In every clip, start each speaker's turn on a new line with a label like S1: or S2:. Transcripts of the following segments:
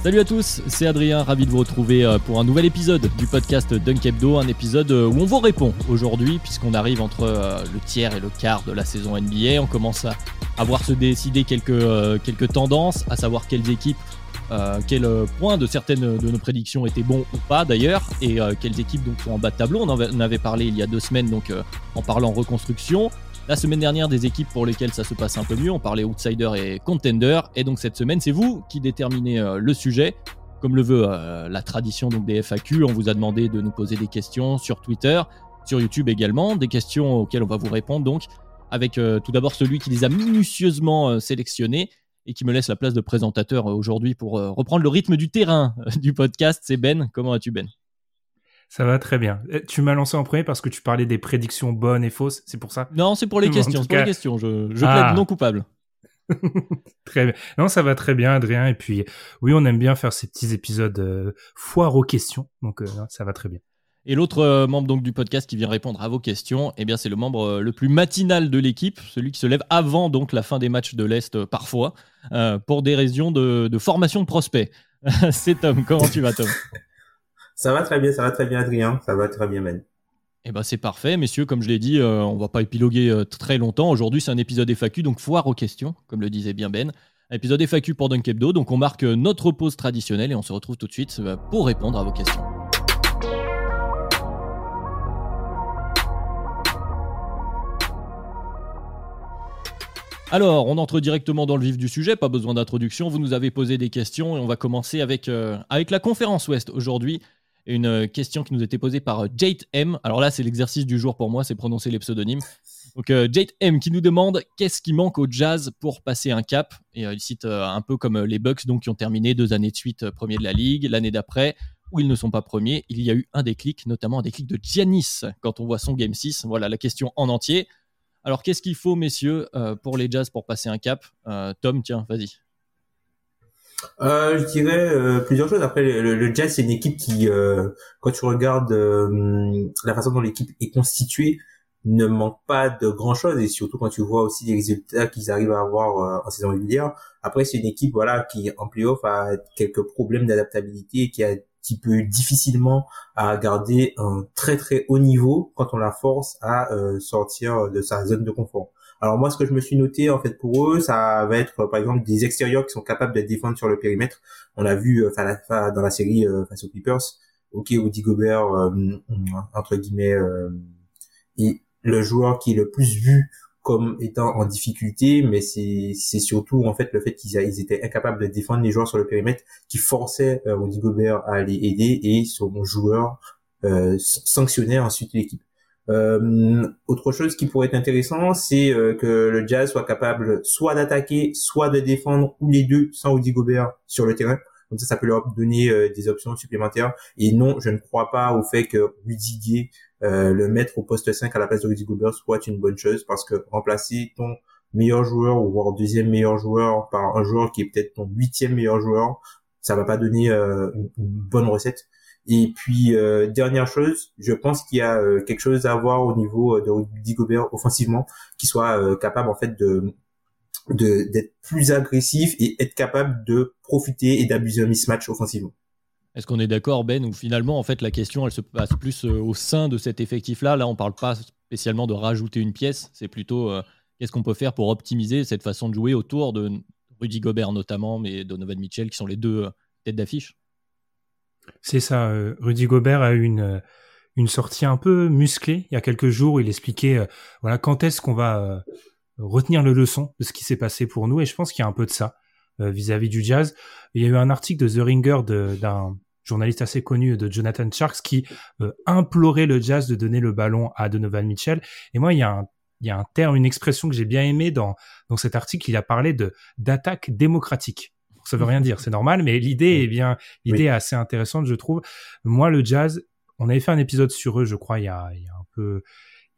S1: Salut à tous, c'est Adrien, ravi de vous retrouver euh, pour un nouvel épisode du podcast Dunk Hebdo, un épisode euh, où on vous répond aujourd'hui, puisqu'on arrive entre euh, le tiers et le quart de la saison NBA. On commence à, à voir se décider quelques, tendances, à savoir quelles équipes, quel point de certaines de nos prédictions étaient bons ou pas d'ailleurs, et quelles équipes donc sont en bas de tableau. On en avait parlé il y a deux semaines, donc en parlant reconstruction. La semaine dernière, des équipes pour lesquelles ça se passe un peu mieux, on parlait outsider et contender. Et donc cette semaine, c'est vous qui déterminez euh, le sujet. Comme le veut euh, la tradition des FAQ, on vous a demandé de nous poser des questions sur Twitter, sur YouTube également, des questions auxquelles on va vous répondre donc, avec euh, tout d'abord celui qui les a minutieusement sélectionnées et qui me laisse la place de présentateur aujourd'hui pour reprendre le rythme du terrain du podcast. C'est Ben. Comment vas-tu Ben?
S2: Ça va très bien. Eh, tu m'as lancé en premier parce que tu parlais des prédictions bonnes et fausses, c'est pour ça?
S1: Non, c'est pour les questions, c'est pour les questions. Je, je plaide ah. non coupable.
S2: très bien. Non, ça va très bien, Adrien. Et puis, oui, on aime bien faire ces petits épisodes euh, foire aux questions. Donc, euh, ça va très bien.
S1: Et l'autre euh, membre donc du podcast qui vient répondre à vos questions, eh bien, c'est le membre le plus matinal de l'équipe, celui qui se lève avant donc la fin des matchs de l'Est parfois, pour des raisons de, de formation de prospects. c'est Tom. Comment tu vas, Tom?
S3: Ça va très bien, ça va très bien, Adrien. Ça va très bien, Ben.
S1: Eh ben c'est parfait, messieurs. Comme je l'ai dit, euh, on va pas épiloguer euh, très longtemps. Aujourd'hui, c'est un épisode FAQ, donc foire aux questions, comme le disait bien Ben. Un épisode FAQ pour Dunkebdo. Donc on marque euh, notre pause traditionnelle et on se retrouve tout de suite pour répondre à vos questions. Alors, on entre directement dans le vif du sujet, pas besoin d'introduction. Vous nous avez posé des questions et on va commencer avec, avec la conférence Ouest aujourd'hui une euh, question qui nous était posée par euh, Jade M. Alors là, c'est l'exercice du jour pour moi, c'est prononcer les pseudonymes. Donc euh, Jade M qui nous demande qu'est-ce qui manque au Jazz pour passer un cap? Et il cite un peu comme les Bucks donc qui ont terminé deux années de suite premiers de la ligue. L'année d'après, où ils ne sont pas premiers, il y a eu un déclic, notamment un déclic de Giannis quand on voit son Game 6. Voilà la question en entier. Alors qu'est-ce qu'il faut, messieurs, pour les Jazz pour passer un cap? Tom, tiens, vas-y
S3: euh, je dirais euh, plusieurs choses. Après, le, le Jazz, c'est une équipe qui, euh, quand tu regardes euh, la façon dont l'équipe est constituée, ne manque pas de grand-chose. Et surtout quand tu vois aussi les résultats qu'ils arrivent à avoir en saison régulière. Après, c'est une équipe voilà qui, en playoff, a quelques problèmes d'adaptabilité et qui a qui peut difficilement à garder un très très haut niveau quand on la force à sortir de sa zone de confort. Alors moi, ce que je me suis noté en fait pour eux, ça va être par exemple des extérieurs qui sont capables de défendre sur le périmètre. On l'a vu euh, dans la série euh, face aux Clippers. Ok, Woody Gobert euh, entre guillemets est le joueur qui est le plus vu comme étant en difficulté, mais c'est c'est surtout en fait le fait qu'ils étaient incapables de défendre les joueurs sur le périmètre qui forçait Woody Gobert à les aider et son joueur sanctionnait ensuite l'équipe. Euh, autre chose qui pourrait être intéressant, c'est euh, que le Jazz soit capable soit d'attaquer, soit de défendre, ou les deux, sans Rudy Gobert sur le terrain. Comme ça, ça peut leur donner euh, des options supplémentaires. Et non, je ne crois pas au fait que Rudy Gay, le mettre au poste 5 à la place de Rudy Gobert soit une bonne chose, parce que remplacer ton meilleur joueur, ou voire deuxième meilleur joueur, par un joueur qui est peut-être ton huitième meilleur joueur, ça va pas donner une bonne recette. Et puis euh, dernière chose, je pense qu'il y a euh, quelque chose à voir au niveau euh, de Rudy Gobert offensivement, qui soit capable en fait de d'être plus agressif et être capable de profiter et d'abuser un mismatch offensivement.
S1: Est-ce qu'on est, d'accord, Ben, ou finalement, en fait, la question, elle se passe plus au sein de cet effectif-là? Là, on parle pas spécialement de rajouter une pièce, c'est plutôt qu'est-ce qu'on peut faire pour optimiser cette façon de jouer autour de Rudy Gobert notamment, mais Donovan Mitchell, qui sont les deux têtes d'affiche?
S2: C'est ça. Euh, Rudy Gobert a eu une euh, une sortie un peu musclée il y a quelques jours. Où il expliquait euh, voilà quand est-ce qu'on va retenir le leçon de ce qui s'est passé pour nous. Et je pense qu'il y a un peu de ça vis-à-vis du jazz. Il y a eu un article de The Ringer d'un journaliste assez connu de Jonathan Sharks qui implorait le jazz de donner le ballon à Donovan Mitchell. Et moi, il y a un terme, une expression que j'ai bien aimé dans, dans cet article. Il a parlé de d'attaque démocratique. Ça veut rien dire, c'est normal, mais l'idée est bien, l'idée est assez intéressante, je trouve. Moi, le jazz, on avait fait un épisode sur eux, je crois, il y a, il y a un peu,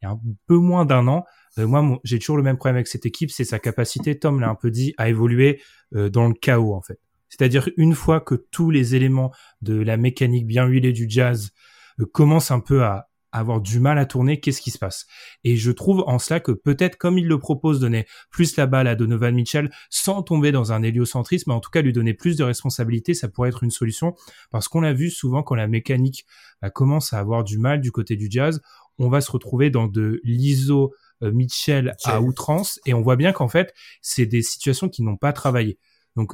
S2: il y a un peu moins d'un an. Euh, moi, j'ai toujours le même problème avec cette équipe, c'est sa capacité, Tom l'a un peu dit, à évoluer euh, dans le chaos, en fait. C'est-à-dire une fois que tous les éléments de la mécanique bien huilée du jazz euh, commencent un peu à, avoir du mal à tourner, qu'est-ce qui se passe? Et je trouve en cela que peut-être comme il le propose, donner plus la balle à Donovan Mitchell sans tomber dans un héliocentrisme, mais en tout cas lui donner plus de responsabilités, ça pourrait être une solution. Parce qu'on l'a vu souvent quand la mécanique bah, commence à avoir du mal du côté du jazz, on va se retrouver dans de l'ISO euh, Mitchell à outrance et on voit bien qu'en fait c'est des situations qui n'ont pas travaillé. Donc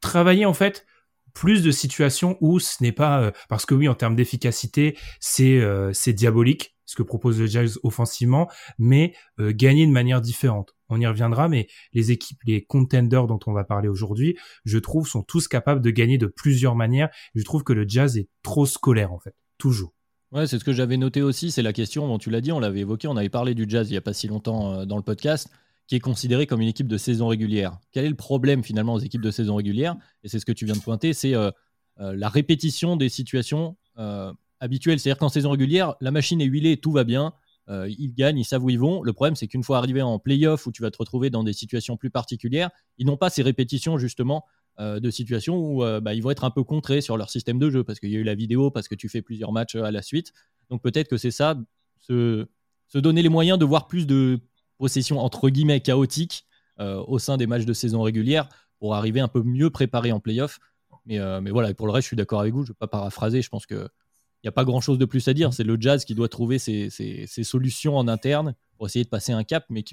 S2: travailler en fait plus de situations où ce n'est pas euh, parce que oui en termes d'efficacité c'est euh, c'est diabolique ce que propose le Jazz offensivement mais euh, gagner de manière différente. On y reviendra mais les équipes les contenders dont on va parler aujourd'hui je trouve sont tous capables de gagner de plusieurs manières. Je trouve que le Jazz est trop scolaire en fait. Toujours.
S1: Ouais, c'est ce que j'avais noté aussi, c'est la question, dont tu l'as dit, on l'avait évoqué, on avait parlé du jazz il n'y a pas si longtemps dans le podcast qui est considérée comme une équipe de saison régulière. Quel est le problème finalement aux équipes de saison régulière? Et c'est ce que tu viens de pointer, c'est euh, euh, la répétition des situations euh, habituelles. C'est-à-dire qu'en saison régulière, la machine est huilée, tout va bien, ils gagnent, ils savent où ils vont. Le problème, c'est qu'une fois arrivé en playoff où tu vas te retrouver dans des situations plus particulières, ils n'ont pas ces répétitions justement de situations où bah, ils vont être un peu contrés sur leur système de jeu parce qu'il y a eu la vidéo, parce que tu fais plusieurs matchs à la suite. Donc peut-être que c'est ça, se, se donner les moyens de voir plus de possession entre guillemets chaotique euh, au sein des matchs de saison régulière pour arriver un peu mieux préparé en playoff. Mais, euh, mais voilà, pour le reste, je suis d'accord avec vous. Je ne vais pas paraphraser. Je pense qu'il n'y a pas grand chose de plus à dire. C'est le jazz qui doit trouver ses, solutions en interne pour essayer de passer un cap. Mais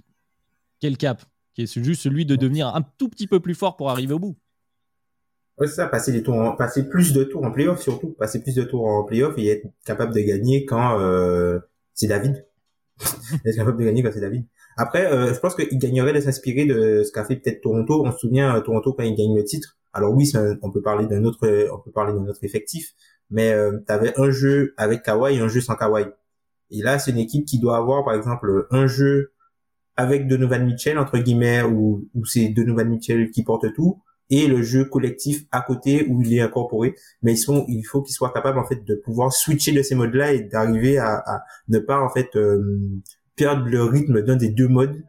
S1: quel cap? Qui est juste celui de devenir un tout petit peu plus fort pour arriver au bout.
S3: C'est ça, passer des tours, passer plus de tours en playoff surtout, passer plus de tours en playoff et être capable de gagner quand euh, c'est David. être capable de gagner quand c'est David. Après, euh, je pense qu'il gagnerait de s'inspirer de ce qu'a fait peut-être Toronto. On se souvient euh, Toronto quand il gagne le titre. Alors oui, on peut parler d'un autre, on peut parler d'un autre effectif, mais euh, tu avais un jeu avec Kawhi et un jeu sans Kawhi. Et là, c'est une équipe qui doit avoir, par exemple, un jeu avec Donovan Mitchell entre guillemets, où, où c'est Donovan Mitchell qui porte tout, et le jeu collectif à côté où il est incorporé. Mais ils sont, il faut qu'ils soient capables en fait de pouvoir switcher de ces modes-là et d'arriver à, à, ne pas en fait le rythme d'un des deux modes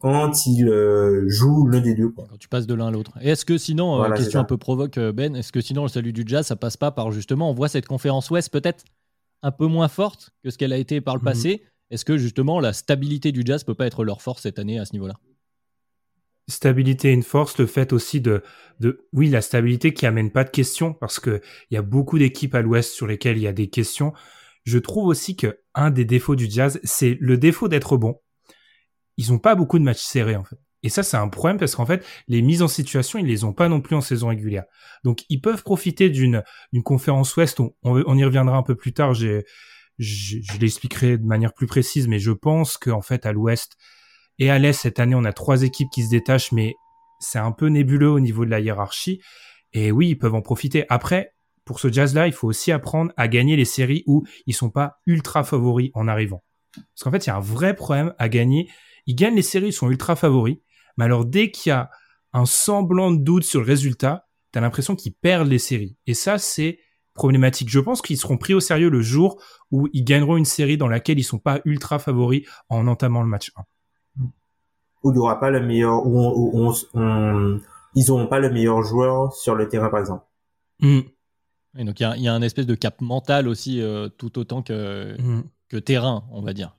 S3: quand il euh, joue l'un des deux.
S1: Quand tu passes de l'un à l'autre. Et est-ce que sinon, euh, question un peu provoque euh, Ben, est-ce que sinon le salut du jazz, ça passe pas par justement, on voit cette conférence Ouest peut-être un peu moins forte que ce qu'elle a été par le mhm. passé? Est-ce que justement la stabilité du jazz peut pas être leur force cette année à ce niveau-là?
S2: Stabilité et une force, le fait aussi de, de, oui, la stabilité qui amène pas de questions parce que il y a beaucoup d'équipes à l'Ouest sur lesquelles il y a des questions je trouve aussi que un des défauts du Jazz, c'est le défaut d'être bon. Ils ont pas beaucoup de matchs serrés en fait. Et ça, c'est un problème parce qu'en fait, les mises en situation, ils les ont pas non plus en saison régulière. Donc, ils peuvent profiter d'une une conférence Ouest. On, y reviendra un peu plus tard. Je, je l'expliquerai de manière plus précise, mais je pense qu'en fait, à l'Ouest et à l'Est cette année, on a trois équipes qui se détachent, mais c'est un peu nébuleux au niveau de la hiérarchie. Et oui, ils peuvent en profiter. Après, pour ce jazz-là, il faut aussi apprendre à gagner les séries où ils sont pas ultra favoris en arrivant. Parce qu'en fait, il y a un vrai problème à gagner. Ils gagnent les séries, ils sont ultra favoris. Mais alors, dès qu'il y a un semblant de doute sur le résultat, tu as l'impression qu'ils perdent les séries. Et ça, c'est problématique. Je pense qu'ils seront pris au sérieux le jour où ils gagneront une série dans laquelle ils sont pas ultra favoris en entamant le match 1.
S3: Où il n'y aura pas le meilleur, où, ils n'auront pas le meilleur joueur sur le terrain, par exemple.
S1: Hmm. Et donc il y, a un espèce de cap mental aussi, euh, tout autant que, mm. que terrain, on va dire.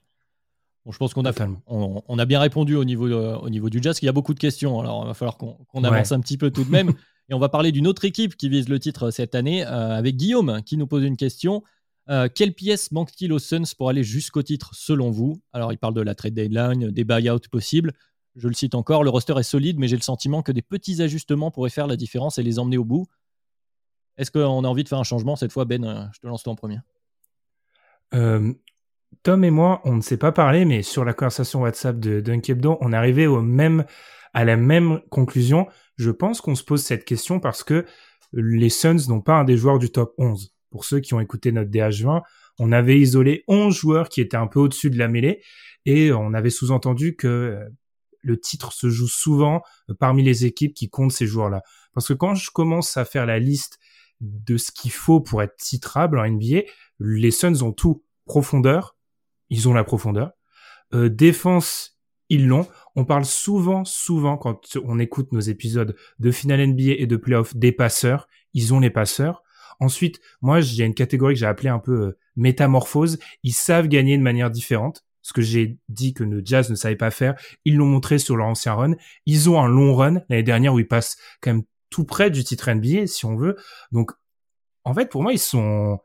S1: Bon, je pense qu'on a, on, a bien répondu au niveau, au niveau du jazz, Il y a beaucoup de questions, alors il va falloir qu'on avance un petit peu tout de même. Et on va parler d'une autre équipe qui vise le titre cette année, euh, avec Guillaume qui nous pose une question. Euh, quelle pièce manque-t-il aux Suns pour aller jusqu'au titre selon vous? Alors il parle de la trade deadline, des buyouts possibles. Je le cite encore, le roster est solide, mais j'ai le sentiment que des petits ajustements pourraient faire la différence et les emmener au bout. Est-ce qu'on a envie de faire un changement cette fois, Ben euh, Je te lance toi en premier.
S2: Euh, Tom et moi, on ne s'est pas parlé, mais sur la conversation WhatsApp de Dunkebdo, on est arrivé au même, à la même conclusion. Je pense qu'on se pose cette question parce que les Suns n'ont pas un des joueurs du top 11. Pour ceux qui ont écouté notre DH20, on avait isolé 11 joueurs qui étaient un peu au-dessus de la mêlée et on avait sous-entendu que euh, le titre se joue souvent parmi les équipes qui comptent ces joueurs-là. Parce que quand je commence à faire la liste de ce qu'il faut pour être titrable en NBA, les Suns ont tout. Profondeur, ils ont la profondeur. Euh, défense, ils l'ont. On parle souvent, souvent, quand on écoute nos épisodes de finale NBA et de playoff, des passeurs. Ils ont les passeurs. Ensuite, moi, j'ai une catégorie que j'ai appelée un peu euh, métamorphose. Ils savent gagner de manière différente. Ce que j'ai dit que le Jazz ne savait pas faire, ils l'ont montré sur leur ancien run. Ils ont un long run l'année dernière où ils passent quand même tout près du titre NBA, si on veut. Donc, en fait, pour moi, ils sont,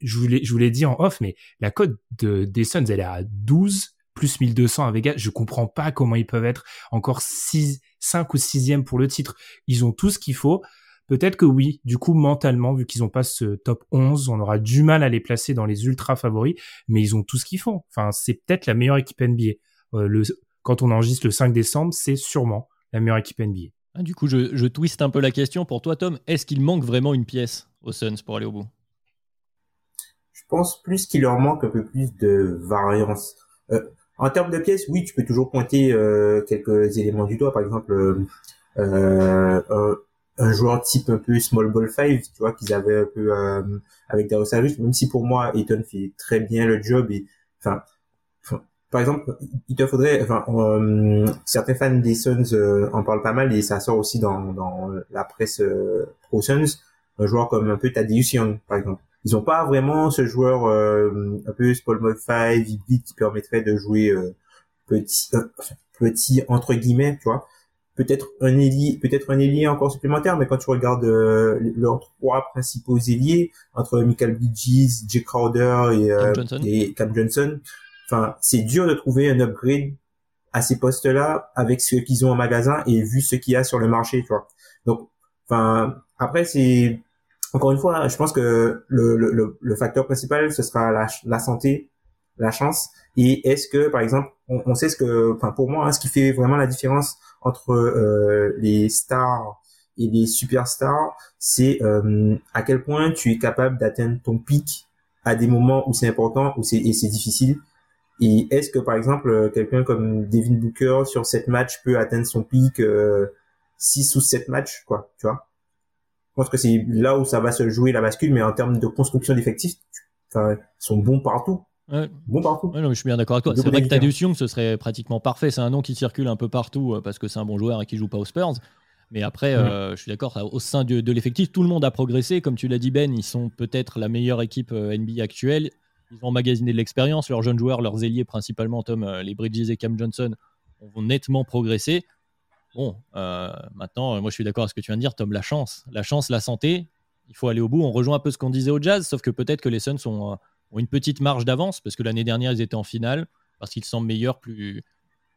S2: je vous l'ai, je vous l'ai dit en off, mais la cote de, des Suns, elle est à 12 plus 1200 à Vegas. Je comprends pas comment ils peuvent être encore 6, 5 ou 6e pour le titre. Ils ont tout ce qu'il faut. Peut-être que oui, du coup, mentalement, vu qu'ils ont pas ce top 11, on aura du mal à les placer dans les ultra favoris, mais ils ont tout ce qu'ils font. Enfin, c'est peut-être la meilleure équipe NBA. Euh, le, quand on enregistre le 5 décembre, c'est sûrement la meilleure équipe NBA.
S1: Ah, du coup, je, je twiste un peu la question pour toi, Tom. Est-ce qu'il manque vraiment une pièce aux Suns pour aller au bout?
S3: Je pense plus qu'il leur manque un peu plus de variance. Euh, en termes de pièces, oui, tu peux toujours pointer euh, quelques éléments du doigt. Par exemple, euh, un joueur type un peu small ball 5, tu vois, qu'ils avaient un peu avec Darius Saric, même si pour moi, Eton fait très bien le job enfin, par exemple, il te faudrait, enfin, euh, certains fans des Suns euh, en parlent pas mal et ça sort aussi dans, dans la presse euh, pro Suns, un joueur comme un peu Tadeusz Young, par exemple. Ils ont pas vraiment ce joueur un peu 5, vite qui permettrait de jouer petit, petit entre guillemets, tu vois. Peut-être un ailier, peut-être un ailier encore supplémentaire, mais quand tu regardes euh, leurs trois principaux ailiers entre Michael Bridges, Jake Crowder et, euh, Cam et Cam Johnson, enfin c'est dur de trouver un upgrade à ces postes-là avec ce qu'ils ont en magasin et vu ce qu'il y a sur le marché, tu vois. Donc, enfin après c'est encore une fois, je pense que le, facteur principal ce sera la, santé, la chance et est-ce que par exemple on, on sait ce que, enfin pour moi, hein, ce qui fait vraiment la différence entre euh, les stars et les superstars, c'est euh, à quel point tu es capable d'atteindre ton pic à des moments où c'est important, où c'est et c'est difficile. Et est-ce que par exemple quelqu'un comme Devin Booker sur 7 matchs peut atteindre son pic euh, 6 ou 7 matchs quoi, tu vois? Je pense que c'est là où ça va se jouer la bascule, mais en termes de construction d'effectifs, ils sont bons partout. Bon partout.
S1: je suis bien d'accord avec toi. C'est vrai que Tadeusz Young, ce serait pratiquement parfait. C'est un nom qui circule un peu partout euh, parce que c'est un bon joueur et qui joue pas aux Spurs. Mais après, euh, je suis d'accord, au sein de, l'effectif, tout le monde a progressé. Comme tu l'as dit, Ben, ils sont peut-être la meilleure équipe euh, NBA actuelle. Ils ont emmagasiné de l'expérience. Leurs jeunes joueurs, leurs ailiers principalement, Tom, les Bridges et Cam Johnson, ont nettement progressé. Bon, maintenant, moi je suis d'accord avec ce que tu viens de dire, Tom, la chance. La chance, la santé, il faut aller au bout. On rejoint un peu ce qu'on disait au jazz, sauf que peut-être que les Suns ont une petite marge d'avance parce que l'année dernière ils étaient en finale, parce qu'ils semblent meilleurs plus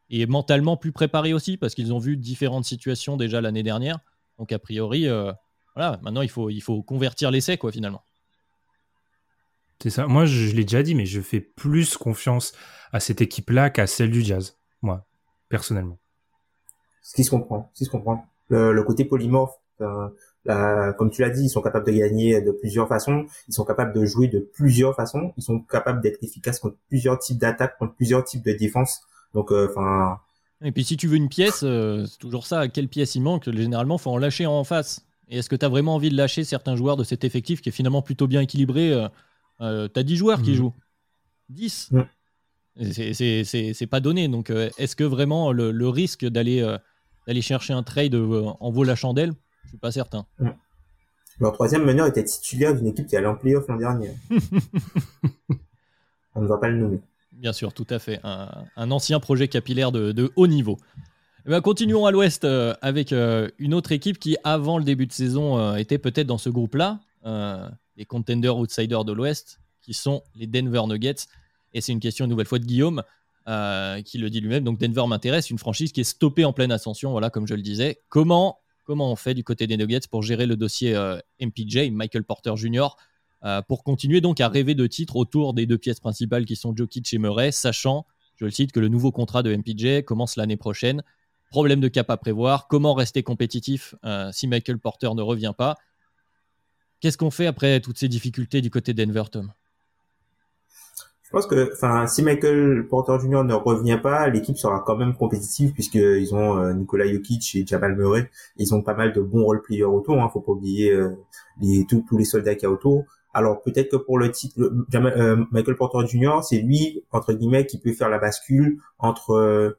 S1: et mentalement plus préparés aussi parce qu'ils ont vu différentes situations déjà l'année dernière. Donc a priori, euh, voilà, maintenant il faut, il faut convertir l'essai quoi finalement.
S2: C'est ça. Moi je, l'ai déjà dit, mais je fais plus confiance à cette équipe-là qu'à celle du Jazz, moi personnellement.
S3: Ce qui se comprend, ce qui se comprend. Le, côté polymorphe. Euh, comme tu l'as dit, ils sont capables de gagner de plusieurs façons, ils sont capables de jouer de plusieurs façons, ils sont capables d'être efficaces contre plusieurs types d'attaques, contre plusieurs types de défenses. Donc, euh, enfin.
S1: et puis si tu veux une pièce, euh, c'est toujours ça. Quelle pièce il manque Généralement, faut en lâcher en face. Et est-ce que tu as vraiment envie de lâcher certains joueurs de cet effectif qui est finalement plutôt bien équilibré euh, Tu as 10 joueurs qui mmh. jouent. 10 mmh. C'est pas donné. Donc, est-ce que vraiment le, risque d'aller d'aller chercher un trade en vaut la chandelle? Je suis pas certain.
S3: Leur troisième meneur était titulaire d'une équipe qui allait en playoff l'an dernier. On ne va pas le nommer.
S1: Bien sûr, tout à fait. Un, ancien projet capillaire de, haut niveau. Eh ben, continuons à l'ouest euh, avec euh, une autre équipe qui, avant le début de saison, euh, était peut-être dans ce groupe-là, les contenders outsiders de l'ouest, qui sont les Denver Nuggets. Et c'est une question une nouvelle fois de Guillaume, qui le dit lui-même. Donc Denver m'intéresse, une franchise qui est stoppée en pleine ascension, voilà, comme je le disais. Comment comment on fait du côté des Nuggets pour gérer le dossier euh, MPJ, Michael Porter Jr. pour continuer donc à rêver de titres autour des deux pièces principales qui sont Jokic et Murray, sachant, je le cite, que le nouveau contrat de MPJ commence l'année prochaine. Problème de cap à prévoir. Comment rester compétitif si Michael Porter ne revient pas? Qu'est-ce qu'on fait après toutes ces difficultés du côté Denver, Tom?
S3: Je pense que, si Michael Porter Jr. ne revient pas, l'équipe sera quand même compétitive puisqu'ils ont euh, Nikola Jokic et Jamal Murray. Ils ont pas mal de bons role players autour. Hein, faut pas oublier euh, tous, les soldats qu'il y a autour. Alors peut-être que pour le titre, euh, Michael Porter Jr. c'est lui entre guillemets qui peut faire la bascule entre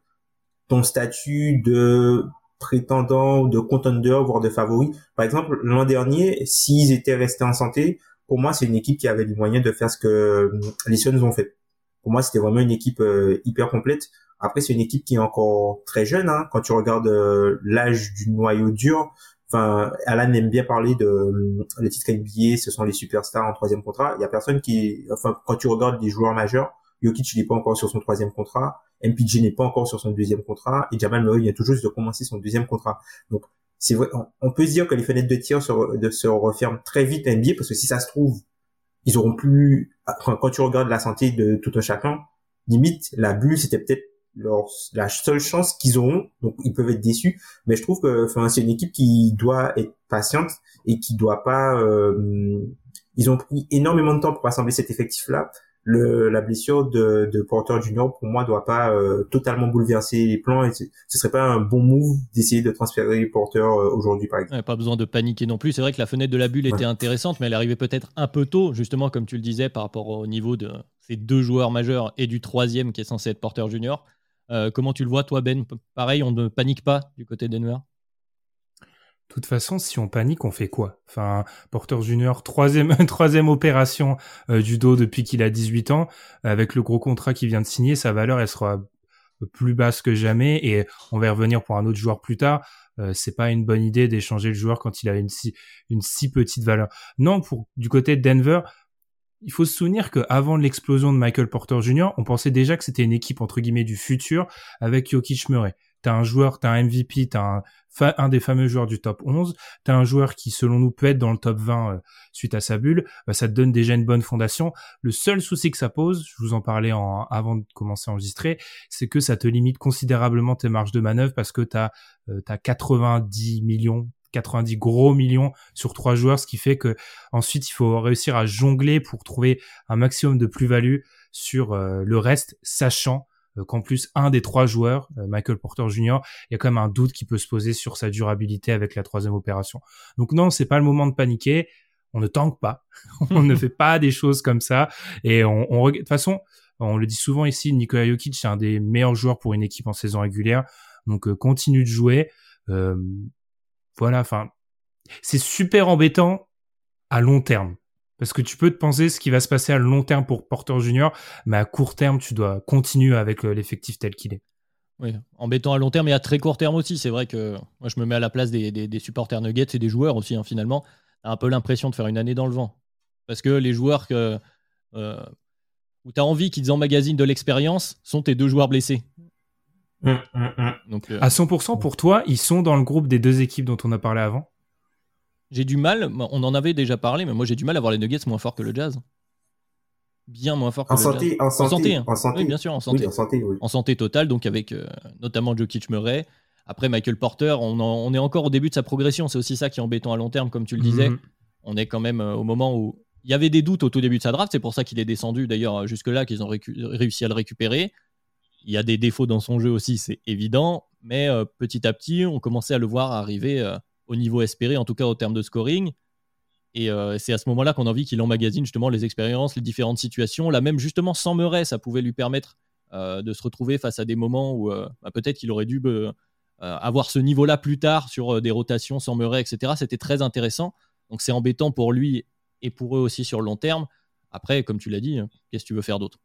S3: ton statut de prétendant ou de contender voire de favori. Par exemple, l'an dernier, s'ils étaient restés en santé, pour moi, c'est une équipe qui avait les moyens de faire ce que euh, les Suns ont fait. Pour moi, c'était vraiment une équipe euh, hyper complète. Après, c'est une équipe qui est encore très jeune. Hein. Quand tu regardes euh, l'âge du noyau dur, enfin, Alan aime bien parler de les titres NBA, ce sont les superstars en troisième contrat. Il y a personne qui, enfin, quand tu regardes les joueurs majeurs, Jokic n'est pas encore sur son troisième contrat, MPJ n'est pas encore sur son deuxième contrat, et Jamal Murray vient tout juste de commencer son deuxième contrat. Donc, c'est vrai, on, peut se dire que les fenêtres de tir se, referment très vite à NBA parce que si ça se trouve, ils auront plus, quand, tu regardes la santé de tout un chacun, limite, la bulle, c'était peut-être leur, la seule chance qu'ils auront, donc ils peuvent être déçus. Mais je trouve que, enfin, c'est une équipe qui doit être patiente et qui doit pas, euh, ils ont pris énormément de temps pour assembler cet effectif-là le, la blessure de, de Porter Junior pour moi doit pas euh, totalement bouleverser les plans et ce serait pas un bon move d'essayer de transférer Porter euh, aujourd'hui par exemple.
S1: pas besoin de paniquer non plus. C'est vrai que la fenêtre de la bulle était intéressante, mais elle arrivait peut-être un peu tôt, justement comme tu le disais par rapport au niveau de ces deux joueurs majeurs et du troisième qui est censé être Porter Junior. Euh, comment tu le vois toi Ben? Pareil, on ne panique pas du côté Denver?
S2: De toute façon, si on panique, on fait quoi? Enfin, Porter Junior, troisième, opération euh, du dos depuis qu'il a 18 ans, avec le gros contrat qu'il vient de signer, sa valeur, elle sera plus basse que jamais, et on va revenir pour un autre joueur plus tard. Euh, c'est pas une bonne idée d'échanger le joueur quand il a une si, petite valeur. Non, pour du côté de Denver, il faut se souvenir qu'avant l'explosion de Michael Porter Jr., on pensait déjà que c'était une équipe entre du futur avec Jokic Murray t'as un joueur, t'as un MVP, t'as un, un des fameux joueurs du top 11, t'as un joueur qui, selon nous, peut être dans le top 20 euh, suite à sa bulle, bah, ça te donne déjà une bonne fondation. Le seul souci que ça pose, je vous en parlais en, avant de commencer à enregistrer, c'est que ça te limite considérablement tes marges de manœuvre parce que t'as euh, as 90 millions 90 gros millions sur trois joueurs, ce qui fait que ensuite il faut réussir à jongler pour trouver un maximum de plus-value sur euh, le reste, sachant euh, qu'en plus un des trois joueurs, euh, Michael Porter Jr., il y a quand même un doute qui peut se poser sur sa durabilité avec la troisième opération. Donc non, c'est pas le moment de paniquer. On ne tanque pas, on ne fait pas des choses comme ça. Et on, on de toute façon, on le dit souvent ici, Nikola Jokic c'est un des meilleurs joueurs pour une équipe en saison régulière. Donc euh, continue de jouer. voilà, enfin, c'est super embêtant à long terme. Parce que tu peux te penser ce qui va se passer à long terme pour Porter Junior, mais à court terme, tu dois continuer avec euh, l'effectif tel qu'il est.
S1: Oui, embêtant à long terme et à très court terme aussi. C'est vrai que moi, je me mets à la place des, des, supporters Nuggets et des joueurs aussi, hein, finalement. T'as un peu l'impression de faire une année dans le vent. Parce que les joueurs que, euh, où tu as envie qu'ils emmagasinent de l'expérience sont tes deux joueurs blessés.
S2: Hum, hum, hum. Donc, euh, à 100% pour toi, ils sont dans le groupe des deux équipes dont on a parlé avant?
S1: J'ai du mal, on en avait déjà parlé, mais moi j'ai du mal à voir les Nuggets moins forts que le Jazz. Bien moins fort que
S3: en
S1: le
S3: santé,
S1: Jazz.
S3: En santé,
S1: en santé. Oui, bien sûr, en santé.
S3: en santé, oui.
S1: En santé totale, donc avec euh, notamment Jokic Murray. Après Michael Porter, on, est encore au début de sa progression. C'est aussi ça qui est embêtant à long terme, comme tu le disais. Mhm. On est quand même euh, au moment où il y avait des doutes au tout début de sa draft. C'est pour ça qu'il est descendu d'ailleurs jusque-là, qu'ils ont réussi à le récupérer. Il y a des défauts dans son jeu aussi, c'est évident. Mais euh, petit à petit, on commençait à le voir arriver au niveau espéré, en tout cas au terme de scoring. Et euh, c'est à ce moment-là qu'on a envie qu'il emmagasine justement les expériences, les différentes situations. Là même justement sans Murray, ça pouvait lui permettre euh, de se retrouver face à des moments où euh, bah, peut-être qu'il aurait dû avoir ce niveau-là plus tard sur des rotations sans Murray, etc. C'était très intéressant. Donc c'est embêtant pour lui et pour eux aussi sur le long terme. Après, comme tu l'as dit, qu'est-ce que tu veux faire d'autre?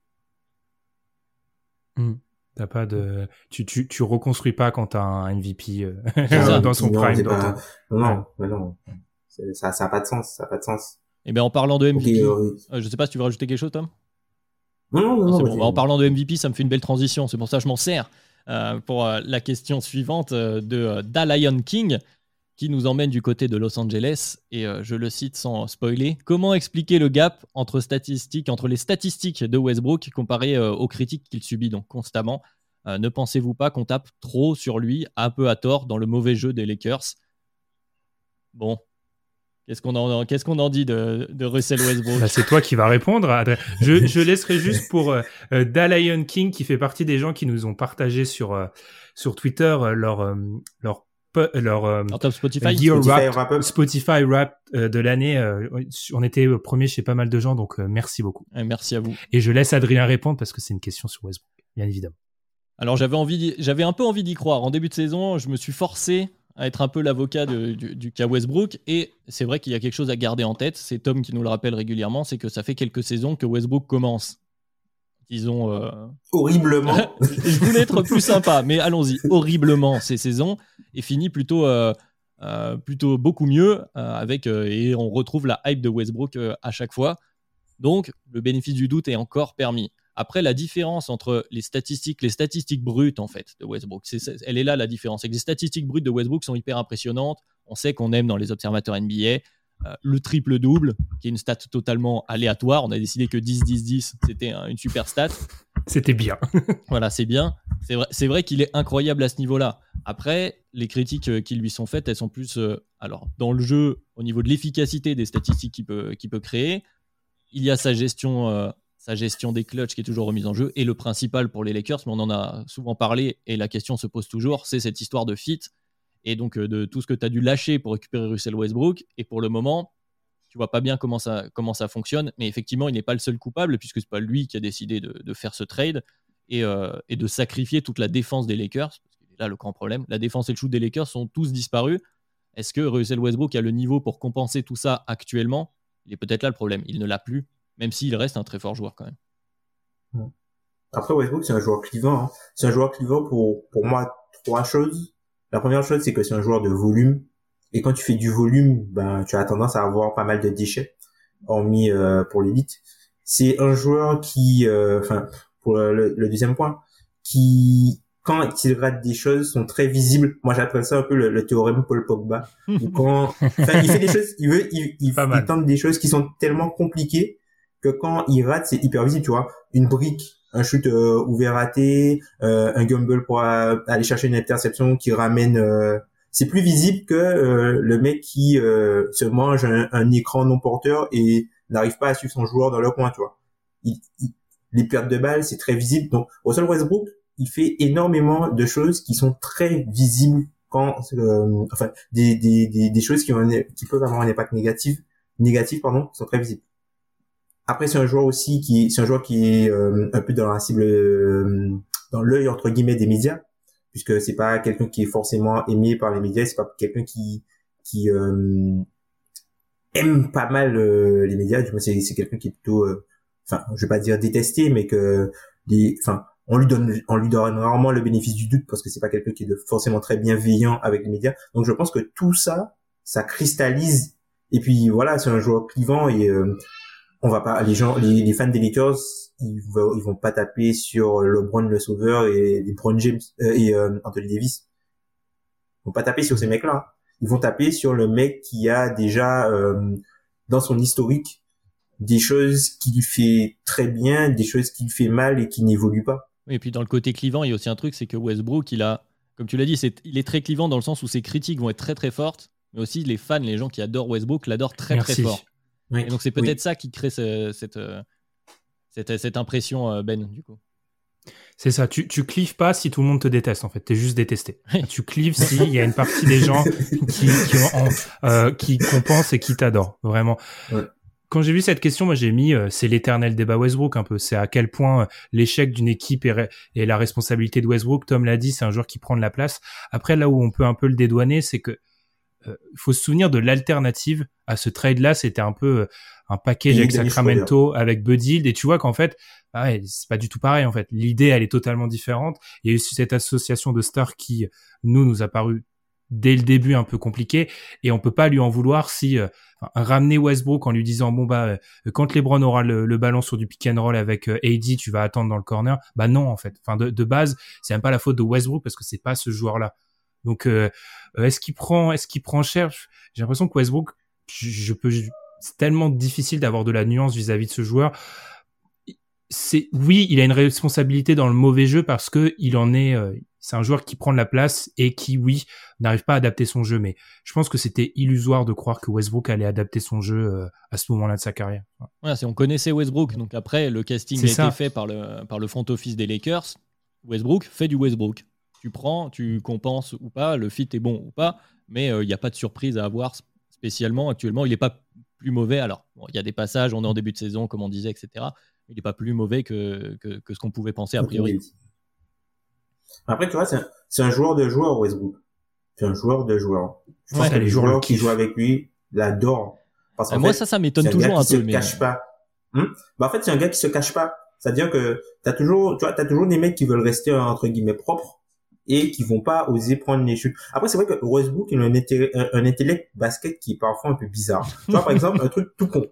S2: Mmh. T'as pas de, tu, tu, tu reconstruis pas quand t'as un MVP dans son prime.
S3: Non, non, non ça ça a pas de sens, ça a pas de sens.
S1: Et eh bien en parlant de MVP, euh, je sais pas si tu veux rajouter quelque chose, Tom?
S3: Non, non, non.
S1: Bon. En parlant de MVP, ça me fait une belle transition. C'est pour ça que je m'en sers euh, pour euh, la question suivante de Da Lion King qui nous emmène du côté de Los Angeles. Et je le cite sans spoiler. Comment expliquer le gap entre statistiques, entre les statistiques de Westbrook comparé aux critiques qu'il subit donc constamment? Ne pensez-vous pas qu'on tape trop sur lui, un peu à tort, dans le mauvais jeu des Lakers? Bon, Qu'est-ce qu'on en, qu'est-ce qu'on en dit de, de Russell Westbrook?
S2: Bah, C'est toi qui vas répondre. Je, je laisserai juste pour euh, euh Dalion King, qui fait partie des gens qui nous ont partagé sur, euh, sur Twitter euh, leur, leur, leur,
S1: top Spotify,
S2: Spotify Rap, Spotify Rap de l'année. on était premier chez pas mal de gens, donc merci beaucoup.
S1: Et merci à vous.
S2: Et je laisse Adrien répondre parce que c'est une question sur Westbrook, bien évidemment.
S1: Alors j'avais envie, j'avais un peu envie d'y croire. En début de saison, je me suis forcé à être un peu l'avocat du, du, cas Westbrook. Et c'est vrai qu'il y a quelque chose à garder en tête, c'est Tom qui nous le rappelle régulièrement, c'est que ça fait quelques saisons que Westbrook commence. Disons. Euh,
S3: horriblement.
S1: je voulais être plus sympa, mais allons-y. Horriblement ces saisons et finit plutôt. Euh, euh, plutôt beaucoup mieux avec et on retrouve la hype de Westbrook à chaque fois. Donc le bénéfice du doute est encore permis. Après, la différence entre les statistiques, les statistiques brutes en fait de Westbrook, elle est là la différence. les statistiques brutes de Westbrook sont hyper impressionnantes. On sait qu'on aime dans les observateurs NBA. Euh, le triple-double, qui est une stat totalement aléatoire. On a décidé que 10-10-10, c'était une super stat.
S2: C'était bien.
S1: voilà, c'est bien. C'est vrai, c'est vrai qu'il est incroyable à ce niveau-là. Après, les critiques euh, qui lui sont faites, elles sont plus euh, alors dans le jeu, au niveau de l'efficacité des statistiques qu'il peut, peut créer. Il y a sa gestion sa gestion des clutches qui est toujours remise en jeu. Et le principal pour les Lakers, mais on en a souvent parlé et la question se pose toujours, c'est cette histoire de fit et donc euh, de tout ce que tu as dû lâcher pour récupérer Russell Westbrook. Et pour le moment, tu vois pas bien comment ça, fonctionne, mais effectivement, il n'est pas le seul coupable puisque c'est pas lui qui a décidé de, faire ce trade et, euh, et, de sacrifier toute la défense des Lakers. Parce que là, le grand problème, la défense et le shoot des Lakers sont tous disparus. Est-ce que Russell Westbrook a le niveau pour compenser tout ça actuellement? Il est peut-être là le problème. Il ne l'a plus même s'il reste un très fort joueur quand même.
S3: Après Westbrook, c'est un joueur clivant. Hein. C'est un joueur clivant pour pour moi trois choses. La première chose, c'est que c'est un joueur de volume. Et quand tu fais du volume, ben tu as tendance à avoir pas mal de déchets, hormis euh, pour l'élite. C'est un joueur qui, euh, enfin, pour le, deuxième point, qui quand il rate des choses sont très visibles. Moi, j'appelle ça un peu le, théorème Paul Pogba. quand, il fait des choses, il veut, il, il, il tente des choses qui sont tellement compliquées que quand il rate, c'est hyper visible, tu vois. Une brique, un shoot euh, ouvert raté, euh, un gamble pour euh, aller chercher une interception qui ramène... Euh, c'est plus visible que le mec qui se mange un, écran non porteur et n'arrive pas à suivre son joueur dans le coin, tu les pertes de balles, c'est très visible. Donc, Russell Westbrook, il fait énormément de choses qui sont très visibles quand... enfin, des, des, des, choses qui, ont, qui peuvent avoir un impact négatif, négatif pardon, sont très visibles. Après, c'est un joueur aussi qui, c'est un joueur qui est euh, un peu dans la cible, euh, dans l'œil entre guillemets des médias, puisque c'est pas quelqu'un qui est forcément aimé par les médias, c'est pas quelqu'un qui qui euh, aime pas mal les médias. Du moins, c'est c'est quelqu'un qui est plutôt, enfin, je vais pas dire détesté, mais que enfin, on lui donne on lui donne rarement le bénéfice du doute parce que c'est pas quelqu'un qui est forcément très bienveillant avec les médias. Donc, je pense que tout ça, ça cristallise. Et puis voilà, c'est un joueur clivant et on va pas les gens les, fans des Lakers ils vont ils vont pas taper sur LeBron le sauveur et LeBron James euh, et euh, Anthony Davis. Ils vont pas taper sur ces mecs là ils vont taper sur le mec qui a déjà euh, dans son historique des choses qu'il fait très bien des choses qu'il fait mal et qui n'évoluent pas.
S1: Et puis dans le côté clivant il y a aussi un truc c'est que Westbrook il a comme tu l'as dit c'est il est très clivant dans le sens où ses critiques vont être très très fortes mais aussi les fans les gens qui adorent Westbrook l'adorent très très fort et donc c'est peut-être ça qui crée cette, cette, cette, impression, euh, Ben, du coup.
S2: C'est ça, tu, tu clives pas si tout le monde te déteste en fait, t'es juste détesté. tu clives s'il y a une partie des gens qui, qui, euh, qui compensent et qui t'adorent, vraiment. Quand j'ai vu cette question, moi j'ai mis, euh, c'est l'éternel débat Westbrook un peu, c'est à quel point l'échec d'une équipe est, est, la responsabilité de Westbrook. Tom l'a dit, c'est un joueur qui prend de la place. Après là où on peut un peu le dédouaner, c'est que il faut se souvenir de l'alternative à ce trade-là. C'était un peu euh, un package avec Sacramento, avec Bud et tu vois qu'en fait, bah c'est pas du tout pareil en fait. L'idée, elle est totalement différente. Il y a eu cette association de stars qui, nous, nous a paru dès le début un peu compliqué et on peut pas lui en vouloir si euh, ramener Westbrook en lui disant bon bah euh, quand LeBron aura le, ballon sur du pick and roll avec AD tu vas attendre dans le corner bah non en fait enfin de, de base c'est même pas la faute de Westbrook parce que c'est pas ce joueur là Donc, euh, est-ce qu'il prend, est-ce qu'il prend cher? J'ai l'impression que Westbrook, je, peux, c'est tellement difficile d'avoir de la nuance vis-à-vis de ce joueur. C'est oui, il a une responsabilité dans le mauvais jeu parce que il en est, euh, c'est un joueur qui prend de la place et qui, oui, n'arrive pas à adapter son jeu. Mais je pense que c'était illusoire de croire que Westbrook allait adapter son jeu euh, à ce moment-là de sa carrière.
S1: Voilà, si on connaissait Westbrook, donc après le casting a été fait par le par le front office des Lakers. Westbrook fait du Westbrook. Tu prends, tu compenses ou pas, le fit est bon ou pas, mais euh, il n'y a pas de surprise à avoir spécialement actuellement. Il n'est pas plus mauvais. Alors, il y a des passages, on est en début de saison, comme on disait, etc. Il n'est pas plus mauvais que, que, que, ce qu'on pouvait penser a priori.
S3: Après, tu vois, c'est un, joueur de joueur, Westbrook. C'est un joueur de joueur. Je pense que les joueurs qui jouent avec lui l'adorent.
S1: Parce moi, ça, ça m'étonne toujours un,
S3: peu.
S1: Se
S3: cache pas. Hmm? Bah, en fait, c'est un gars qui se cache pas. C'est-à-dire que t'as toujours, tu vois, t'as toujours des mecs qui veulent rester entre guillemets propres et qui vont pas oser prendre les chutes. Après, c'est vrai que Westbrook, il a un, un, intellect basket qui est parfois un peu bizarre. tu vois, par exemple, un truc tout con.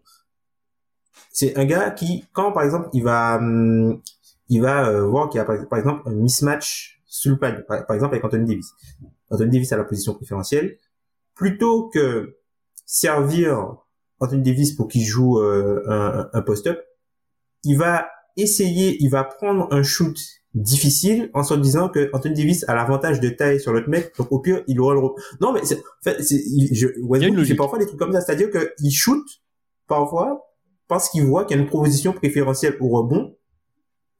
S3: C'est un gars qui, quand par exemple, il va, hum, il va euh, voir qu'il y a par, exemple un mismatch sur le panier, par, exemple avec Anthony Davis. Anthony Davis a la position préférentielle. Plutôt que servir Anthony Davis pour qu'il joue euh, un, un post-up, il va essayer, il va prendre un shoot difficile en se disant que Anthony Davis a l'avantage de taille sur l'autre mec, donc au pire il aura le non mais c'est, en fait, c'est, je, Westbrook, il fait parfois des trucs comme ça, c'est-à-dire qu'il shoot parfois parce qu'il voit qu'il y a une proposition préférentielle au rebond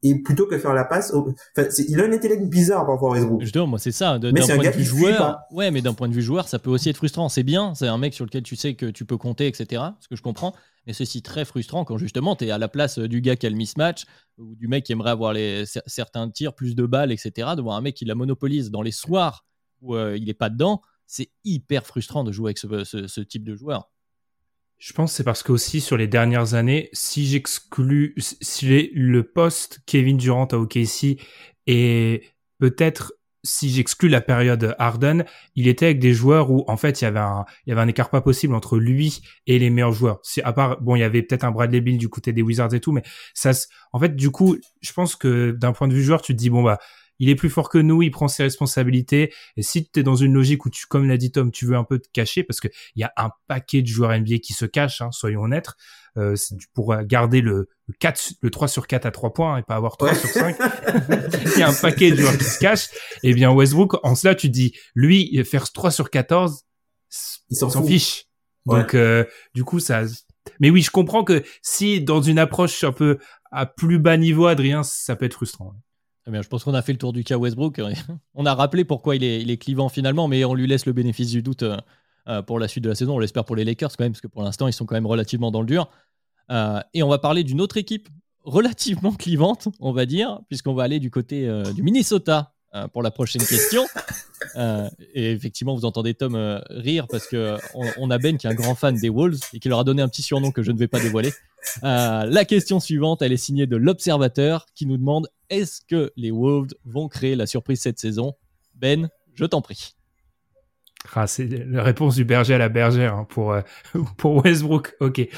S3: et plutôt que faire la passe, enfin, il a un intellect bizarre parfois Westbrook.
S1: Justement, moi c'est ça. D'un point de vue joueur, ouais, mais d'un point de vue joueur, ça peut aussi être frustrant. C'est bien, c'est un mec sur lequel tu sais que tu peux compter, etc. Ce que je comprends. Mais ceci très frustrant quand justement tu es à la place du gars qui a le mismatch ou du mec qui aimerait avoir les, certains tirs, plus de balles, etc. De voir un mec qui la monopolise dans les soirs où euh, il est pas dedans, c'est hyper frustrant de jouer avec ce type de joueur.
S2: Je pense c'est parce que aussi sur les dernières années, si j'exclus si le poste Kevin Durant à OKC et peut-être si j'exclus la période Harden, il était avec des joueurs où en fait il y avait un il y avait un écart pas possible entre lui et les meilleurs joueurs. C'est à part bon, il y avait peut-être un Bradley Bill du côté des Wizards et tout, mais ça en fait du coup, je pense que d'un point de vue joueur, tu te dis bon bah il est plus fort que nous, il prend ses responsabilités. Et si tu es dans une logique où tu, comme l'a dit Tom, tu veux un peu te cacher, parce qu'il y a un paquet de joueurs NBA qui se cachent, hein, soyons honnêtes, euh, pour garder le, 4, le 3 sur 4 à 3 points et pas avoir 3 sur 5. il y a un paquet de joueurs qui se cachent. Et eh bien Westbrook, en cela, tu dis, lui, faire 3 sur 14, il s'en fiche. Donc, euh, du coup, ça... Mais oui, je comprends que si dans une approche un peu à plus bas niveau, Adrien, ça peut être frustrant.
S1: Eh je pense qu'on a fait le tour du cas Westbrook. On a rappelé pourquoi il est, clivant finalement, mais on lui laisse le bénéfice du doute euh, euh, pour la suite de la saison. On l'espère pour les Lakers quand même, parce que pour l'instant, ils sont quand même relativement dans le dur. Euh, et on va parler d'une autre équipe relativement clivante, on va dire, puisqu'on va aller du côté du Minnesota pour la prochaine question. et effectivement, vous entendez Tom rire parce que on, a Ben qui est un grand fan des Wolves et qui leur a donné un petit surnom que je ne vais pas dévoiler. la question suivante, elle est signée de l'Observateur qui nous demande est-ce que les Wolves vont créer la surprise cette saison? Ben, je t'en prie.
S2: Ah, c'est la réponse du berger à la bergère hein, pour euh, pour Westbrook. Ok.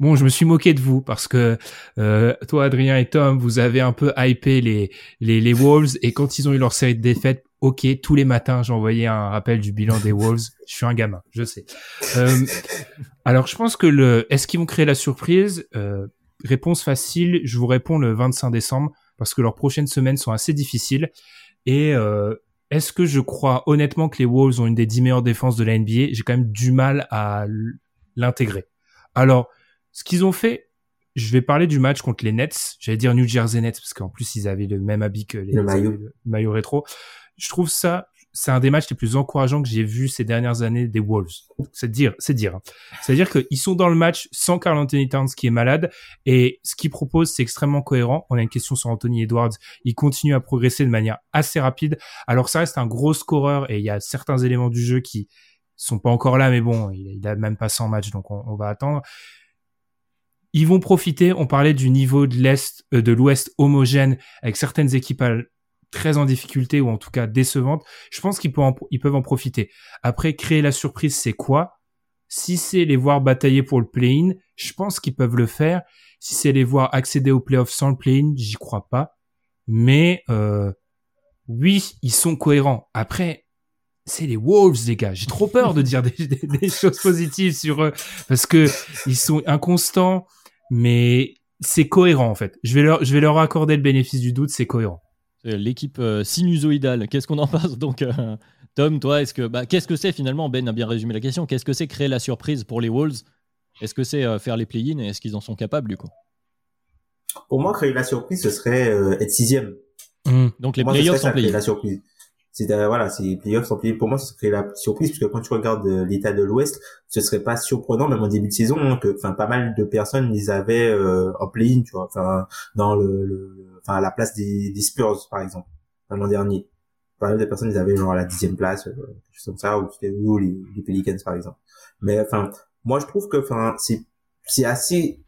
S2: Euh, bon, je me suis moqué de vous parce que euh, toi, Adrien et Tom, vous avez un peu hypé les les les Wolves et quand ils ont eu leur série de défaites, ok, tous les matins, j'envoyais un rappel du bilan des Wolves. Je suis un gamin, je sais. alors, je pense que le est-ce qu'ils vont créer la surprise? Réponse facile, je vous réponds le 25 décembre parce que leurs prochaines semaines sont assez difficiles. Et euh, est-ce que je crois honnêtement que les Wolves ont une des 10 meilleures défenses de la NBA J'ai quand même du mal à l'intégrer. Alors, ce qu'ils ont fait, je vais parler du match contre les Nets. J'allais dire New Jersey Nets parce qu'en plus ils avaient le même habit que les
S3: le maillot.
S2: le maillot rétro. Je trouve ça c'est un des matchs les plus encourageants que j'ai vu ces dernières années des Wolves. C'est dire, c'est dire. Hein. C'est-à-dire qu'ils sont dans le match sans Carl Anthony Towns qui est malade et ce qu'ils proposent c'est extrêmement cohérent. On a une question sur Anthony Edwards. Il continue à progresser de manière assez rapide. Alors ça reste un gros scoreur et il y a certains éléments du jeu qui sont pas encore là, mais bon, il, a même pas 100 matchs donc on, va attendre. Ils vont profiter. On parlait du niveau de l'est, euh, de l'ouest homogène avec certaines équipes très en difficulté ou en tout cas décevante, je pense qu'ils peuvent en, ils peuvent en profiter. Après, créer la surprise, c'est quoi? Si c'est les voir batailler pour le play-in, je pense qu'ils peuvent le faire. Si c'est les voir accéder au play-off sans le play-in, j'y crois pas. Mais euh, oui, ils sont cohérents. Après, c'est les Wolves, les gars. J'ai trop peur de dire des, des, choses positives sur eux parce que ils sont inconstants, mais c'est cohérent en fait. Je vais leur, je vais leur accorder le bénéfice du doute, c'est cohérent.
S1: L'équipe euh, sinusoïdale. Qu'est-ce qu'on en pense donc euh, Tom, toi, est-ce que bah, qu'est-ce que c'est finalement Ben a bien résumé la question. Qu'est-ce que c'est créer la surprise pour les Wolves? Est-ce que c'est euh, faire les play-in et est-ce qu'ils en sont capables du coup?
S3: Pour moi, créer la surprise, ce serait être sixième.
S1: Mmh. Donc les playoffs sont play
S3: La surprise c'est euh, voilà, c'est playoffs sont pour moi ce serait la surprise puisque quand tu regardes euh, l'état de l'Ouest, ce serait pas surprenant même au début de saison hein, que enfin pas mal de personnes les avaient euh, en play-in, tu vois, enfin dans le, enfin à la place des, des Spurs par exemple l'an dernier. Pas mal de personnes les avaient genre à la dixième place, euh, comme ça ou, les, les Pelicans par exemple. Mais enfin moi je trouve que enfin c'est c'est assez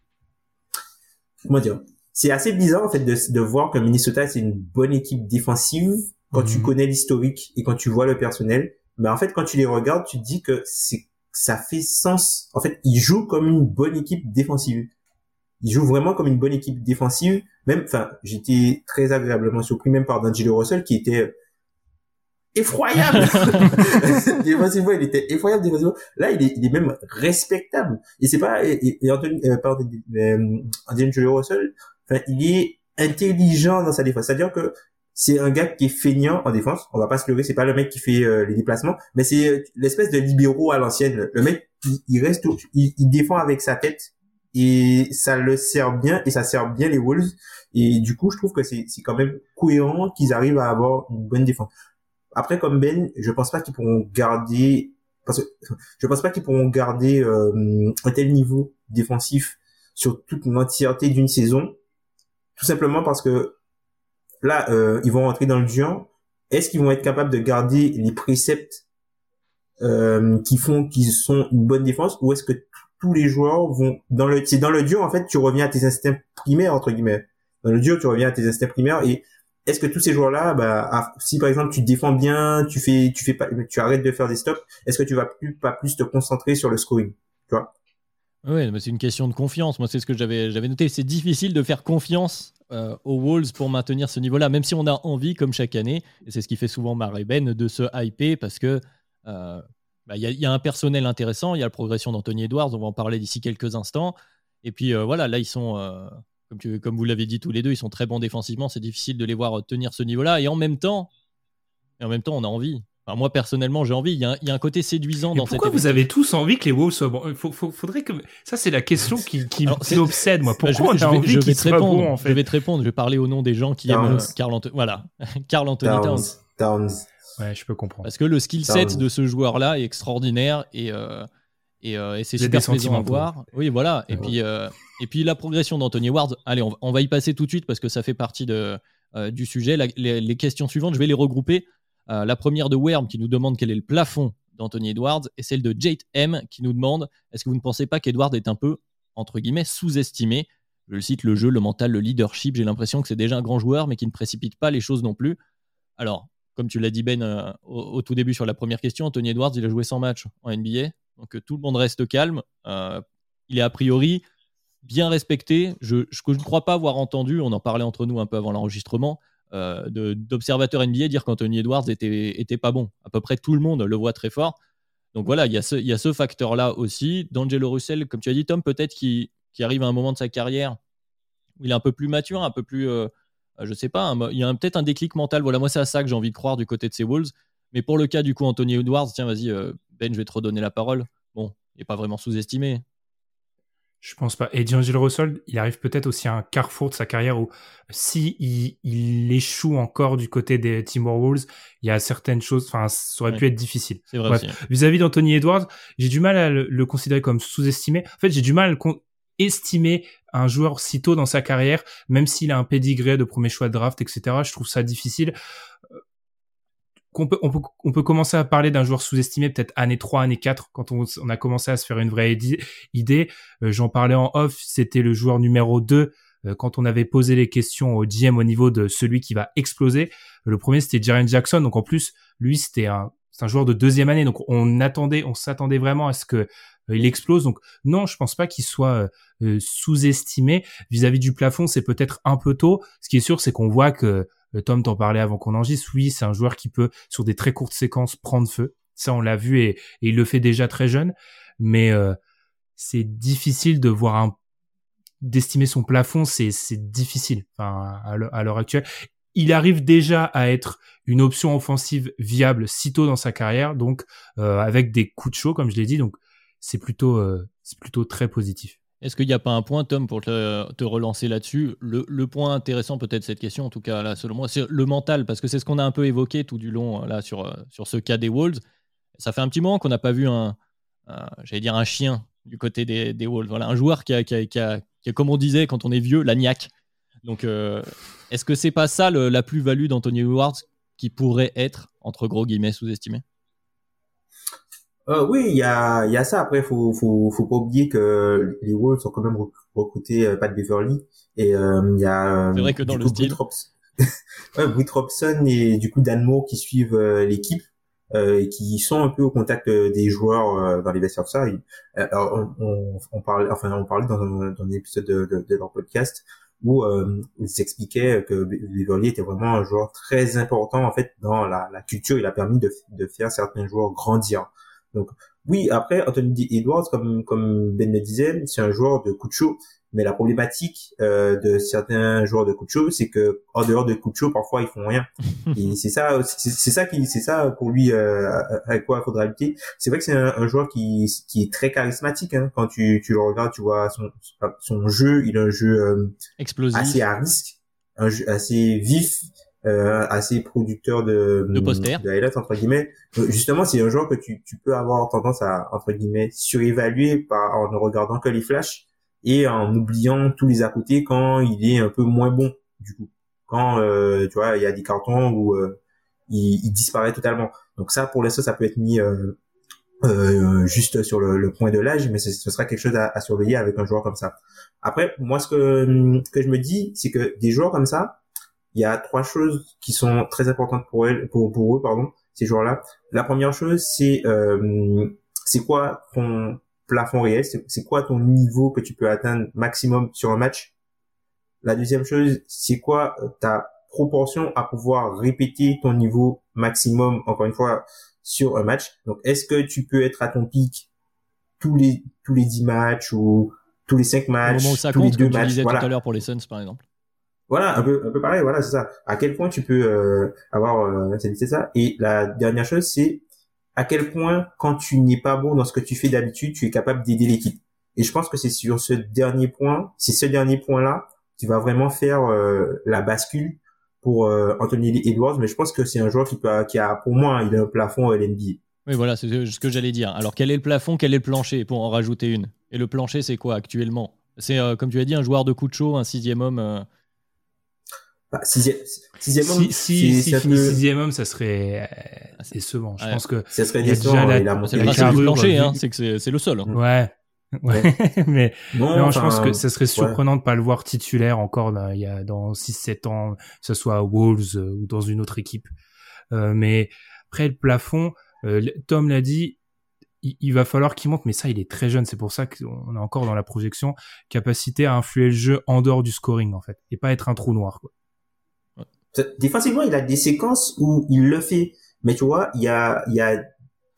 S3: comment dire c'est assez bizarre en fait de, de voir que Minnesota c'est une bonne équipe défensive quand tu mhm. connais l'historique et quand tu vois le personnel, mais en fait quand tu les regardes, tu te dis que c'est ça fait sens. En fait, ils jouent comme une bonne équipe défensive. Ils jouent vraiment comme une bonne équipe défensive. Même, enfin, j'étais très agréablement surpris même par D'Angelo Russell qui était effroyable. défensivement, il était effroyable défensivement. Là, il est, il est même respectable. Et c'est pas, et, et Anthony, euh, pardon, euh, D'Angelo Russell, enfin, il est intelligent dans sa défense. C'est-à-dire que c'est un gars qui est feignant en défense. On va pas se leurrer, c'est pas le mec qui fait euh, les déplacements, mais c'est euh, l'espèce de libéraux à l'ancienne. Le mec, il, reste, il, défend avec sa tête et ça le sert bien et ça sert bien les Wolves. Et du coup, je trouve que c'est quand même cohérent qu'ils arrivent à avoir une bonne défense. Après, comme Ben, je pense pas qu'ils pourront garder, parce que je pense pas qu'ils pourront garder euh, un tel niveau défensif sur toute l'entièreté d'une saison, tout simplement parce que là, euh, ils vont rentrer dans le dur. Est-ce qu'ils vont être capables de garder les préceptes euh, qui font qu'ils sont une bonne défense ou est-ce que tous les joueurs vont dans le c'est dans le dur en fait tu reviens à tes instincts primaires entre guillemets dans le dur tu reviens à tes instincts primaires et est-ce que tous ces joueurs là bah si par exemple tu défends bien tu fais tu fais pas tu arrêtes de faire des stops est-ce que tu vas plus pas plus te concentrer sur le scoring tu vois?
S1: Oui, mais c'est une question de confiance. Moi, c'est ce que j'avais, j'avais noté. C'est difficile de faire confiance euh, aux Wolves pour maintenir ce niveau-là, même si on a envie, comme chaque année, et c'est ce qui fait souvent marrer Ben, de se hyper parce que euh, bah, il y, a un personnel intéressant, il y a la progression d'Anthony Edwards, on va en parler d'ici quelques instants. Et puis euh, voilà, là, ils sont, comme, comme vous l'avez dit tous les deux, ils sont très bons défensivement. C'est difficile de les voir tenir ce niveau-là. Et en même temps, et en même temps, on a envie moi personnellement, j'ai envie. Il y, a un, côté séduisant dans
S2: cette. Pourquoi vous avez tous envie que les Wolves soient bons? Faut, faudrait que ça c'est la question qui, qui m'obsède moi. Pourquoi
S1: je,
S2: on a envie
S1: soient bons en fait Je vais te répondre. Je vais parler au nom des gens qui aiment Carl Anthony. Voilà, Carl Anthony
S3: Towns.
S2: Ouais, je peux comprendre.
S1: Parce que le skill set de ce joueur-là est extraordinaire et euh, et, euh, et c'est super plaisant à voir. Oui, voilà. Et puis euh, et puis la progression d'Anthony Ward. Allez, on, va y passer tout de suite parce que ça fait partie de du sujet. les, les questions suivantes, je vais les regrouper. Euh, la première de Worm qui nous demande quel est le plafond d'Anthony Edwards et celle de Jade M qui nous demande est-ce que vous ne pensez pas qu'Edwards est un peu, entre guillemets, sous-estimé? Je le cite, le jeu, le mental, le leadership, j'ai l'impression que c'est déjà un grand joueur mais qui ne précipite pas les choses non plus. Alors, comme tu l'as dit Ben euh, au, tout début sur la première question, Anthony Edwards, il a joué 100 matchs en NBA, donc euh, tout le monde reste calme. il est a priori bien respecté. Je ne crois pas avoir entendu, on en parlait entre nous un peu avant l'enregistrement, euh, d'observateurs NBA dire qu'Anthony Edwards était, était pas bon. À peu près tout le monde le voit très fort. Donc voilà, il y a ce, ce facteur-là aussi. D'Angelo Russell, comme tu as dit, Tom, peut-être qui, qui arrive à un moment de sa carrière où il est un peu plus mature, un peu plus, euh, je sais pas, il y a peut-être un déclic mental. Voilà, moi c'est à ça que j'ai envie de croire du côté de ces Wolves. Mais pour le cas du coup Anthony Edwards, tiens, vas-y, euh, Ben, je vais te redonner la parole. Bon, il n'est pas vraiment sous-estimé.
S2: Je pense pas. Et D'Angelo Russell, il arrive peut-être aussi à un carrefour de sa carrière où si il, échoue encore du côté des Timberwolves, il y a certaines choses, enfin, ça aurait pu être difficile.
S1: C'est vrai.
S2: Vis-à-vis d'Anthony Edwards, j'ai du mal à le, considérer comme sous-estimé. En fait, j'ai du mal à estimer un joueur si tôt dans sa carrière, même s'il a un pédigré de premier choix de draft, etc. Je trouve ça difficile on peut, commencer à parler d'un joueur sous-estimé peut-être année 3, année 4, quand on, a commencé à se faire une vraie idée. Euh, j'en parlais en off, c'était le joueur numéro 2 euh, quand on avait posé les questions au GM au niveau de celui qui va exploser. Le premier, c'était Jaren Jackson. Donc en plus, lui, c'était un, joueur de deuxième année. Donc on attendait, on s'attendait vraiment à ce que euh, explose. Donc non, je pense pas qu'il soit sous-estimé vis-à-vis du plafond. C'est peut-être un peu tôt. Ce qui est sûr, c'est qu'on voit que Tom t'en parlait avant qu'on enregistre. Oui, c'est un joueur qui peut sur des très courtes séquences prendre feu. Ça, on l'a vu et, il le fait déjà très jeune. Mais c'est difficile de voir un d'estimer son plafond, c'est difficile. À l'heure actuelle, il arrive déjà à être une option offensive viable si tôt dans sa carrière, donc euh, avec des coups de chaud, comme je l'ai dit. Donc c'est plutôt euh, c'est plutôt très positif.
S1: Est-ce qu'il n'y a pas un point, Tom, pour te, relancer là-dessus? Le, point intéressant peut-être cette question, en tout cas selon moi, c'est le mental, parce que c'est ce qu'on a un peu évoqué tout du long là sur euh, ce cas des Wolves. Ça fait un petit moment qu'on n'a pas vu un, j'allais un chien du côté des, des Wolves. Voilà, un joueur qui a, qui a, qui a, comme on disait quand on est vieux, la niaque. Donc, euh, est-ce que c'est pas ça la plus-value d'Anthony Edwards qui pourrait être, entre gros guillemets, sous-estimé?
S3: Euh, oui, il y a, y a ça. Après, faut, faut, faut pas oublier que les Wolves ont quand même recruté euh, Pat Beverly et euh, il y a.
S1: C'est vrai que dans le style.
S3: ouais, Britt Robson et du coup Dan Moore qui suivent l'équipe euh, et qui sont un peu au contact des joueurs dans les vestiaires de ça. alors, on, on, parlait, enfin, on parlait dans un, dans un épisode de, de, de leur podcast où euh, il s'expliquait que Beverly était vraiment un joueur très important en fait dans la, la culture. Il a permis de, de, faire certains joueurs grandir. Donc oui, après Anthony Edwards, comme comme Ben me disait, c'est un joueur de coup de chaud. Mais la problématique euh, de certains joueurs de coup de chaud, c'est que en dehors de coup de chaud, parfois ils font rien. Et c'est ça, c'est ça qui, c'est ça pour lui euh, avec quoi il faudra lutter. C'est vrai que c'est un, joueur qui qui est très charismatique. Hein. Quand tu tu le regardes, tu vois son son jeu, il a un jeu euh,
S1: explosif,
S3: assez à risque, un jeu assez vif. Euh, assez producteur de
S1: de posters.
S3: de entre guillemets. Justement c'est un joueur que tu, tu peux avoir tendance à entre guillemets surévaluer par en ne regardant que les flashs et en oubliant tous les à côté quand il est un peu moins bon du coup. Quand euh, tu vois il y a des cartons où euh, il, il, disparaît totalement. Donc ça pour l'instant ça peut être mis euh, euh juste sur le, le, point de l'âge mais ce, sera quelque chose à, à, surveiller avec un joueur comme ça. Après moi ce que que je me dis c'est que des joueurs comme ça il y a trois choses qui sont très importantes pour elles pour pour eux pardon ces joueurs là la première chose c'est c'est quoi ton plafond réel, c'est quoi ton niveau que tu peux atteindre maximum sur un match? La deuxième chose, c'est quoi euh, ta proportion à pouvoir répéter ton niveau maximum, encore une fois, sur un match? Donc, est-ce que tu peux être à ton pic tous les tous les 10 matchs ou tous les 5 matchs, tous
S1: les
S3: deux
S1: matchs,
S3: voilà.
S1: tout à l'heure pour les Suns par exemple.
S3: Voilà, un peu un peu pareil, voilà, c'est ça. À quel point tu peux euh, avoir euh, c'est ça. Et la dernière chose, c'est à quel point quand tu n'es pas bon dans ce que tu fais d'habitude, tu es capable d'aider l'équipe. Et je pense que c'est sur ce dernier point, c'est ce dernier point-là qui va vraiment faire euh, la bascule pour euh, Anthony Edwards. Mais je pense que c'est un joueur qui, peut, qui a, pour moi, il a un plafond l'NBA.
S1: Oui, voilà, c'est ce que j'allais dire. Alors, quel est le plafond, quel est le plancher pour en rajouter une? Et le plancher, c'est quoi actuellement? C'est, euh, comme tu as dit, un joueur de coup de chaud, un sixième homme
S3: bah, sixième, sixième
S2: homme, si, si, si finit sixième homme, ça serait euh, décevant. Je pense que
S3: ça serait décevant.
S1: La, la, c'est le plancher, hein, c'est que c'est le sol. Hein.
S2: Ouais. Ouais, mais non, je pense que ça serait surprenant ouais. de pas le voir titulaire encore il y a dans 6-7 ans, que ce soit à Wolves euh, ou dans une autre équipe. Euh, mais après le plafond, euh, Tom l'a dit, il, il, va falloir qu'il monte, mais ça il est très jeune, c'est pour ça qu'on est encore dans la projection, capacité à influer le jeu en dehors du scoring en fait, et pas être un trou noir. Quoi.
S3: Défensivement, il a des séquences où il le fait, mais tu vois, il y a, il y a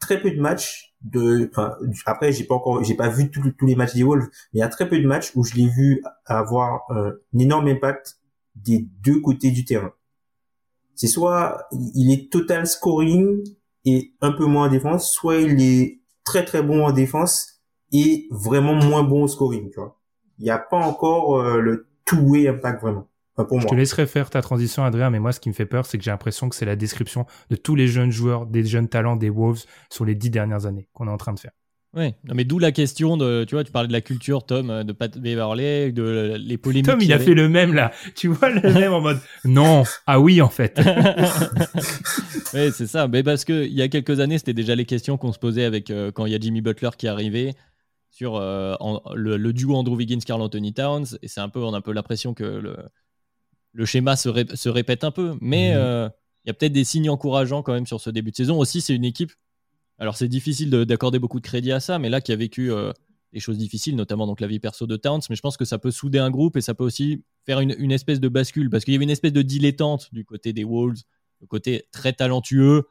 S3: très peu de matchs de, après, j'ai pas encore, j'ai pas vu tous les matchs des Wolves, mais il y a très peu de matchs où je l'ai vu avoir un énorme impact des deux côtés du terrain. C'est soit il est total scoring et un peu moins en défense, soit il est très très bon en défense et vraiment moins bon au scoring, tu vois. Il n'y a pas encore euh, le two-way impact vraiment
S2: je te laisserai faire ta transition, Adrien, mais moi, ce qui me fait peur, c'est que j'ai l'impression que c'est la description de tous les jeunes joueurs, des jeunes talents des Wolves sur les dix dernières années qu'on est en train de faire.
S1: Oui, non, mais d'où la question de, tu vois, tu parlais de la culture, Tom, euh, de Pat Beverley, de les polémiques.
S2: Tom, il a fait le même là. Tu vois le même en mode non, ah oui en fait.
S1: oui, c'est ça. Mais parce que il y a quelques années, c'était déjà les questions qu'on se posait avec euh, quand il y a Jimmy Butler qui arrivait sur euh, le, duo Andrew Wiggins, Carl Anthony Towns, et c'est un peu, on a un peu l'impression que le, le schéma se, se, répète un peu. Mais mhm. euh, il y a peut-être des signes encourageants quand même sur ce début de saison. Aussi, c'est une équipe. Alors, c'est difficile d'accorder beaucoup de crédit à ça, mais là, qui a vécu euh, des choses difficiles, notamment donc la vie perso de Towns, mais je pense que ça peut souder un groupe et ça peut aussi faire une, une espèce de bascule, parce qu'il y avait une espèce de dilettante du côté des Wolves, le côté très talentueux.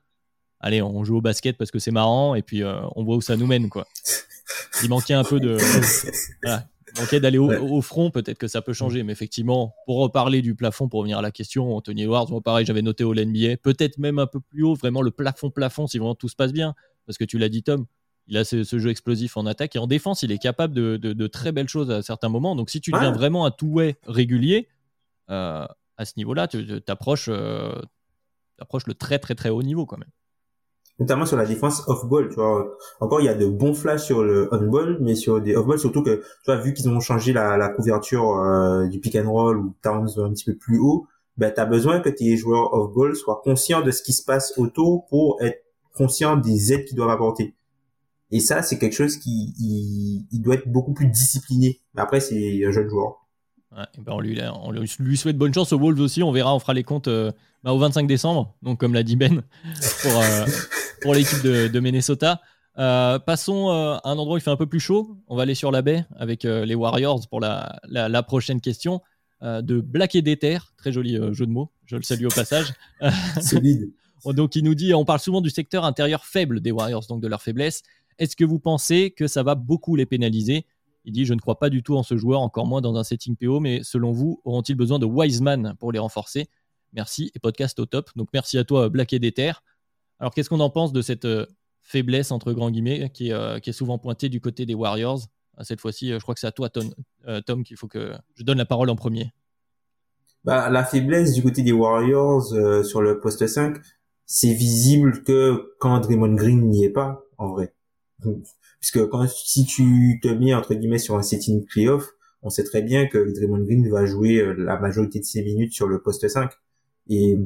S1: Allez, on joue au basket parce que c'est marrant, et puis euh, on voit où ça nous mène, quoi. Il manquait un peu de... Voilà. Manquait d'aller au,
S3: Ouais.
S1: au front, peut-être que ça peut changer, mais effectivement, pour reparler du plafond, pour revenir à la question, Anthony Edwards, moi pareil, j'avais noté au NBA, peut-être même un peu plus haut, vraiment le plafond-plafond, si vraiment tout se passe bien, parce que tu l'as dit, Tom, il a ce, ce jeu explosif en attaque et en défense, il est capable de, de- de très belles choses à certains moments. Donc, si tu deviens
S3: Ouais.
S1: vraiment un two-way régulier, euh, à ce niveau-là, tu t'approches euh, t'approches le très très très haut niveau quand même.
S3: Notamment sur la défense off-ball, tu vois. Encore, il y a de bons flashs sur le on-ball, mais sur des off-ball, surtout que, tu vois, vu qu'ils ont changé la, la couverture euh, du pick and roll ou Towns un petit peu plus haut, ben, t'as besoin que tes joueurs off-ball soient conscients de ce qui se passe autour pour être conscients des aides qu'ils doivent apporter. Et ça, c'est quelque chose qui, il, il doit être beaucoup plus discipliné. Mais après, c'est un jeune joueur.
S1: Ouais, et ben on, lui, on lui lui souhaite bonne chance aux Wolves aussi. On verra, on fera les comptes euh, bah, au 25 décembre. Donc, comme l'a dit Ben, pour, euh, pour l'équipe de, de Minnesota. Euh, passons euh, à un endroit où il fait un peu plus chaud. On va aller sur la baie avec euh, les Warriors pour la, la, la prochaine question. De Black et Déter, très joli jeu de mots, je le salue au passage.
S3: Solide.
S1: Donc il nous dit, on parle souvent du secteur intérieur faible des Warriors, donc de leur faiblesse. Est-ce que vous pensez que ça va beaucoup les pénaliser? Il dit, je ne crois pas du tout en ce joueur, encore moins dans un setting PO, mais selon vous, auront-ils besoin de Wiseman pour les renforcer? Merci et podcast au top. Donc merci à toi Black et Déter. Alors qu'est-ce qu'on en pense de cette euh, faiblesse entre grands guillemets qui est, euh, qui est souvent pointée du côté des Warriors? Ah, Cette fois-ci, euh, je crois que c'est à toi Tom, euh, qu'il faut que je donne la parole en premier.
S3: Bah, la faiblesse du côté des Warriors euh, sur le poste 5, c'est visible que quand Draymond Green n'y est pas, en vrai. Puisque quand, si tu te mets, entre guillemets, sur un setting playoff, on sait très bien que Draymond Green va jouer euh, la majorité de ses minutes sur le poste 5. Et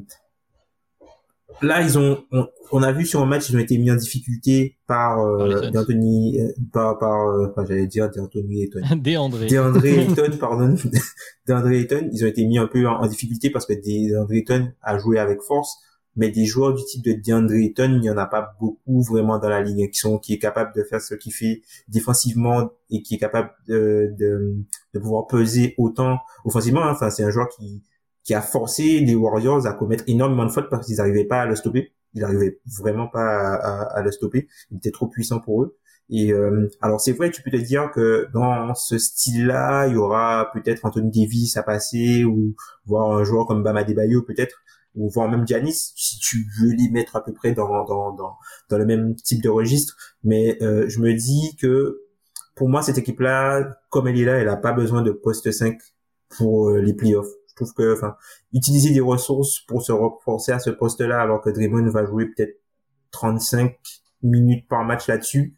S3: là, ils ont, on, on a vu sur un match, ils ont été mis en difficulté par, euh,
S1: Suns.
S3: d'Anthony, euh, par, par, euh, enfin, j'allais dire d'Anthony Ayton.
S1: Déandré.
S3: DeAndre Ayton, pardon, DeAndre Ayton, ils ont été mis un peu en, en difficulté parce que DeAndre Ayton a joué avec force, mais des joueurs du type de DeAndre Ayton, il n'y en a pas beaucoup vraiment dans la ligne qui sont qui est capable de faire ce qu'il fait défensivement et qui est capable de de, de pouvoir peser autant offensivement. hein. Enfin, c'est un joueur qui qui a forcé les Warriors à commettre énormément de fautes parce qu'ils n'arrivaient pas à le stopper. Ils n'arrivaient vraiment pas à, à- à le stopper. Il était trop puissant pour eux. Et euh, alors c'est vrai, tu peux te dire que dans ce style-là, il y aura peut-être Anthony Davis à passer ou voir un joueur comme Bama Debayo peut-être ou voir même Giannis si tu veux les mettre à peu près dans dans dans, dans le même type de registre. Mais euh, je me dis que pour moi cette équipe-là, comme elle est là, elle a pas besoin de poste 5 pour euh, les playoffs. Trouve que enfin utiliser des ressources pour se renforcer à ce poste-là alors que Draymond va jouer peut-être 35 minutes par match là-dessus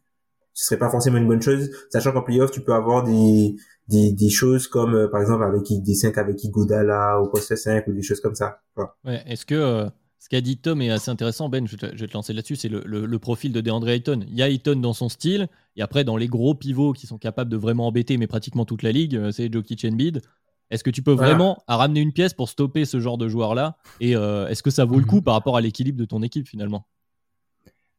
S3: ce serait pas forcément une bonne chose, sachant qu'en playoff, tu peux avoir des, des, des choses comme, euh, par exemple, avec des 5 avec Igodala au poste 5 ou des choses comme ça.
S1: Ouais, Est-ce que euh, ce qu'a dit Tom est assez intéressant, Ben, je vais te, vais te lancer là-dessus, c'est le, le- profil de DeAndre Ayton. Il y a Ayton dans son style, et après, dans les gros pivots qui sont capables de vraiment embêter, mais pratiquement toute la ligue, euh, c'est Jokic Embiid. Est-ce que tu peux
S3: Voilà.
S1: vraiment à ramener une pièce pour stopper ce genre de joueur-là Et euh, est-ce que ça vaut le coup
S2: Mhm.
S1: par rapport à l'équilibre de ton équipe finalement?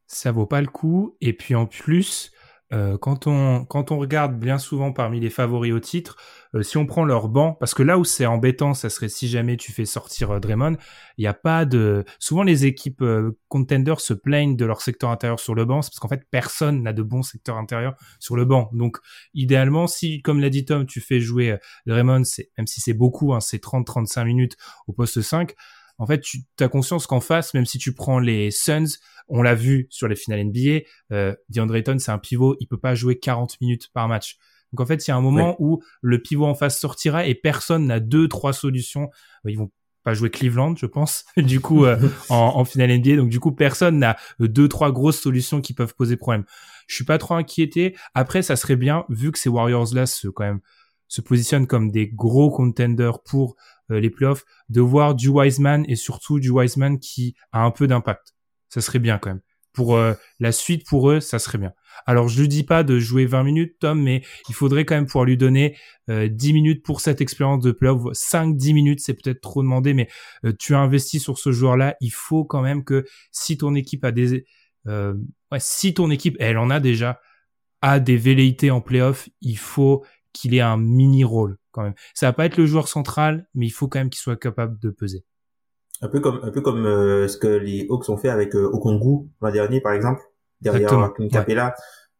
S2: Ça vaut pas le coup. Et puis en plus, euh, quand on quand on regarde bien souvent parmi les favoris au titre, euh, si on prend leur banc, parce que là où c'est embêtant, ça serait si jamais tu fais sortir euh, Draymond, il n'y a pas de. Souvent les équipes euh, contenders se plaignent de leur secteur intérieur sur le banc, c'est parce qu'en fait personne n'a de bon secteur intérieur sur le banc. Donc idéalement, si comme l'a dit Tom, tu fais jouer Draymond, même si c'est beaucoup, hein, c'est 30-35 minutes au poste 5. En fait, tu as conscience qu'en face, même si tu prends les Suns, on l'a vu sur les finales NBA, euh, DeAndre Ayton, c'est un pivot, il peut pas jouer 40 minutes par match. Donc en fait, il y a un moment où le pivot en face sortira et personne n'a deux, trois solutions. Ils vont pas jouer Cleveland, je pense, du coup, euh, en, en finale NBA. Donc du coup, personne n'a deux, trois grosses solutions qui peuvent poser problème. Je suis pas trop inquiété. Après, ça serait bien, vu que ces Warriors-là se, quand même, se positionnent comme des gros contenders pour euh, les playoffs, de voir du Wiseman et surtout du Wiseman qui a un peu d'impact. Ça serait bien quand même. Pour euh, la suite, pour eux, ça serait bien. Alors, je lui dis pas de jouer 20 minutes, Tom, mais il faudrait quand même pouvoir lui donner euh, 10 minutes pour cette expérience de playoff. 5-10 minutes, c'est peut-être trop demandé, mais euh, tu as investi sur ce joueur-là. Il faut quand même que si ton équipe a des... Euh, si ton équipe, elle en a déjà, a des velléités en playoff, il faut qu'il ait un mini rôle quand même. Ça va pas être le joueur central, mais il faut quand même qu'il soit capable de peser.
S3: Un peu comme un peu comme euh, ce que les Hawks ont fait avec euh, Okongu l'an dernier par exemple derrière Capella.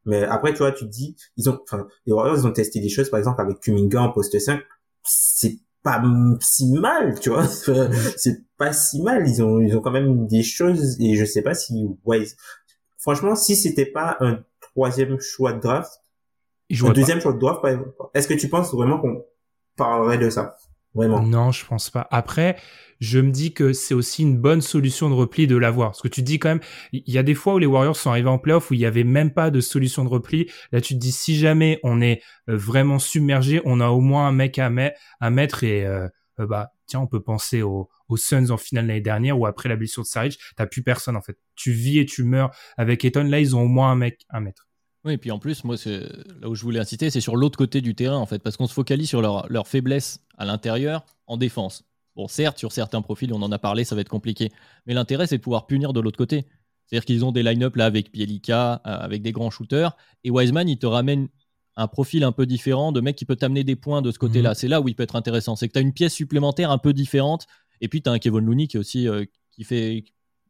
S3: Mais après tu vois tu te dis ils ont enfin les Warriors ils ont testé des choses par exemple avec Kuminga en poste 5 c'est pas si mal tu vois c'est pas si mal ils ont ils ont quand même des choses et je sais pas si ouais franchement si c'était pas un troisième choix de draft un deuxième choix de draft est-ce que tu penses vraiment qu'on parlerait de ça vraiment?
S2: Non je pense pas après je me dis que c'est aussi une bonne solution de repli de l'avoir. Parce que tu te dis quand même, il y a des fois où les Warriors sont arrivés en playoff où il y avait même pas de solution de repli. Là, tu te dis, si jamais on est euh, vraiment submergé, on a au moins un mec à, mettre et, euh, euh, bah, tiens, on peut penser aux, Suns en finale l'année dernière ou après la blessure de Saric, t'as plus personne en fait. Tu vis et tu meurs avec Eton. Là, ils ont au moins un mec à mettre.
S1: Oui, et puis en plus, moi, là où je voulais inciter, c'est sur l'autre côté du terrain, en fait, parce qu'on se focalise sur leur, leur faiblesse à l'intérieur en défense. Bon, certes, sur certains profils, on en a parlé, ça va être compliqué. Mais l'intérêt, c'est de pouvoir punir de l'autre côté. C'est-à-dire qu'ils ont des line-up là avec Pielica, euh, avec des grands shooters. Et Wiseman, il te ramène un profil un peu différent de mec qui peut t'amener des points de ce côté-là. Mhm. C'est là où il peut être intéressant. C'est que tu as une pièce supplémentaire un peu différente. Et puis, tu as un Kevin Looney qui, aussi, euh, qui, fait,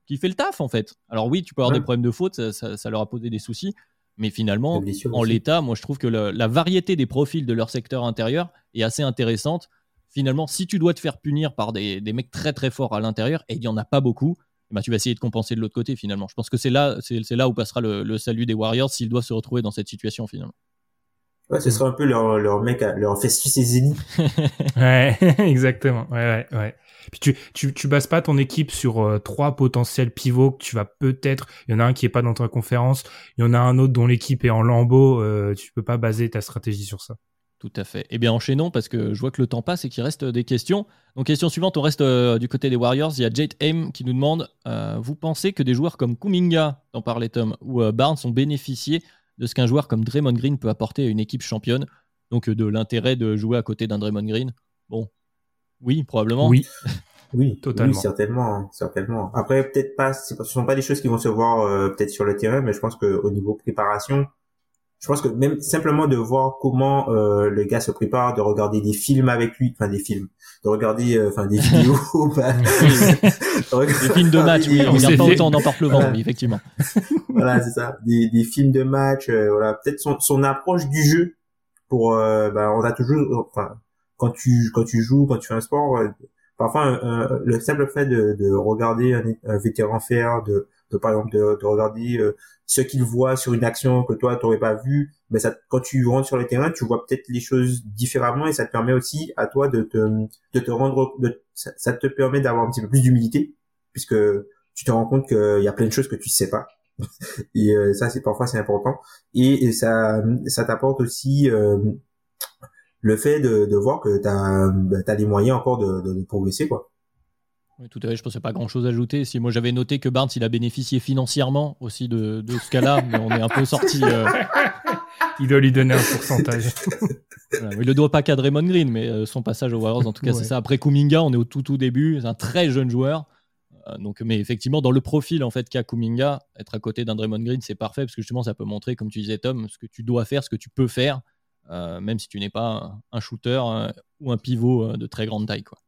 S1: qui fait le taf, en fait. Alors, oui, tu peux avoir des problèmes de faute, ça, leur a posé des soucis. Mais finalement, en l'état, moi, je trouve que la variété des profils de leur secteur intérieur est assez intéressante finalement, si tu dois te faire punir par des, mecs très très forts à l'intérieur, et il n'y en a pas beaucoup, eh ben, tu vas essayer de compenser de l'autre côté finalement. Je pense que c'est là, c'est, là où passera le, salut des Warriors s'ils doivent se retrouver dans cette situation finalement.
S3: Ouais, ce sera un peu leur, leur mec, leur Festus et Zénith.
S2: ouais, exactement. Ouais, ouais, ouais. Puis tu, tu, tu bases pas ton équipe sur euh, trois potentiels pivots que tu vas peut-être. Il y en a un qui est pas dans ta conférence, il y en a un autre dont l'équipe est en lambeau. Euh, tu peux pas baser ta stratégie sur ça.
S1: Tout à fait. Eh bien, enchaînons parce que je vois que le temps passe et qu'il reste des questions. Donc, question suivante, on reste euh, du côté des Warriors. Il y a Jade Aim qui nous demande euh, Vous pensez que des joueurs comme Kuminga, dont parlait Tom, ou euh, Barnes ont bénéficié de ce qu'un joueur comme Draymond Green peut apporter à une équipe championne? Donc, de l'intérêt de jouer à côté d'un Draymond Green? Bon, oui, probablement.
S2: Oui.
S3: Oui, totalement. Oui, certainement, certainement. Après, peut-être pas, ce ne sont pas des choses qui vont se voir peut-être sur le terrain, mais je pense qu'au niveau préparation, je pense que même simplement de voir comment euh, le gars se prépare, de regarder des films avec lui, enfin des films, de regarder euh, enfin des vidéos, bah,
S1: des films de match, oui, on regarde pas autant dans Porte le vent, effectivement.
S3: voilà, c'est ça, des, des films de match, euh, voilà, peut-être son, son approche du jeu pour, bah, on a toujours, enfin, quand tu quand tu joues, quand tu fais un sport, parfois le simple fait de, de regarder un, un vétéran faire, de de par exemple de, de regarder euh, ce qu'il voit sur une action que toi t'aurais pas vu mais ça quand tu rentres sur le terrain tu vois peut-être les choses différemment et ça te permet aussi à toi de te de te rendre de, ça, te permet d'avoir un petit peu plus d'humilité puisque tu te rends compte qu'il y a plein de choses que tu sais pas. Et euh, ça c'est parfois c'est important. Et, ça ça t'apporte aussi euh, le fait de, de voir que tu as, bah, as les moyens encore de, de progresser quoi
S1: oui, tout à fait, je pensais pas grand chose à ajouter. Si moi j'avais noté que Barnes il a bénéficié financièrement aussi de, de ce cas-là, mais on est un peu sorti. Euh,
S2: il doit lui donner un pourcentage.
S1: voilà, il le doit pas qu'à Draymond Green, mais euh, son passage aux Warriors, en tout cas, c'est ça. Après Kuminga, on est au tout tout début, c'est un très jeune joueur. Euh, donc, mais effectivement, dans le profil en fait qu'a Kuminga, être à côté d'un Draymond Green, c'est parfait parce que justement, ça peut montrer, comme tu disais Tom, ce que tu dois faire, ce que tu peux faire, même si tu n'es pas un, shooter ou un pivot de très grande taille, quoi.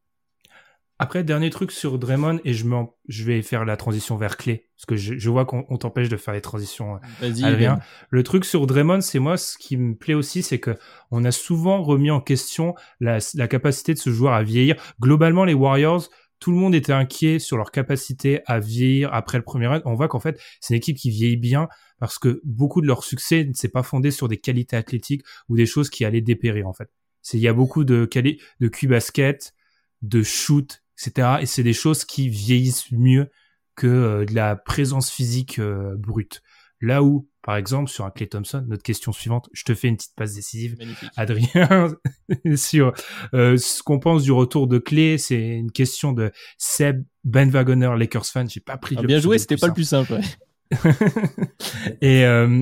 S2: Après, dernier truc sur Draymond, et je, je vais faire la transition vers Clé, parce que je, vois qu'on t'empêche de faire les transitions, Adrien. Le truc sur Draymond, c'est moi, ce qui me plaît aussi, c'est que on a souvent remis en question la, capacité de ce joueur à vieillir. Globalement, les Warriors, tout le monde était inquiet sur leur capacité à vieillir après le premier round. On voit qu'en fait, c'est une équipe qui vieillit bien parce que beaucoup de leur succès ne s'est pas fondé sur des qualités athlétiques ou des choses qui allaient dépérir, en fait. C'est, il y a beaucoup de, de Q basket, de shoot, etc. Et c'est des choses qui vieillissent mieux que euh, de la présence physique euh, brute. Là où, par exemple, sur un Clay Thompson, notre question suivante, je te fais une petite passe décisive, Adrien, sur euh, ce qu'on pense du retour de Clay, c'est une question de Seb Ben Wagoner, Lakers fan. J'ai pas pris.
S1: Ah, bien joué, c'était pas le plus simple.
S2: et euh,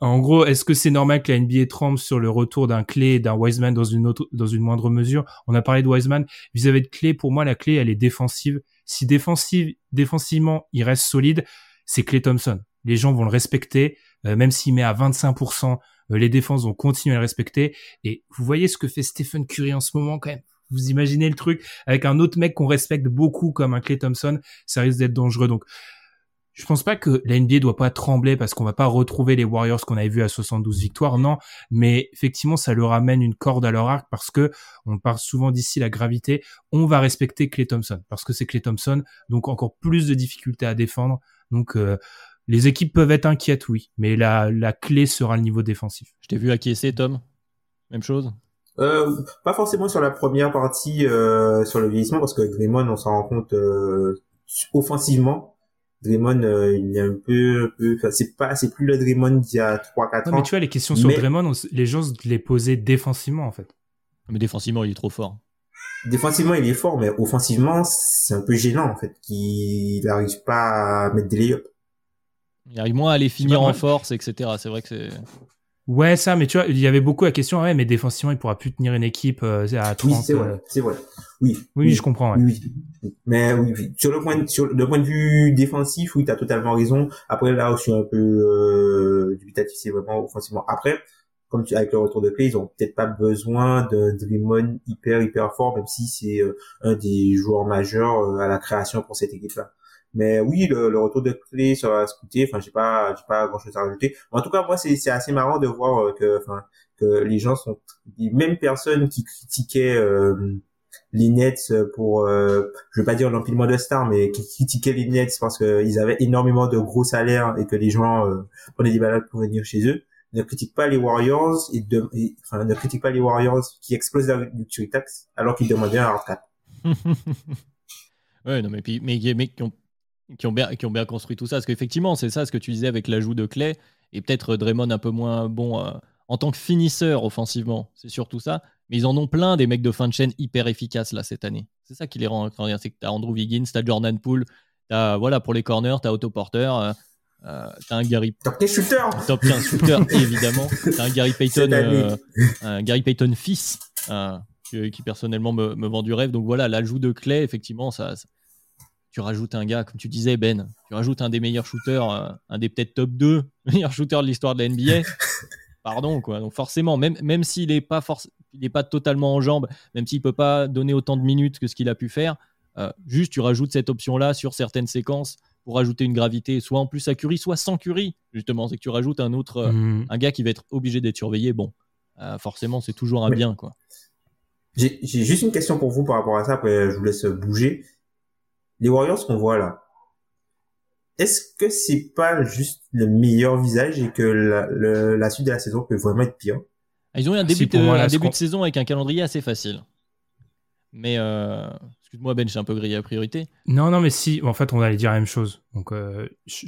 S2: en gros, est-ce que c'est normal que la NBA tremble sur le retour d'un clé d'un Wiseman dans une autre, dans une moindre mesure? On a parlé de Wiseman vis-à-vis de clé. Pour moi, la clé, elle est défensive. Si défensive, défensivement, il reste solide, c'est Clay Thompson. Les gens vont le respecter, euh, même s'il met à 25% Euh, les défenses vont continuer à le respecter. Et vous voyez ce que fait Stephen Curry en ce moment quand même. Vous imaginez le truc avec un autre mec qu'on respecte beaucoup comme un Clay Thompson, ça risque d'être dangereux. Donc je pense pas que la NBA doit pas trembler parce qu'on va pas retrouver les Warriors qu'on avait vus à 72 victoires, non. Mais effectivement, ça leur amène une corde à leur arc parce que on parle souvent d'ici la gravité. On va respecter Clay Thompson parce que c'est Clay Thompson, donc encore plus de difficultés à défendre. Donc euh, les équipes peuvent être inquiètes, oui, mais la, la clé sera le niveau défensif.
S1: Je t'ai vu acquiescer, Tom? Même chose?
S3: Euh, pas forcément sur la première partie euh, sur le vieillissement parce que Draymond on s'en rend compte euh, offensivement Draymond euh, il est un peu, peu c'est pas c'est plus le Draymond d'il y a 3 4 ans.
S2: mais tu vois les questions sur Draymond les gens les posaient défensivement en fait.
S1: Mais défensivement il est trop fort.
S3: Défensivement il est fort mais offensivement c'est un peu gênant en fait qu'il n'arrive pas à mettre des layups.
S1: Il arrive moins à les finir en force etc. C'est vrai que c'est
S2: Ouais, ça, mais tu vois, il y avait beaucoup la question, ouais, mais défensivement, il pourra plus tenir une équipe euh, à 30.
S3: Oui, c'est vrai, euh. c'est vrai. Oui.
S2: oui. je comprends. Ouais.
S3: Oui, mais oui, sur le point, de, sur le point de vue défensif, oui, t'as totalement raison. Après, là où je suis un peu euh, dubitatif, c'est vraiment offensivement. Après, comme tu, avec le retour de Clay, ils ont peut-être pas besoin de Draymond hyper hyper fort, même si c'est euh, un des joueurs majeurs à la création pour cette équipe-là. Mais oui, le, le retour de clé sera scouté. Enfin, j'ai pas, j'ai pas grand chose à rajouter. En tout cas, moi, c'est, c'est assez marrant de voir euh, que, enfin, que les gens sont les mêmes personnes qui critiquaient euh, les Nets pour, euh, je veux pas dire l'empilement de stars, mais qui critiquaient les Nets parce qu'ils avaient énormément de gros salaires et que les gens euh, prenaient des balades pour venir chez eux. Ne critiquent pas les Warriors et, de, enfin, ne critiquent pas les Warriors qui explosent la luxury tax alors qu'ils demandaient un hard cap.
S1: ouais, non, mais puis, mais, mais qui ont qui ont bien, qui ont bien construit tout ça. Parce qu'effectivement, c'est ça ce que tu disais avec l'ajout de Clay et peut-être Draymond un peu moins bon euh, en tant que finisseur offensivement. C'est surtout ça. Mais ils en ont plein des mecs de fin de chaîne hyper efficaces là cette année. C'est ça qui les rend incroyables. C'est que tu as Andrew Wiggins, tu as Jordan Poole, as, voilà, pour les corners, tu as Otto Porter. Euh, euh, t'as un Gary
S3: top 15 shooter
S1: top 15 shooter évidemment t'as un Gary Payton euh, un Gary Payton fils qui, qui, personnellement me, me, vend du rêve donc voilà l'ajout de Clay effectivement ça, ça, tu rajoutes un gars, comme tu disais, Ben, tu rajoutes un des meilleurs shooters, euh, un des peut-être top 2 meilleurs shooters de l'histoire de la NBA. Pardon, quoi. Donc forcément, même, même s'il n'est pas, il pas totalement en jambes, même s'il peut pas donner autant de minutes que ce qu'il a pu faire, euh, juste tu rajoutes cette option-là sur certaines séquences pour ajouter une gravité, soit en plus à Curry, soit sans Curry, justement. C'est que tu rajoutes un autre, euh, mm. un gars qui va être obligé d'être surveillé. Bon, forcément, c'est toujours un bien, quoi.
S3: J'ai juste une question pour vous par rapport à ça, après je vous laisse bouger les Warriors qu'on voit là, est-ce que c'est pas juste le meilleur visage et que la, la suite de la saison peut vraiment être pire?
S1: Ah, Ils ont eu un début, de, début de saison avec un calendrier assez facile. Mais euh, excuse-moi Ben, j'ai un peu grillé la priorité.
S2: Non, non, mais si, en fait, on allait dire la même chose. Donc, euh, je,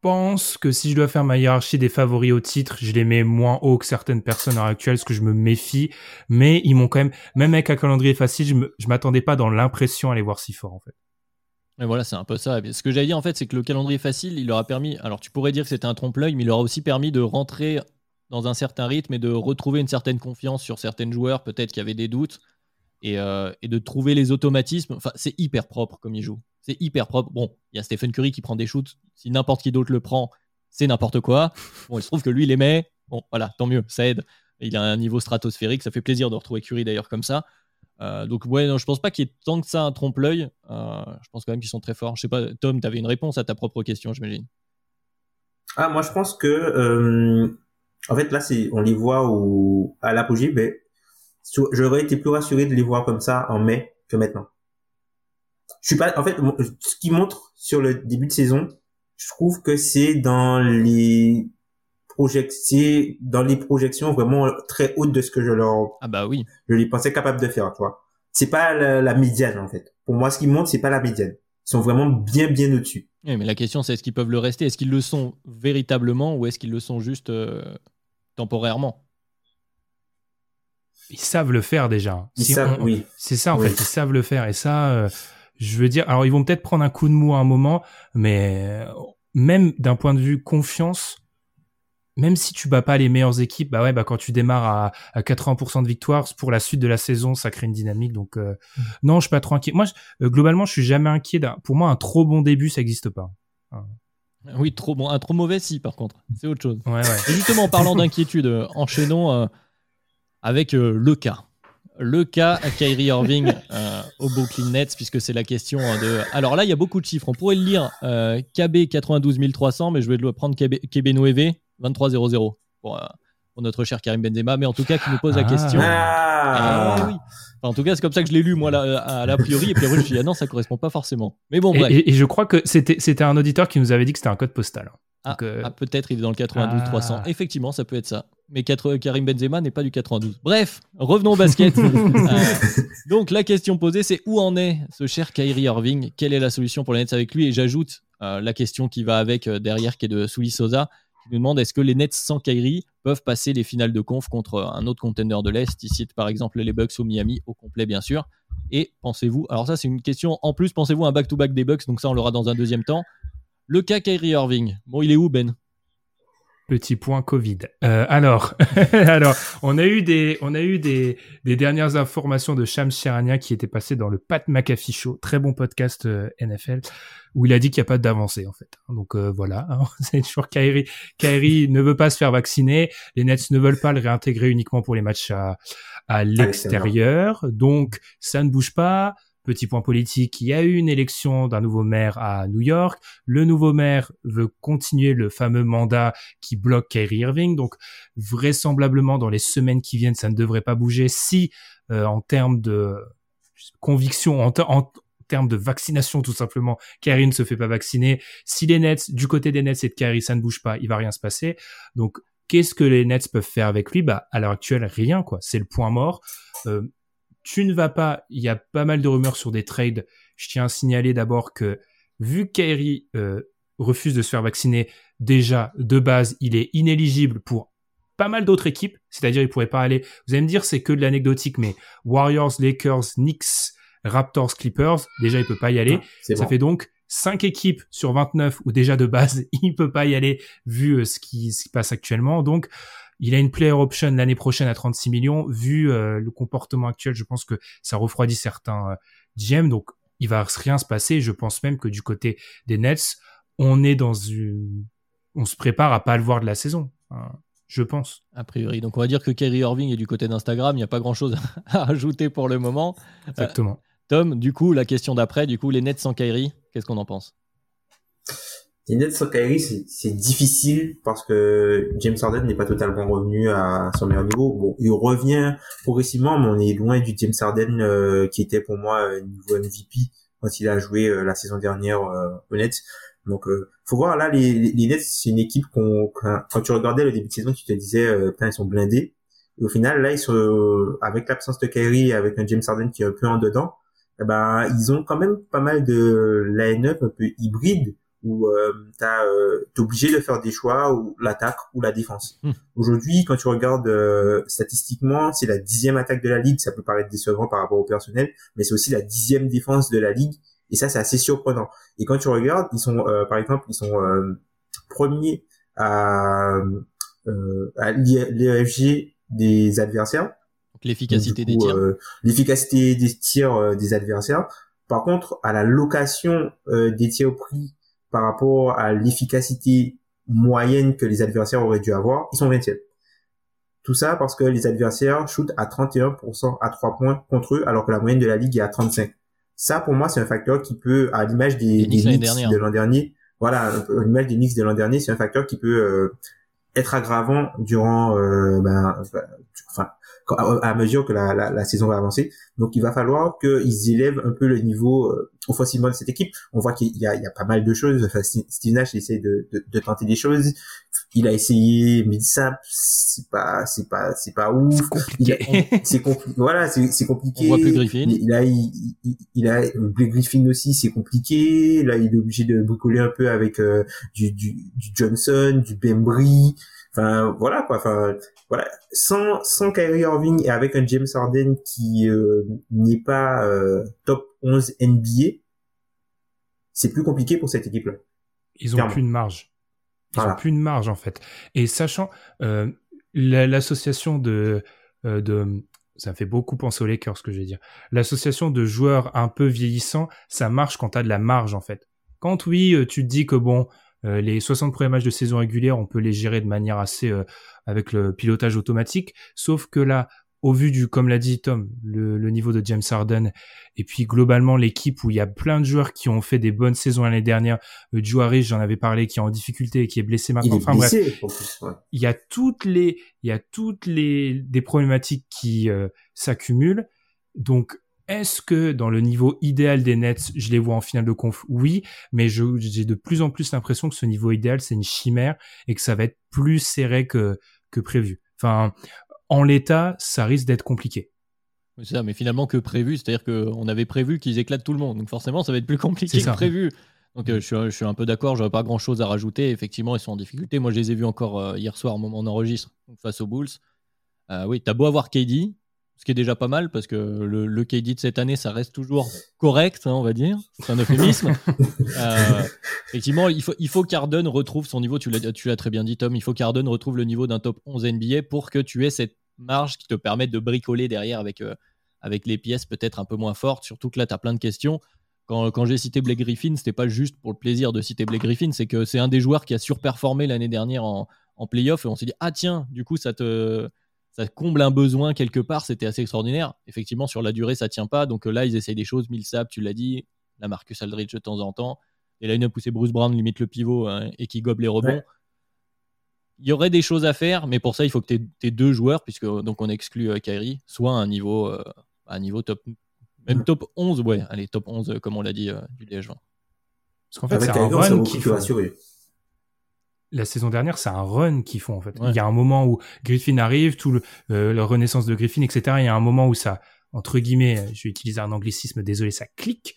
S2: pense que si je dois faire ma hiérarchie des favoris au titre, je les mets moins haut que certaines personnes à l'heure actuelle, parce que je me méfie. Mais ils m'ont quand même, même avec un calendrier facile, je, m'attendais pas dans l'impression à les voir si fort, en fait.
S1: Et voilà, c'est un peu ça. Ce que j'allais dire, en fait, c'est que le calendrier facile, il leur a permis. Alors, tu pourrais dire que c'était un trompe-l'œil, mais il leur a aussi permis de rentrer dans un certain rythme et de retrouver une certaine confiance sur certains joueurs, peut-être qui avaient des doutes, et, euh, et de trouver les automatismes. Enfin, c'est hyper propre comme ils jouent. C'est hyper propre. Bon, il y a Stephen Curry qui prend des shoots. Si n'importe qui d'autre le prend, c'est n'importe quoi. Bon, il se trouve que lui, il les met. Bon, voilà, tant mieux, ça aide. Il a un niveau stratosphérique. Ça fait plaisir de retrouver Curry d'ailleurs comme ça. Euh, donc, ouais, non, je pense pas qu'il y ait tant que ça un trompe-l'œil. Euh, je pense quand même qu'ils sont très forts. Je sais pas, Tom, tu avais une réponse à ta propre question, j'imagine.
S3: Ah, moi, je pense que, euh, en fait, là, on les voit au, à l'apogée, mais j'aurais été plus rassuré de les voir comme ça en mai que maintenant je suis pas, en fait, ce qui montre sur le début de saison, je trouve que c'est dans les projections, dans les projections vraiment très hautes de ce que je leur,
S1: ah bah oui,
S3: je les pensais capables de faire, tu vois. C'est pas la, médiane, en fait. Pour moi, ce qui montre, c'est pas la médiane. Ils sont vraiment bien, bien au-dessus.
S1: Oui, mais la question, c'est est-ce qu'ils peuvent le rester? Est-ce qu'ils le sont véritablement ou est-ce qu'ils le sont juste euh, temporairement?
S2: Ils savent le faire déjà.
S3: Ils savent, oui.
S2: C'est ça, en fait. Ils savent le faire. Et ça, euh, je veux dire, alors ils vont peut-être prendre un coup de mou à un moment, mais même d'un point de vue confiance, même si tu bats pas les meilleures équipes, bah ouais, bah quand tu démarres à, à 80% de victoires pour la suite de la saison, ça crée une dynamique. Donc euh, mm. non, je suis pas trop inquiet. Moi, euh, globalement, je suis jamais inquiet. Pour moi, un trop bon début, ça existe pas.
S1: Oui, trop bon, un trop mauvais si par contre, c'est autre chose.
S2: Ouais, ouais.
S1: Et justement, en parlant d'inquiétude, euh, enchaînons euh, avec euh, le cas. Le cas à Kyrie Irving euh, au Brooklyn Nets, puisque c'est la question euh, de. Alors là, il y a beaucoup de chiffres. On pourrait le lire euh, KB 92 300, mais je vais le prendre KB, KB Noévé 2300 pour, euh, pour notre cher Karim Benzema, mais en tout cas, qui nous pose la
S2: Ah.
S1: question.
S3: Ah
S1: Eh oui. Enfin, en tout cas, c'est comme ça que je l'ai lu, moi, là, à l'a priori. Et puis après, je me suis dit, ah non, ça correspond pas forcément. Mais bon,
S2: Et,
S1: bref.
S2: et- et je crois que c'était c'était un auditeur qui nous avait dit que c'était un code postal.
S1: Ah,
S2: Donc, euh,
S1: ah, peut-être il est dans le 92 300.
S2: Ah.
S1: Effectivement, ça peut être ça. Mais 4 Karim Benzema n'est pas du 92. Bref, revenons au basket. Euh, donc la question posée, c'est où en est ce cher Kyrie Irving? Quelle est la solution pour les Nets avec lui? Et j'ajoute euh, la question qui va avec euh, derrière, qui est de Souli Sosa, qui nous demande est-ce que les Nets sans Kyrie peuvent passer les finales de conf contre euh, un autre contender de l'Est? Il cite par exemple les Bucks ou Miami, au complet bien sûr. Et pensez-vous, alors ça c'est une question en plus, pensez-vous à un back-to-back des Bucks, donc ça on l'aura dans un deuxième temps. Le cas Kyrie Irving, bon il est où Ben?
S2: Petit point Covid. Euh, alors, alors, on a eu des, on a eu des, des dernières informations de Shams Charania qui était passé dans le Pat McAfee Show, très bon podcast euh, NFL, où il a dit qu'il n'y a pas d'avancée en fait. Donc euh, voilà, hein, c'est toujours Kyrie. Kyrie ne veut pas se faire vacciner. Les Nets ne veulent pas le réintégrer uniquement pour les matchs à, à l'extérieur. Donc ça ne bouge pas. Petit point politique, il y a eu une élection d'un nouveau maire à New York. Le nouveau maire veut continuer le fameux mandat qui bloque Kyrie Irving. Donc vraisemblablement dans les semaines qui viennent, ça ne devrait pas bouger si euh, en termes de conviction, en, ter- en termes de vaccination tout simplement, Kyrie ne se fait pas vacciner. Si les Nets, du côté des Nets et de Kyrie, ça ne bouge pas, il va rien se passer. Donc qu'est-ce que les Nets peuvent faire avec lui? Bah à l'heure actuelle, rien quoi. C'est le point mort. Euh, tu ne vas pas. Il y a pas mal de rumeurs sur des trades. Je tiens à signaler d'abord que vu que Kyrie euh, refuse de se faire vacciner, déjà de base, il est inéligible pour pas mal d'autres équipes. C'est-à-dire, il pourrait pas aller. Vous allez me dire, c'est que de l'anecdotique, mais Warriors, Lakers, Knicks, Raptors, Clippers, déjà, il peut pas y aller.
S3: C'est
S2: Ça
S3: bon.
S2: fait donc 5 équipes sur 29 où déjà de base, il peut pas y aller vu euh, ce qui se passe actuellement. Donc, il a une player option l'année prochaine à 36 millions. Vu euh, le comportement actuel, je pense que ça refroidit certains euh, GM. Donc, il va rien se passer. Je pense même que du côté des Nets, on est dans une... On se prépare à pas le voir de la saison. hein, je pense.
S1: A priori. Donc on va dire que Kyrie Irving est du côté d'Instagram, il n'y a pas grand-chose à rajouter pour le moment.
S2: Exactement.
S1: Tom, du coup, la question d'après, du coup, les Nets sans Kyrie, qu'est-ce qu'on en pense?
S3: Sans Kyrie, c'est difficile parce que James Harden n'est pas totalement revenu à son meilleur niveau. Bon, il revient progressivement, mais on est loin du James Harden euh, qui était pour moi euh, niveau MVP quand il a joué euh, la saison dernière euh, au Nets. Donc, euh, faut voir là, les, les Nets, c'est une équipe qu'on, quand, tu regardais le début de saison, tu te disais, euh, ils sont blindés. Et au final, là, ils sont avec l'absence de Kyrie, avec un James Harden qui est un peu en dedans. Eh ben, ils ont quand même pas mal de line-up un peu hybride où euh, t'as, euh, t'es obligé de faire des choix ou l'attaque ou la défense.
S1: Hmm.
S3: Aujourd'hui, quand tu regardes euh, statistiquement, c'est la dixième attaque de la ligue. Ça peut paraître décevant par rapport au personnel, mais c'est aussi la dixième défense de la ligue. Et ça, c'est assez surprenant. Et quand tu regardes, ils sont, euh, par exemple, ils sont euh, premiers à, euh, à l'EFG des adversaires.
S1: L'efficacité des tirs.
S3: l'efficacité des tirs des adversaires. Par contre, à la location euh, des tirs pris par rapport à l'efficacité moyenne que les adversaires auraient dû avoir, ils sont 20e. Tout ça parce que les adversaires shootent à 31% à 3 points contre eux, alors que la moyenne de la ligue est à 35. Ça, pour moi, c'est un facteur qui peut, à l'image des,
S1: Knicks
S3: de l'an dernier, voilà, à l'image des Knicks de l'an dernier, c'est un facteur qui peut euh, être aggravant durant, euh, ben, enfin, quand- à, mesure que la, la, la saison va avancer. Donc, il va falloir qu'ils élèvent un peu le niveau euh, offensivement de cette équipe. On voit qu'il y a, il y a pas mal de choses. Enfin, Steve Nash essaie de, de, de tenter des choses. Il a essayé Millsap, c'est pas, c'est pas, c'est pas ouf. C'est compliqué. Voilà, c'est c'est compliqué.
S1: On voit plus Griffin.
S3: Il, il a, il, il, il a Griffin aussi, c'est compliqué. Là, il est obligé de bricoler un peu avec euh, du, du, du Johnson, du Bembry. Enfin, voilà quoi. Enfin, voilà. Sans sans Kyrie Irving et avec un James Harden qui euh, n'est pas euh, top 11 NBA, c'est plus compliqué pour cette équipe-là.
S2: Ils ont
S3: Clairement.
S2: plus de marge. Ils
S3: Voilà.
S2: ont plus de marge en fait. Et sachant euh, la- l'association de euh, de ça me fait beaucoup penser aux Lakers ce que je vais dire. L'association de joueurs un peu vieillissants, ça marche quand t'as de la marge en fait. Quand oui, euh, tu te dis que bon, Euh, les 60 premiers matchs de saison régulière, on peut les gérer de manière assez euh, avec le pilotage automatique. Sauf que là, au vu du, comme l'a dit Tom, le, le, niveau de James Harden, et puis globalement l'équipe où il y a plein de joueurs qui ont fait des bonnes saisons l'année dernière, euh, Juarez, j'en avais parlé, qui est en difficulté et qui est blessé maintenant.
S3: Il est
S2: enfin
S3: blessé,
S2: bref,
S3: en plus, ouais.
S2: il y a toutes les, il y a toutes les des problématiques qui euh, s'accumulent. Donc est-ce que dans le niveau idéal des Nets, je les vois en finale de conf? Oui, mais j'ai de plus en plus l'impression que ce niveau idéal, c'est une chimère et que ça va être plus serré que, que prévu. Enfin, en l'état, ça risque d'être compliqué.
S1: C'est ça, mais finalement que prévu, c'est-à-dire qu'on avait prévu qu'ils éclatent tout le monde. Donc forcément, ça va être plus compliqué que prévu. Donc euh, je, suis, je suis un peu d'accord, j'aurais pas grand-chose à rajouter. Effectivement, ils sont en difficulté. Moi, je les ai vus encore euh, hier soir au moment où on enregistre face aux Bulls. Euh, oui, t'as beau avoir KD, ce qui est déjà pas mal parce que le, le KD de cette année, ça reste toujours correct, hein, on va dire. C'est un euphémisme. Euh, effectivement, il faut, il faut qu'Arden retrouve son niveau. Tu l'as, très bien dit, Tom. Il faut qu'Arden retrouve le niveau d'un top 11 NBA pour que tu aies cette marge qui te permette de bricoler derrière avec, euh, avec les pièces peut-être un peu moins fortes. Surtout que là, tu as plein de questions. Quand, quand j'ai cité Blake Griffin, c'était pas juste pour le plaisir de citer Blake Griffin, c'est que c'est un des joueurs qui a surperformé l'année dernière en, en playoff et on s'est dit ah tiens, du coup ça te ça comble un besoin quelque part, c'était assez extraordinaire. Effectivement, sur la durée, ça tient pas. Donc euh, là, ils essayent des choses. Millsap, tu l'as dit, la Marcus Aldridge de temps en temps. Et là, une poussé Bruce Brown limite le pivot hein, et qui gobe les rebonds.
S3: Ouais.
S1: Il y aurait des choses à faire, mais pour ça, il faut que tes deux joueurs, puisque donc on exclut euh, Kyrie, soient à un niveau, euh, à un niveau top, même
S3: Mm.
S1: top 11, ouais, allez, top 11, euh, comme on l'a dit, euh, du DH20.
S2: Parce qu'en fait,
S3: Avec
S2: c'est un
S3: c'est
S2: run qui
S3: plus rassuré.
S2: La saison dernière, c'est un run qu'ils font en fait.
S1: Ouais.
S2: Il y a un moment où Griffin arrive, tout le euh, la renaissance de Griffin, etc. Il y a un moment où ça, entre guillemets, euh, je vais utiliser un anglicisme, désolé, ça clique.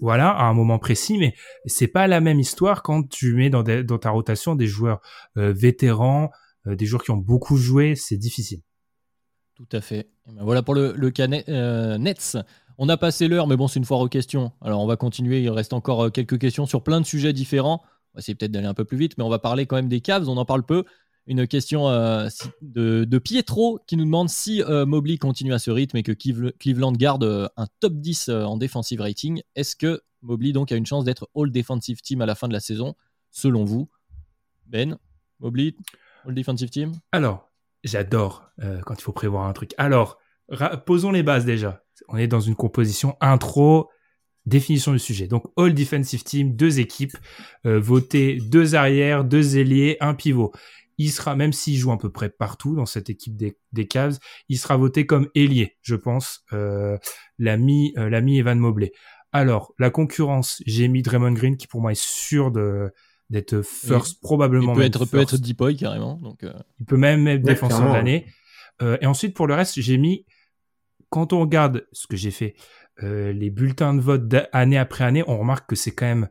S2: Voilà, à un moment précis, mais c'est pas la même histoire quand tu mets dans, des- dans ta rotation des joueurs euh, vétérans, euh, des joueurs qui ont beaucoup joué, c'est difficile.
S1: Tout à fait. Et ben voilà pour le, le cas euh, Nets. On a passé l'heure, mais bon, c'est une foire aux questions. Alors, on va continuer. Il reste encore euh, quelques questions sur plein de sujets différents. On va essayer peut-être d'aller un peu plus vite, mais on va parler quand même des Cavs. On en parle peu. Une question euh, de, Pietro qui nous demande si euh, Mobley continue à ce rythme et que Cleve- Cleveland garde euh, un top 10 euh, en defensive rating. Est-ce que Mobley donc a une chance d'être All Defensive Team à la fin de la saison, selon vous? Ben Mobley All Defensive Team?
S2: Alors, j'adore quand il faut prévoir un truc. Alors, posons les bases déjà. On est dans une composition intro, définition du sujet. Donc, All Defensive Team, deux équipes, euh, voter deux arrières, deux ailiers, un pivot. Il sera, même s'il joue à peu près partout dans cette équipe des, des Cavs, il sera voté comme ailier, je pense, euh, l'ami euh, l'ami Evan Mobley. Alors, la concurrence, j'ai mis Draymond Green qui pour moi est sûr de d'être first, probablement
S1: Il peut être, peut être
S2: first.
S1: Deepoy carrément. Donc, euh,
S2: Il peut même être
S3: Ouais,
S2: défenseur de l'année. Euh, et ensuite, pour le reste, j'ai mis, quand on regarde ce que j'ai fait, euh, les bulletins de vote année après année, on remarque que c'est quand même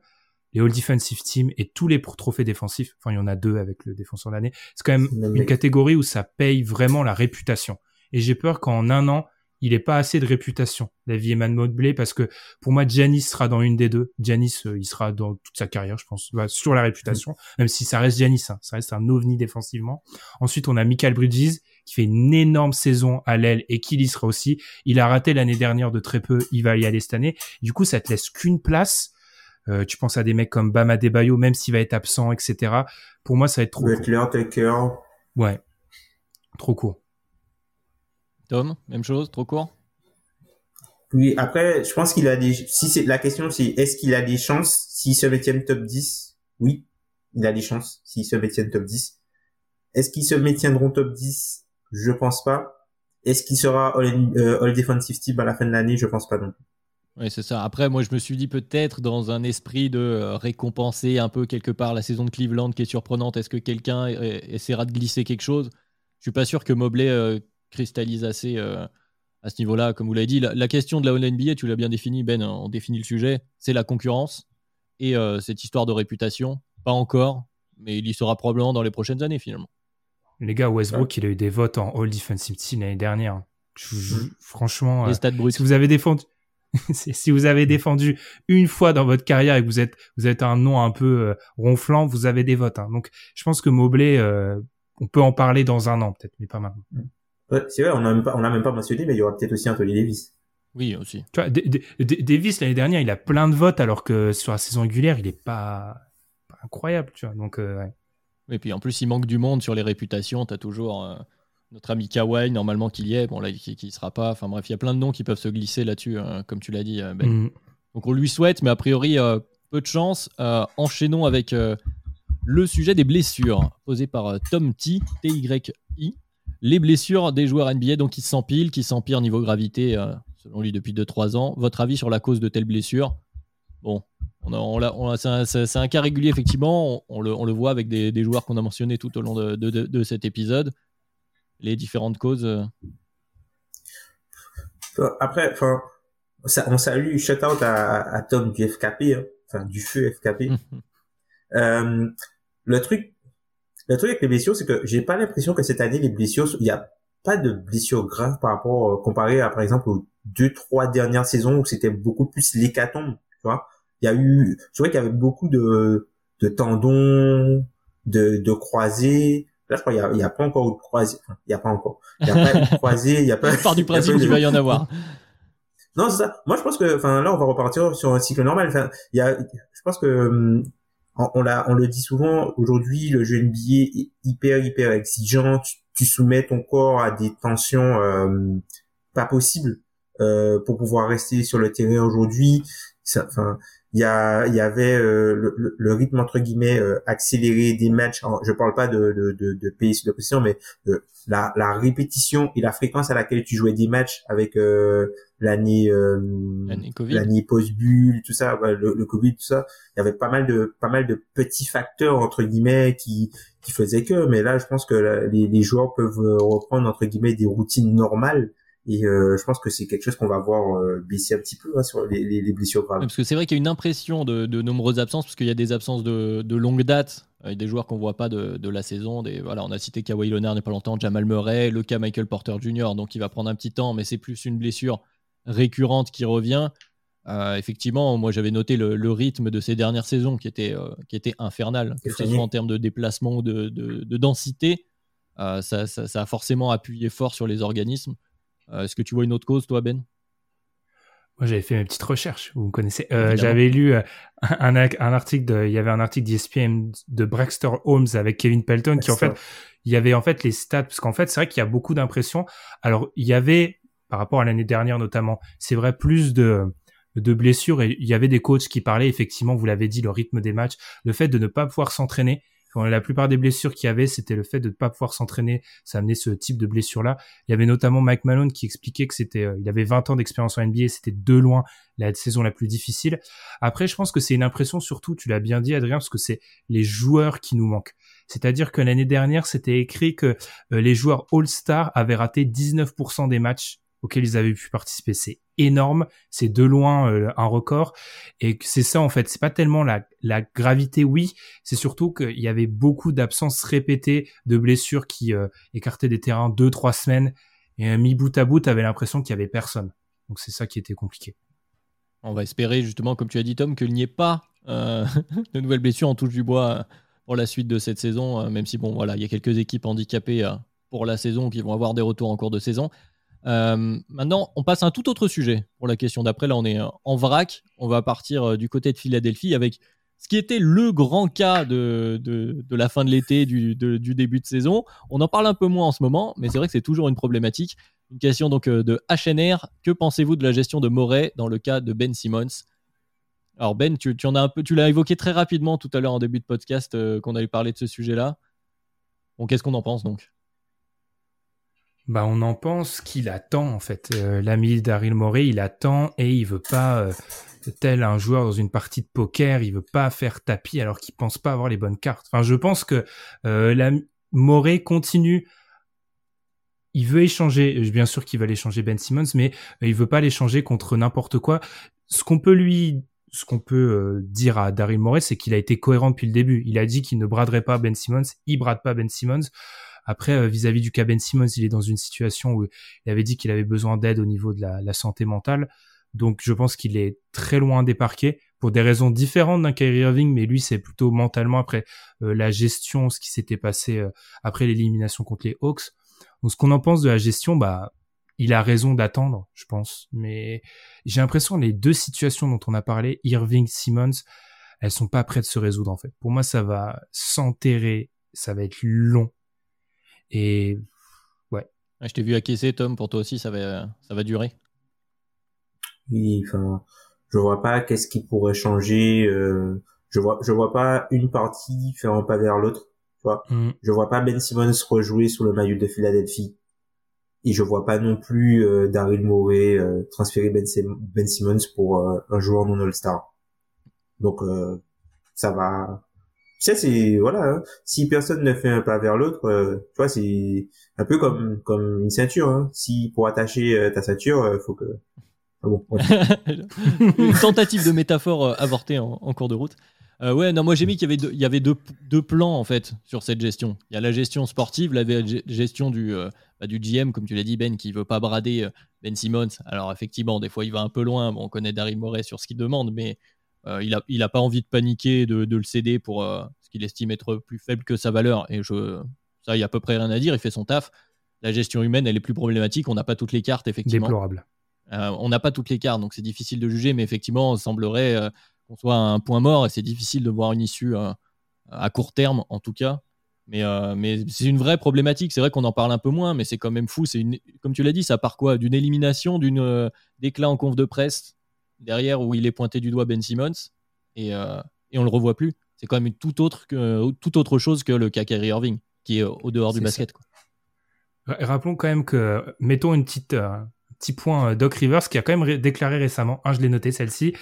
S2: les All Defensive Team et tous les pour trophées défensifs. Enfin, il y en a deux avec le défenseur de l'année. C'est quand même une catégorie où ça paye vraiment la réputation. Et j'ai peur qu'en un an, il ait pas assez de réputation, la vie Eman Mobley, parce que pour moi, Giannis sera dans une des deux. Giannis, euh, il sera dans toute sa carrière, je pense, bah, sur la réputation, même si ça reste Giannis, hein, ça reste un ovni défensivement. Ensuite, on a Michael Bridges, qui fait une énorme saison à l'aile et qui y sera aussi. Il a raté l'année dernière de très peu, il va y aller cette année. Du coup, ça te laisse qu'une place. Euh, tu penses à des mecs comme Bam Adebayo, même s'il va être absent, etc. Pour moi, ça va être trop court.
S3: Butler, Tucker.
S2: Ouais. Trop court.
S1: Tom, même chose, trop court?
S3: Oui, après, je pense qu'il a des, si c'est, la question c'est, est-ce qu'il a des chances s'il se maintient top 10? Oui, il a des chances s'il se maintient top 10. Est-ce qu'ils se maintiendront top 10? Je pense pas. Est-ce qu'il sera all, euh, all defensive team à la fin de l'année? Je pense pas non plus.
S1: Oui, c'est ça. Après, moi, je me suis dit peut-être dans un esprit de euh, récompenser un peu quelque part la saison de Cleveland qui est surprenante. Est-ce que quelqu'un euh, essaiera de glisser quelque chose? Je suis pas sûr que Mobley cristallise assez à ce niveau-là. Comme vous l'avez dit, la, question de la NBA, tu l'as bien défini, Ben, on définit le sujet, c'est la concurrence et cette histoire de réputation. Pas encore, mais il y sera probablement dans les prochaines années finalement.
S2: Les gars, Westbrook, il a eu des votes en All Defensive Team l'année dernière. Je- je- franchement,
S1: Les
S2: euh,
S1: stats
S2: si vous avez défendu, si vous avez défendu une fois dans votre carrière et que vous êtes, vous êtes un nom un peu euh, ronflant, vous avez des votes. hein. Donc, je pense que Mobley, euh, on peut en parler dans un an peut-être, mais pas maintenant.
S3: Ouais, c'est vrai, on a même pas, on l'a même pas mentionné, mais il y aura peut-être aussi Anthony Davis.
S1: Oui, aussi.
S2: Tu vois, D- D- D- Davis l'année dernière, il a plein de votes alors que sur la saison régulière, il est pas, pas incroyable, tu vois. Donc, ouais.
S1: Et puis en plus, il manque du monde sur les réputations. Tu as toujours notre ami Kawhi, normalement qu'il y est, bon là, qui ne sera pas. Enfin bref, il y a plein de noms qui peuvent se glisser là-dessus, comme tu l'as dit, Ben. Mm. Donc on lui souhaite, mais a priori, peu de chance. enchaînons avec le sujet des blessures, posé par Tom T, T-Y-I les blessures des joueurs NBA, donc qui s'empilent, qui s'empirent niveau gravité, euh, selon lui depuis 2-3 ans. Votre avis sur la cause de telles blessures? Bon, on c'est, un, cas régulier, effectivement. On, le, voit avec des, joueurs qu'on a mentionnés tout au long de, cet épisode. Les différentes causes. Euh.
S3: Euh, après, enfin, on salue, shout out à, Tom du FKP, hein. enfin du feu FKP. le truc, le truc avec les blessures, c'est que j'ai pas l'impression que cette année, les blessures, il y a pas de blessures graves par rapport, euh, comparé à, par exemple, aux deux, trois dernières saisons où c'était beaucoup plus l'hécatombe, tu vois. Il y a eu, je vois qu'il y avait beaucoup de, de tendons, de, de croisés. Là, je crois qu'il y a, pas encore eu de croisés. il y a pas encore. Il y a pas eu de croisés, il y a pas.
S1: Part du principe qu'il va y en avoir.
S3: Non, c'est ça. Moi, je pense que, enfin, là, on va repartir sur un cycle normal. Enfin, il y a, je pense que, hum, on, on le dit souvent, aujourd'hui, le jeu NBA est hyper, hyper exigeant. Tu, soumets ton corps à des tensions euh, pas possibles euh, pour pouvoir rester sur le terrain aujourd'hui. Enfin, il y a il y avait euh, le, rythme entre guillemets euh, accéléré des matchs je parle pas de de de, de pays de position mais euh, la la répétition et la fréquence à laquelle tu jouais des matchs avec l'année l'année post bulle tout ça le, le, covid tout ça il y avait pas mal de pas mal de petits facteurs entre guillemets qui qui faisaient que mais là je pense que les, les joueurs peuvent reprendre entre guillemets des routines normales et euh, je pense que c'est quelque chose qu'on va voir euh, baisser un petit peu hein, sur les, les, blessures graves.
S1: Parce que c'est vrai qu'il y a une impression de, de nombreuses absences, parce qu'il y a des absences de, de longue date, des joueurs qu'on voit pas de, de, la saison. Des, voilà, on a cité Kawhi Leonard il n'y a pas longtemps, Jamal Murray, le cas Michael Porter Jr., donc il va prendre un petit temps, mais c'est plus une blessure récurrente qui revient. Euh, effectivement, moi j'avais noté le, le, rythme de ces dernières saisons qui était, euh, qui était infernal, que ce soit en termes de déplacement ou de, de, densité. Ça, ça, ça, a forcément appuyé fort sur les organismes. Euh, est-ce que tu vois une autre cause, toi, Ben?
S2: Moi, j'avais fait mes petites recherches. Vous me connaissez. Euh, j'avais lu euh, un, un, article de, il y avait un article d'ESPN de Braxter Holmes avec Kevin Pelton qui, en fait, il y avait en fait les stats, parce qu'en fait, c'est vrai qu'il y a beaucoup d'impressions. Alors, il y avait, par rapport à l'année dernière notamment, c'est vrai, plus de, de blessures et il y avait des coachs qui parlaient effectivement, vous l'avez dit, le rythme des matchs, le fait de ne pas pouvoir s'entraîner la plupart des blessures qu'il y avait, c'était le fait de ne pas pouvoir s'entraîner. Ça amenait ce type de blessure-là. Il y avait notamment Mike Malone qui expliquait que c'était, euh, il avait 20 ans d'expérience en NBA, c'était de loin la saison la plus difficile. Après, je pense que c'est une impression surtout, tu l'as bien dit Adrien, parce que c'est les joueurs qui nous manquent. C'est-à-dire que l'année dernière, c'était écrit que euh, les joueurs All-Star avaient raté 19% des matchs auxquels ils avaient pu participer. C'est énorme, c'est de loin euh, un record, et c'est ça en fait. C'est pas tellement la, gravité, oui, c'est surtout qu'il y avait beaucoup d'absences répétées, de blessures qui euh, écartaient des terrains deux trois semaines, et mis bout à bout, t'avais l'impression qu'il y avait personne. Donc c'est ça qui était compliqué.
S1: On va espérer justement, comme tu as dit Tom, qu'il n'y ait pas euh, de nouvelles blessures en touche du bois pour la suite de cette saison, même si bon voilà, il y a quelques équipes handicapées pour la saison qui vont avoir des retours en cours de saison. Euh, maintenant, on passe à un tout autre sujet pour la question d'après. Là, on est en vrac. On va partir euh, du côté de Philadelphie avec ce qui était le grand cas de, de, la fin de l'été, du, début de saison. On en parle un peu moins en ce moment, mais c'est vrai que c'est toujours une problématique. Une question donc euh, de HNR. Que pensez-vous de la gestion de Moret dans le cas de Ben Simmons? Alors Ben, tu, en as un peu, tu l'as évoqué très rapidement tout à l'heure en début de podcast qu'on allait parler de ce sujet-là. Bon, qu'est-ce qu'on en pense donc?
S2: Bah on en pense qu'il attend en fait. Euh, l'ami Daryl Morey, il attend et il veut pas euh, tel un joueur dans une partie de poker, il veut pas faire tapis alors qu'il pense pas avoir les bonnes cartes. Enfin, je pense que euh, Morey continue. Il veut échanger, bien sûr qu'il va l'échanger Ben Simmons, mais il veut pas l'échanger contre n'importe quoi. Ce qu'on peut lui ce qu'on peut dire à Daryl Morey, c'est qu'il a été cohérent depuis le début. Il a dit qu'il ne braderait pas Ben Simmons, il brade pas Ben Simmons. Après, euh, vis-à-vis du cas Ben Simmons, il est dans une situation où il avait dit qu'il avait besoin d'aide au niveau de la, santé mentale. Donc, je pense qu'il est très loin des parquets pour des raisons différentes d'un Kyrie Irving, mais lui, c'est plutôt mentalement après euh, la gestion, ce qui s'était passé euh, après l'élimination contre les Hawks. Donc, ce qu'on en pense de la gestion, bah, il a raison d'attendre, je pense. Mais j'ai l'impression les deux situations dont on a parlé, Irving, Simmons, elles sont pas prêtes de se résoudre en fait. Pour moi, ça va s'enterrer, ça va être long. Et ouais.
S1: Je t'ai vu acquiescer, Tom. Pour toi aussi, ça va, ça va durer.
S3: Oui, enfin, je vois pas qu'est-ce qui pourrait changer. Euh, je vois, je vois pas une partie faire un pas vers l'autre. Tu vois, mm. je vois pas Ben Simmons rejouer sur le maillot de Philadelphie. Et je vois pas non plus euh, Daryl Morey euh, transférer ben, ben, Simmons pour euh, un joueur non All-Star. Donc euh, ça va. Tu sais, c'est voilà. Hein. Si personne ne fait un pas vers l'autre, tu vois, c'est un peu comme comme une ceinture. Hein. Si pour attacher ta ceinture, il faut que
S1: ah bon, une tentative de métaphore avortée en, cours de route. Euh, ouais, non, moi j'ai mis qu'il y avait, deux, il y avait deux, deux, plans en fait sur cette gestion. Il y a la gestion sportive, la gestion du, euh, bah, du GM, comme tu l'as dit, Ben, qui veut pas brader euh, Ben Simmons. Alors effectivement, des fois il va un peu loin. Bon, on connaît Daryl Morey sur ce qu'il demande, mais il, a, il a pas envie de paniquer, de, de le céder pour ce qu'il estime être plus faible que sa valeur. Et je, ça, il y a à peu près rien à dire. Il fait son taf. La gestion humaine, elle est plus problématique. On n'a pas toutes les cartes, effectivement.
S2: Déplorable.
S1: on n'a pas toutes les cartes, donc c'est difficile de juger, mais effectivement, il semblerait qu'on soit à un point mort et c'est difficile de voir une issue euh, à court terme en tout cas. Mais, euh, mais c'est une vraie problématique. C'est vrai qu'on en parle un peu moins, mais c'est quand même fou. C'est une, comme tu l'as dit, ça part quoi? D'une élimination, d'une euh, déclin en conf de presse? Derrière où il est pointé du doigt Ben Simmons et, et on le revoit plus. C'est quand même tout autre que toute autre chose que le cas Irving qui est au dehors du basket. Quoi.
S2: Rappelons quand même que mettons une petite petit point Doc Rivers qui a quand même déclaré récemment, je l'ai noté celle-ci,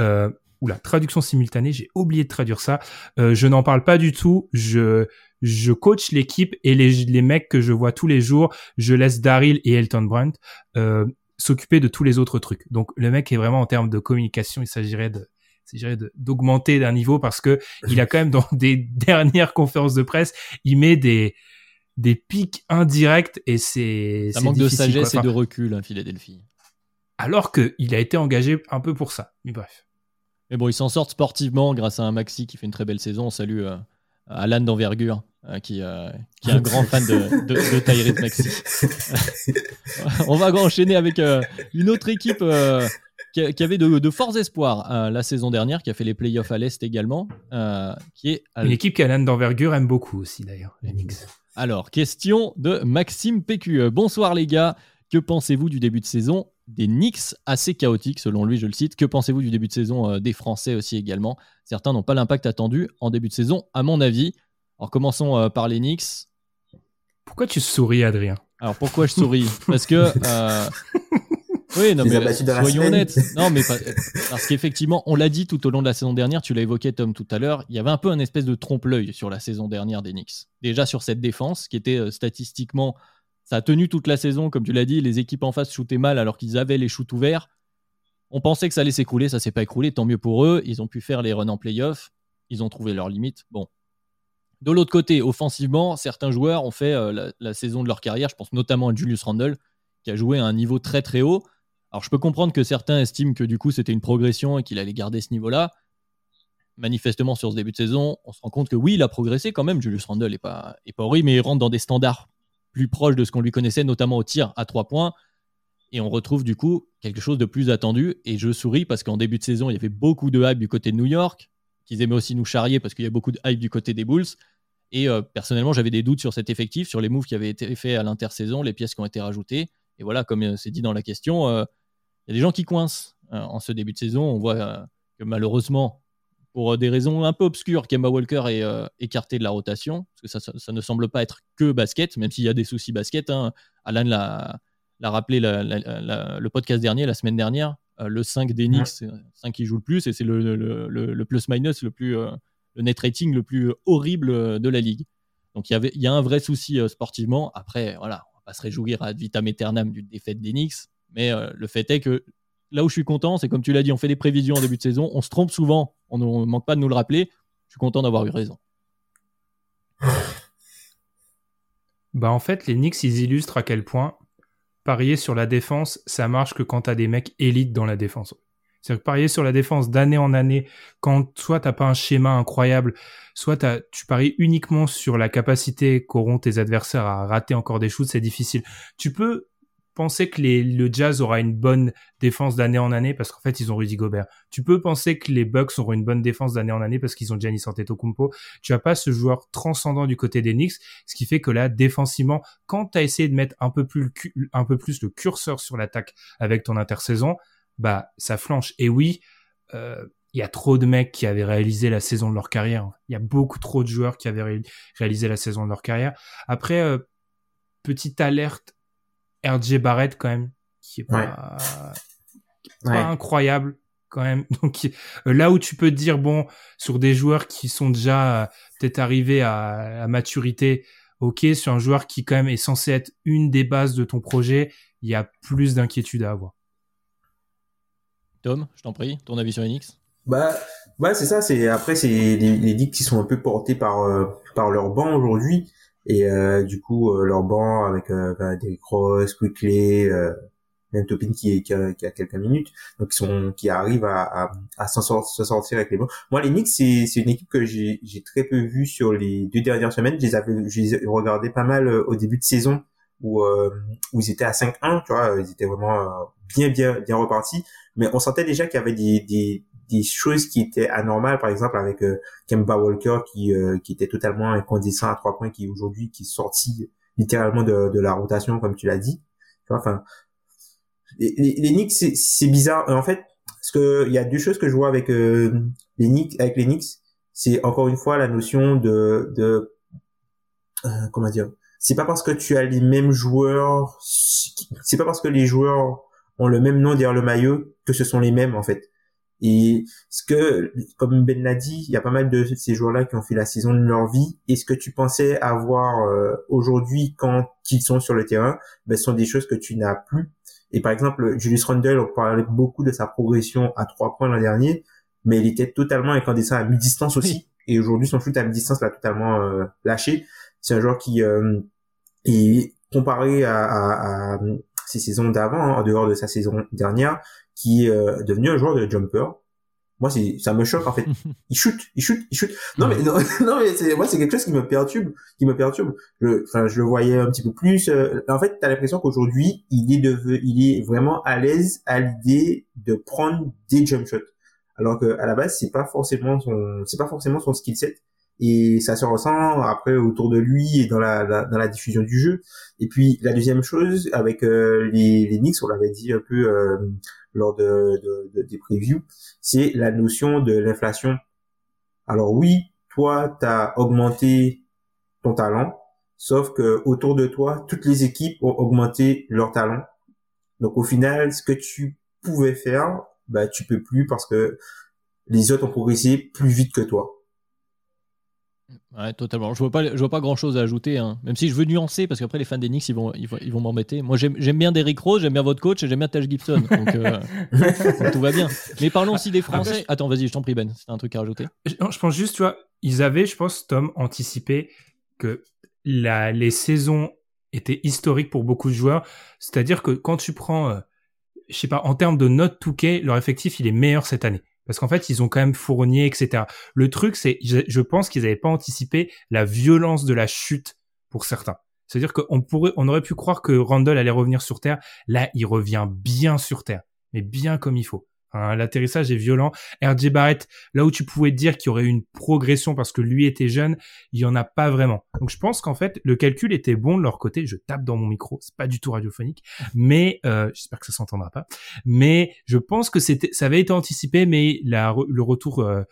S2: euh, la traduction simultanée, j'ai oublié de traduire ça. Euh, je n'en parle pas du tout. Je je coach l'équipe et les, les mecs que je vois tous les jours, je laisse Daryl et Elton Brandt euh, s'occuper de tous les autres trucs. Donc le mec est vraiment en termes de communication, il s'agirait de d'augmenter d'un niveau parce que il a quand même dans des dernières conférences de presse, il met des des pics indirects et c'est
S1: ça manque de sagesse et de recul, hein, Philadelphie.
S2: Alors que il a été engagé un peu pour ça. Mais bref.
S1: Mais bon, ils s'en sortent sportivement grâce à un Maxi qui fait une très belle saison. On salue euh, Alan d'envergure, euh, qui, euh, qui, est un grand fan de, de, Tyrese Maxi. On va enchaîner avec une autre équipe qui, avait de, forts espoirs la saison dernière, qui a fait les playoffs à l'Est également. qui est
S2: Une équipe qu'Alan d'envergure aime beaucoup aussi, d'ailleurs,
S1: Alors, question de Maxime PQ. Bonsoir les gars. Que pensez-vous du début de saison des Knicks assez chaotiques, selon lui, je le cite. Que pensez-vous du début de saison euh, des Français aussi également? Certains n'ont pas l'impact attendu en début de saison, à mon avis. Alors commençons euh, par les Knicks.
S2: Pourquoi tu souris, Adrien?
S1: Alors pourquoi je souris? Parce que... Euh, oui, non, mais soyons honnêtes. Non, mais parce qu'effectivement, on l'a dit tout au long de la saison dernière, tu l'as évoqué, Tom, tout à l'heure, il y avait un peu un espèce de trompe-l'œil sur la saison dernière des Knicks. Déjà sur cette défense, qui était statistiquement ça a tenu toute la saison, comme tu l'as dit, les équipes en face shootaient mal alors qu'ils avaient les shoots ouverts. On pensait que ça allait s'écrouler, ça s'est pas écroulé, tant mieux pour eux. Ils ont pu faire les runs en playoff, ils ont trouvé leurs limites. Bon. De l'autre côté, offensivement, certains joueurs ont fait euh, la, saison de leur carrière. Je pense notamment à Julius Randle, qui a joué à un niveau très très haut. Alors je peux comprendre que certains estiment que du coup c'était une progression et qu'il allait garder ce niveau-là. Manifestement sur ce début de saison, on se rend compte que oui, il a progressé quand même. Julius Randle n'est pas, est pas horrible, mais il rentre dans des standards plus proche de ce qu'on lui connaissait, notamment au tir à trois points. Et on retrouve du coup quelque chose de plus attendu. Et je souris parce qu'en début de saison, il y avait beaucoup de hype du côté de New York, qu'ils aimaient aussi nous charrier parce qu'il y a beaucoup de hype du côté des Bulls. Et euh, personnellement, j'avais des doutes sur cet effectif, sur les moves qui avaient été faits à l'intersaison, les pièces qui ont été rajoutées. Et voilà, comme euh, c'est dit dans la question, euh, il y a des gens qui coincent en ce début de saison. On voit que malheureusement, pour euh, des raisons un peu obscures, Kemba Walker est euh, écarté de la rotation, parce que ça, ne semble pas être que basket, même s'il y a des soucis basket. Hein. Alan l'a, rappelé le podcast dernier, la semaine dernière. Euh, le 5 d'Enix, c'est 5 qui joue le plus, et c'est le, plus-minus, le, plus, le net rating le plus horrible de la ligue. Donc il y, avait, il y a un vrai souci sportivement. Après, voilà, on va pas se réjouir à vitam aeternam d'une défaite d'Enix, mais le fait est que là où je suis content, c'est comme tu l'as dit, on fait des prévisions en début de saison, on se trompe souvent, on ne manque pas de nous le rappeler. Je suis content d'avoir eu raison.
S2: Bah en fait, les Knicks, ils illustrent à quel point parier sur la défense, ça marche que quand t'as des mecs élites dans la défense. C'est-à-dire que parier sur la défense d'année en année, quand soit t'as pas un schéma incroyable, soit tu paries uniquement sur la capacité qu'auront tes adversaires à rater encore des shoots, c'est difficile. Tu peux penser que les, le Jazz aura une bonne défense d'année en année parce qu'en fait ils ont Rudy Gobert. Tu peux penser que les Bucks auront une bonne défense d'année en année parce qu'ils ont Giannis Antetokounmpo. Tu as pas ce joueur transcendant du côté des Knicks, ce qui fait que là défensivement, quand tu as essayé de mettre un peu plus le, un peu plus le curseur sur l'attaque avec ton intersaison, bah ça flanche. Et oui, euh, il y a trop de mecs qui avaient réalisé la saison de leur carrière. Il y a beaucoup trop de joueurs qui avaient réalisé la saison de leur carrière. Après, euh, petite alerte, RJ Barrett quand même, qui est pas, incroyable quand même. Donc euh, là où tu peux dire bon sur des joueurs qui sont déjà euh, peut-être arrivés à, à, maturité, ok, sur un joueur qui quand même est censé être une des bases de ton projet, il y a plus d'inquiétude à avoir.
S1: Tom, je t'en prie, ton avis sur Enix?
S3: Bah, bah c'est ça. C'est après c'est les, les qui sont un peu portés par euh, par leur banc aujourd'hui et euh, du coup euh, leur banc avec euh, bah, des Cross, Quickly, même Topin qui, qui, a, qui a quelques minutes, donc qui sont qui arrivent à à, à s'en sortir, avec les bancs. Moi les Knicks c'est c'est une équipe que j'ai j'ai très peu vue sur les deux dernières semaines. Je les avais je les regardais pas mal au début de saison où où ils étaient à 5-1, tu vois, ils étaient vraiment bien bien bien repartis mais on sentait déjà qu'il y avait des, des, des choses qui étaient anormales, par exemple avec euh, Kemba Walker qui euh, qui était totalement incandescent à trois points, qui aujourd'hui qui est sorti littéralement de, de la rotation comme tu l'as dit. Enfin, les, les, Knicks c'est, c'est bizarre. En fait, parce que il y a deux choses que je vois avec euh, les Knicks, avec les Knicks, c'est encore une fois la notion de de euh, comment dire. C'est pas parce que tu as les mêmes joueurs, c'est pas parce que les joueurs ont le même nom derrière le maillot que ce sont les mêmes en fait. Et ce que, comme Ben l'a dit, il y a pas mal de ces joueurs-là qui ont fait la saison de leur vie. Et ce que tu pensais avoir euh, aujourd'hui quand ils sont sur le terrain, ben, ce sont des choses que tu n'as plus. Et par exemple, Julius Randle, on parlait beaucoup de sa progression à trois points l'an dernier, mais il était totalement incandescent à mi-distance aussi. Et aujourd'hui, son shoot à mi-distance l'a totalement euh, lâché. C'est un joueur qui euh, est comparé à, à, à ses saisons d'avant, hein, en dehors de sa saison dernière, qui est euh, devenu un joueur de jumper. Moi, c'est, ça me choque en fait. Il shoot, il shoot, il shoot. Non mais non, non mais c'est moi c'est quelque chose qui me perturbe, qui me perturbe. Je, enfin, je le voyais un petit peu plus. Euh, en fait, t'as l'impression qu'aujourd'hui, il est devenu, il est vraiment à l'aise à l'idée de prendre des jump shots. Alors que à la base, c'est pas forcément son, c'est pas forcément son skill set et ça se ressent après autour de lui et dans la, dans la diffusion du jeu. Et puis la deuxième chose avec euh, les, les Knicks, on l'avait dit un peu euh, lors de, de, des previews, c'est la notion de l'inflation. Alors oui, toi, tu as augmenté ton talent, sauf que autour de toi, toutes les équipes ont augmenté leur talent. Donc au final, ce que tu pouvais faire, bah tu peux plus parce que les autres ont progressé plus vite que toi.
S1: Ouais, totalement. Je vois pas, je vois pas grand chose à ajouter, hein. même si je veux nuancer parce qu'après les fans des Knicks ils vont, ils vont, ils vont m'embêter. Moi j'aime bien Derrick Rose, j'aime bien votre coach et j'aime bien Taj Gibson, donc, euh, tout va bien. Mais parlons aussi des Français. Attends, vas-y, je t'en prie Ben, c'est un truc à rajouter.
S2: Je, je, pense juste, tu vois, ils avaient, je pense, Tom, anticipé que la, les saisons étaient historiques pour beaucoup de joueurs. C'est-à-dire que quand tu prends, euh, je sais pas, en termes de notes Touquet, leur effectif il est meilleur cette année. Parce qu'en fait, ils ont quand même fourni, etc. Le truc, c'est, je, pense qu'ils n'avaient pas anticipé la violence de la chute pour certains. C'est-à-dire qu'on pourrait, on aurait pu croire que Randall allait revenir sur Terre. Là, il revient bien sur Terre, mais bien comme il faut. Hein, l'atterrissage est violent. RJ Barrett, là où tu pouvais dire qu'il y aurait eu une progression parce que lui était jeune, il y en a pas vraiment. Donc je pense qu'en fait le calcul était bon de leur côté. Je tape dans mon micro, c'est pas du tout radiophonique, mais euh, j'espère que ça s'entendra pas. Mais je pense que ça avait été anticipé, mais le retour euh,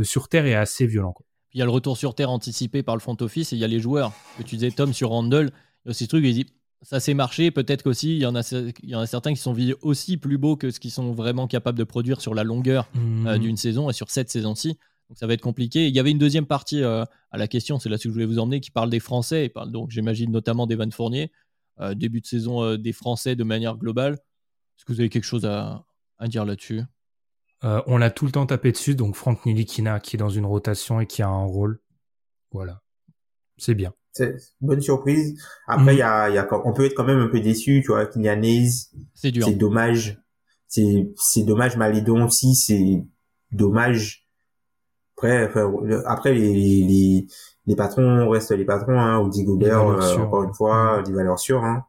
S2: sur terre est assez violent.
S1: Il y a le retour sur terre anticipé par le front office et il y a les joueurs tu disais Tom sur Randall. Il y a aussi ce truc, il dit ça s'est marché. Peut-être qu'aussi, il y, en a, il y en a certains qui sont aussi plus beaux que ce qu'ils sont vraiment capables de produire sur la longueur euh, mhm. d'une saison et sur cette saison-ci. Donc ça va être compliqué. il y avait une deuxième partie euh, à la question, c'est là que je voulais vous emmener, qui parle des Français. parle donc, j'imagine, notamment d'Evan Fournier. Euh, début de saison des Français de manière globale. Est-ce que vous avez quelque chose à, à dire là-dessus?
S2: On l'a tout le temps tapé dessus. Donc Franck Nilikina qui est dans une rotation et qui a un rôle. Voilà. C'est bien
S3: bonne surprise. Après, il y, a, y a, on peut être quand même un peu déçu, tu vois, Kylianese. C'est dur. C'est dommage. C'est, c'est dommage. Malidon aussi, c'est dommage. Après, après les, les, les, patrons restent les patrons, hein. Ou Gobert, euh, encore une fois, des valeurs sûres, hein.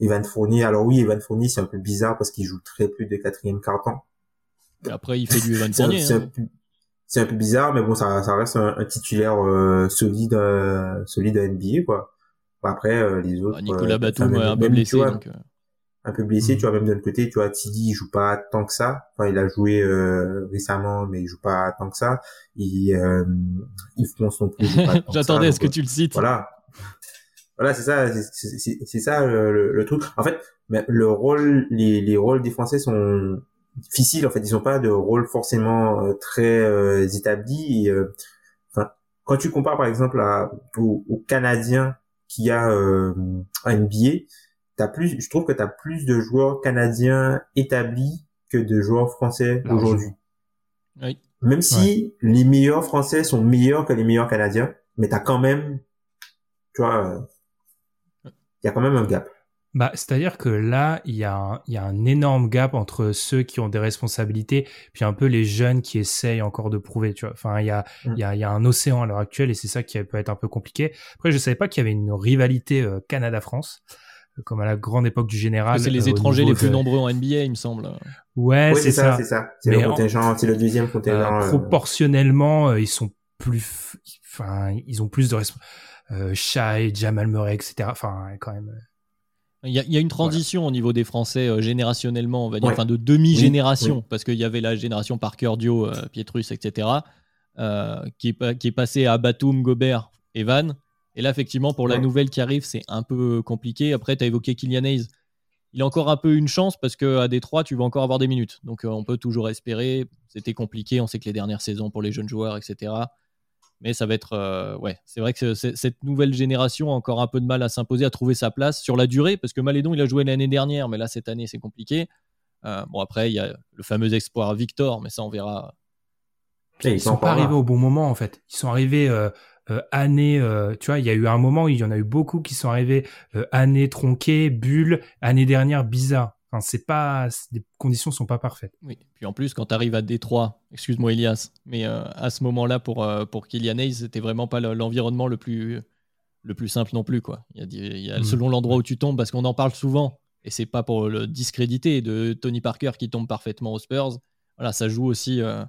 S3: Evan Fournier. Alors oui, Evan Fournier, c'est un peu bizarre parce qu'il joue très peu de quatrième carton.
S1: Après, il fait du Evan Fournier.
S3: Hein. C'est un, peu bizarre, mais bon, ça, ça reste un, titulaire euh, solide, euh, solide à NBA, quoi. Après, euh, les autres.
S1: Nicolas Batum, un peu blessé. donc,
S3: un peu blessé, tu vois, même de l'autre côté, tu vois, Tidi, il joue pas tant que ça. Enfin, il a joué récemment, mais il joue pas tant que ça. Il, euh, il fonce non plus.
S1: J'attendais à ce que tu le cites.
S3: Voilà voilà c'est ça c'est ça le, le, truc en fait le rôle les, les rôles des français sont difficiles en fait ils ont pas de rôle forcément euh, très euh, établi euh, enfin quand tu compares par exemple à, aux, aux canadiens qui a euh, un NBA t'as plus je trouve que tu as plus de joueurs canadiens établis que de joueurs français aujourd'hui
S1: oui.
S3: même si les meilleurs français sont meilleurs que les meilleurs canadiens mais tu as quand même tu vois il y a quand même un gap.
S2: Bah, c'est-à-dire que là, il y, a un, il y a un énorme gap entre ceux qui ont des responsabilités, puis un peu les jeunes qui essayent encore de prouver, tu vois. Enfin, il y a, mm. il y a, il y a un océan à l'heure actuelle et c'est ça qui peut être un peu compliqué. Après, je savais pas qu'il y avait une rivalité euh, Canada-France, euh, comme à la grande époque du général.
S1: C'est les euh, étrangers les plus nombreux en NBA, il me semble.
S2: Ouais, c'est ça.
S3: C'est ça. C'est le contingent, c'est le deuxième contingent.
S2: proportionnellement, ils sont plus, enfin, ils ont plus de responsabilités euh, Shai, Jamal Murray, etc. Enfin, quand même.
S1: Il y, a, il y a une transition au niveau des Français euh, générationnellement, on va dire, enfin de demi-génération, parce qu'il y avait la génération Parker, Dio, euh, Pietrus, etc., euh, qui, est, qui est passée à Batum, Gobert, Evan. Et là, effectivement, pour la nouvelle qui arrive, c'est un peu compliqué. Après, tu as évoqué Kylian Hayes. Il a encore un peu une chance parce qu'à Détroit, tu vas encore avoir des minutes. Donc, on peut toujours espérer. C'était compliqué. On sait que les dernières saisons pour les jeunes joueurs, etc. Mais ça va être. Euh, ouais, c'est vrai que cette nouvelle génération a encore un peu de mal à s'imposer, à trouver sa place sur la durée, parce que Malédon, il a joué l'année dernière, mais là, cette année, c'est compliqué. Euh, bon, après, il y a le fameux espoir Victor, mais ça, on verra.
S2: Ils, sont pas arrivés au bon moment, en fait. Ils sont arrivés. Euh, euh année, tu vois, il y a eu un moment où il y en a eu beaucoup qui sont arrivés année tronquée, bulle, année dernière bizarre. Enfin, c'est pas, les conditions sont pas parfaites.
S1: Oui. Puis en plus, quand tu arrives à Détroit, excuse-moi Elias, mais euh, à ce moment-là pour euh, pour Kylian Hayes, c'était vraiment pas l'environnement le plus le plus simple non plus quoi. Il y a, mm. selon l'endroit où tu tombes, parce qu'on en parle souvent et c'est pas pour le discréditer de Tony Parker qui tombe parfaitement aux Spurs. Voilà, ça joue aussi euh,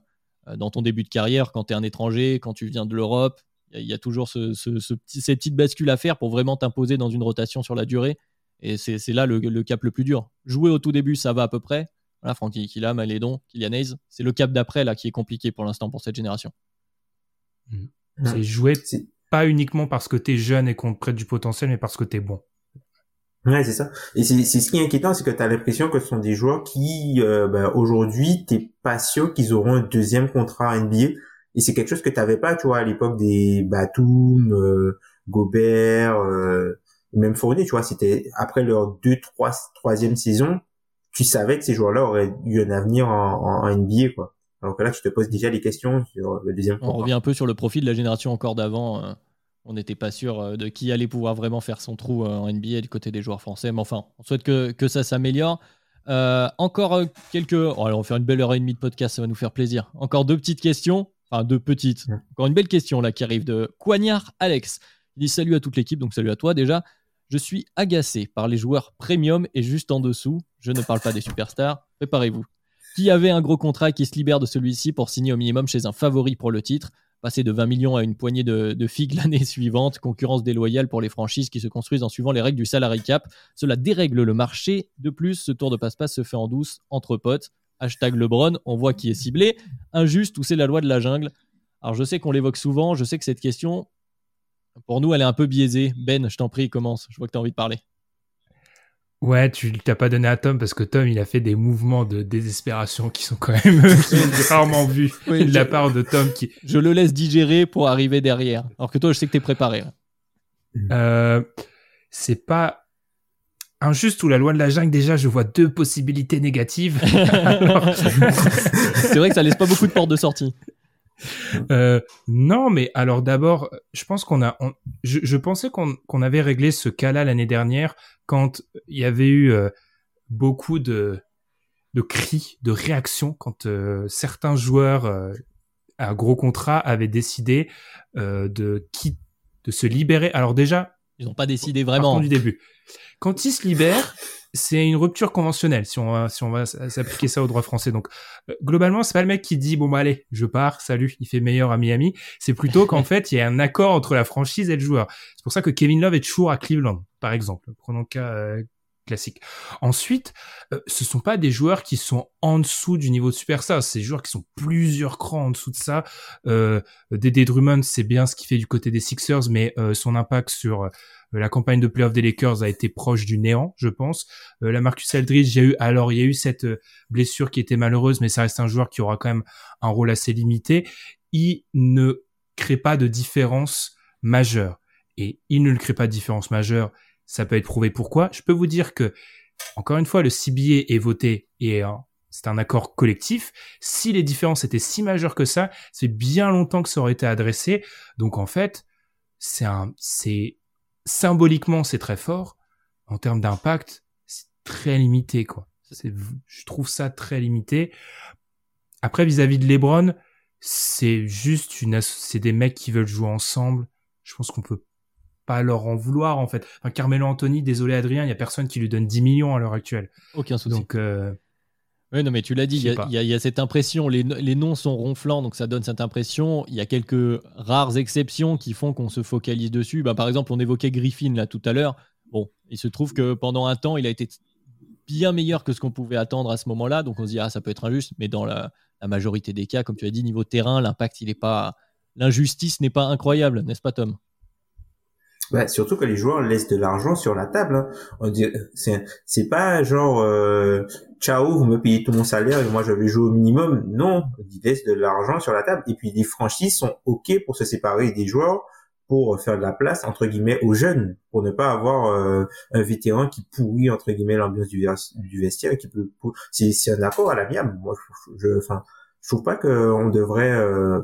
S1: dans ton début de carrière quand tu es un étranger, quand tu viens de l'Europe. Il y, a toujours ce, ce, petit, ces petites bascules à faire pour vraiment t'imposer dans une rotation sur la durée. Et c'est là le, cap le plus dur. Jouer au tout début, ça va à peu près. Voilà, Francky Kila, Malédon, Kylian Hayes. C'est le cap d'après là qui est compliqué pour l'instant pour cette génération.
S2: Mm. C'est jouer pas uniquement parce que t'es jeune et qu'on te prête du potentiel, mais parce que t'es bon.
S3: Ouais, c'est ça. Et c'est ce qui est inquiétant, c'est que tu as l'impression que ce sont des joueurs qui, euh, ben, aujourd'hui, t'es pas sûr qu'ils auront un deuxième contrat NBA. Et c'est quelque chose que t'avais pas, tu vois, à l'époque des Batum, euh, Gobert, euh, même Fournier, tu vois, c'était après leur deux, trois, troisième saison, tu savais que ces joueurs-là auraient eu un avenir en, en, NBA, quoi. Alors que là, tu te poses déjà des questions sur le deuxième.
S1: On revient un peu sur le profil de la génération encore d'avant. Euh, on n'était pas sûr euh, de qui allait pouvoir vraiment faire son trou euh, en NBA du côté des joueurs français. Mais enfin, on souhaite que, que ça s'améliore. encore quelques. Oh, on va faire une belle heure et demie de podcast, ça va nous faire plaisir. Encore deux petites questions. Enfin, deux petites. Encore une belle question là qui arrive de Coignard Alex. Il dit salut à toute l'équipe, donc salut à toi déjà. Je suis agacé par les joueurs premium et juste en dessous, je ne parle pas des superstars, préparez-vous. Qui avait un gros contrat qui se libère de celui-ci pour signer au minimum chez un favori pour le titre Passer de 20 millions à une poignée de, figues l'année suivante, concurrence déloyale pour les franchises qui se construisent en suivant les règles du salary cap. Cela dérègle le marché. De plus, ce tour de passe-passe se fait en douce, entre potes. Hashtag LeBron, on voit qui est ciblé. Injuste ou c'est la loi de la jungle? Alors je sais qu'on l'évoque souvent, je sais que cette question, pour nous, elle est un peu biaisée. Ben, je t'en prie, commence. Je vois que tu as envie de parler.
S2: Ouais, tu t'as pas donné à Tom parce que Tom, il a fait des mouvements de désespération qui sont quand même rarement vus de la part de Tom. Qui...
S1: Je le laisse digérer pour arriver derrière. Alors que toi, je sais que t'es préparé.
S2: Euh, c'est pas injuste ou la loi de la jungle? Déjà, je vois deux possibilités négatives.
S1: c'est vrai que ça laisse pas beaucoup de portes de sortie.
S2: Euh, non, mais alors d'abord, je pense qu'on a, je, pensais qu'on avait réglé ce cas-là l'année dernière quand il y avait eu euh, beaucoup de, de cris, de réactions quand euh, certains joueurs à gros contrat avaient décidé de qui, de se libérer. Alors déjà,
S1: Ils n'ont pas décidé vraiment.
S2: du début. Quand il se libère, c'est une rupture conventionnelle si on va, si on va s'appliquer ça au droit français. Donc euh, globalement, c'est pas le mec qui dit bon bah allez, je pars, salut, il fait meilleur à Miami. C'est plutôt qu'en fait, il y a un accord entre la franchise et le joueur. C'est pour ça que Kevin Love est toujours à Cleveland, par exemple. Prenons le cas euh, classique. Ensuite, euh, ce sont pas des joueurs qui sont en dessous du niveau de superstar, c'est des joueurs qui sont plusieurs crans en dessous de ça. Euh, Dédé Drummond, c'est bien ce qu'il fait du côté des Sixers, mais son impact sur euh, la campagne de playoff des Lakers a été proche du néant, je pense. Euh, la Marcus Aldridge, a eu alors il y a eu cette euh, blessure qui était malheureuse, mais ça reste un joueur qui aura quand même un rôle assez limité. Il ne crée pas de différence majeure et il ne le crée pas de différence majeure. Ça peut être prouvé pourquoi? Je peux vous dire que encore une fois, le CBA est voté et c'est un accord collectif. Si les différences étaient si majeures que ça, c'est bien longtemps que ça aurait été adressé. Donc en fait, c'est un, c'est symboliquement, c'est très fort. En termes d'impact, c'est très limité, quoi. Je trouve ça très limité. Après, vis-à-vis de LeBron, c'est juste une, c'est des mecs qui veulent jouer ensemble. Je pense qu'on peut pas leur en vouloir, en fait. Enfin, Carmelo Anthony, désolé Adrien, il y a personne qui lui donne 10 millions à l'heure actuelle.
S1: Aucun souci.
S2: Donc, euh,
S1: oui, non, mais tu l'as dit, il y, a cette impression, les, noms sont ronflants, donc ça donne cette impression. Il y a quelques rares exceptions qui font qu'on se focalise dessus. Bah, par exemple, on évoquait Griffin là tout à l'heure. Bon, il se trouve que pendant un temps, il a été bien meilleur que ce qu'on pouvait attendre à ce moment-là, donc on se dit, ah, ça peut être injuste, mais dans la, majorité des cas, comme tu as dit, niveau terrain, l'impact, il n'est pas. L'injustice n'est pas incroyable, n'est-ce pas, Tom?
S3: Bah, surtout que les joueurs laissent de l'argent sur la table. Hein. On dit, c'est, c'est pas genre euh, ciao, vous me payez tout mon salaire et moi je vais jouer au minimum. Non, ils laissent de l'argent sur la table. Et puis les franchises sont ok pour se séparer des joueurs pour faire de la place entre guillemets aux jeunes, pour ne pas avoir euh, un vétéran qui pourrit entre guillemets l'ambiance du, du vestiaire qui peut. C'est, c'est un accord à la l'amiable. Moi, je, enfin, je trouve pas qu'on devrait. Euh,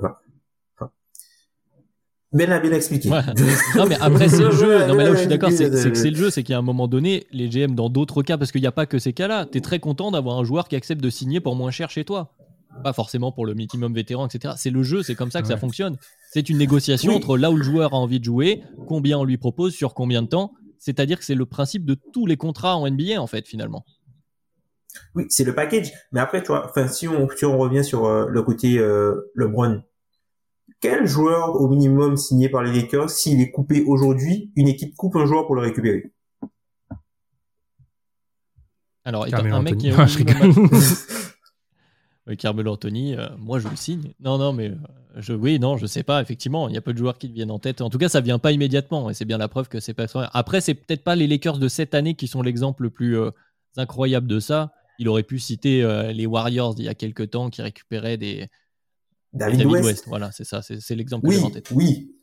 S3: Ben l'a bien expliqué.
S1: non, mais après, c'est le jeu. Non, mais là où je suis d'accord, c'est que c'est le jeu. C'est qu'à un moment donné, les GM, dans d'autres cas, parce qu'il n'y a pas que ces cas-là, tu es très content d'avoir un joueur qui accepte de signer pour moins cher chez toi. Pas forcément pour le minimum vétéran, etc. C'est le jeu, c'est comme ça que ça fonctionne. C'est une négociation entre là où le joueur a envie de jouer, combien on lui propose, sur combien de temps. C'est-à-dire que c'est le principe de tous les contrats en NBA, en fait, finalement.
S3: Oui, c'est le package. Mais après, tu vois, si on, si on revient sur euh, le côté euh, LeBron, quel joueur au minimum signé par les Lakers, s'il est coupé aujourd'hui, une équipe coupe un joueur pour le récupérer?
S1: Alors, un mec qui est oui, Carmelo Anthony, euh, moi je le signe. Non, non, mais euh, je, oui, non, je sais pas. Effectivement, il y a peu de joueurs qui te viennent en tête. En tout cas, ça vient pas immédiatement, et c'est bien la preuve que c'est pas. Après, c'est peut-être pas les Lakers de cette année qui sont l'exemple le plus euh, incroyable de ça. Il aurait pu citer les Warriors d'il y a quelques temps qui récupéraient des,
S3: David, West.
S1: Voilà, c'est ça, c'est l'exemple
S3: oui,
S1: que en tête.
S3: Oui,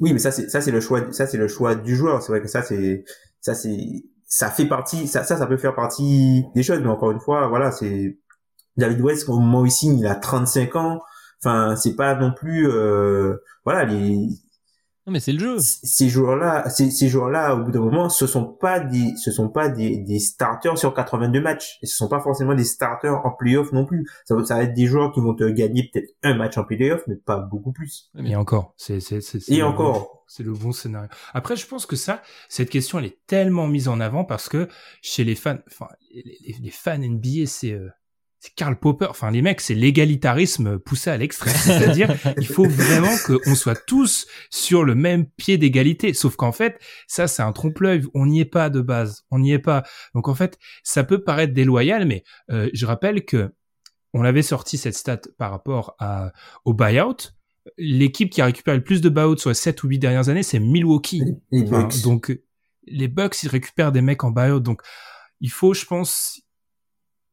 S3: oui, mais ça c'est ça c'est le choix, ça c'est le choix du joueur. C'est vrai que ça c'est ça c'est ça fait partie, ça, ça ça peut faire partie des choses, mais encore une fois, voilà, c'est David West au moment où il signe, il a 35 ans. Enfin, c'est pas non plus, euh, voilà, les
S1: non, mais c'est le jeu.
S3: Ces joueurs-là, ces, ces joueurs-là, au bout d'un moment, ce sont pas des, ce sont pas des, des starters sur 82 matchs. Et ce sont pas forcément des starters en playoff non plus. Ça, ça va être des joueurs qui vont te gagner peut-être un match en playoff, mais pas beaucoup plus.
S2: Et encore, c'est, c'est, c'est,
S3: Et encore.
S2: c'est le bon scénario. Après, je pense que ça, cette question, elle est tellement mise en avant parce que chez les fans, enfin, les, les fans NBA, c'est, euh, c'est Karl Popper. Enfin, les mecs, c'est l'égalitarisme poussé à l'extrême. C'est-à-dire, il faut vraiment qu'on soit tous sur le même pied d'égalité. Sauf qu'en fait, ça, c'est un trompe-l'œil. On n'y est pas de base. On n'y est pas. Donc, en fait, ça peut paraître déloyal, mais euh, je rappelle que on avait sorti cette stat par rapport à, au buyout. L'équipe qui a récupéré le plus de buyout sur les 7 ou 8 dernières années, c'est Milwaukee. donc, les Bucks, ils récupèrent des mecs en buyout. Donc, il faut, je pense,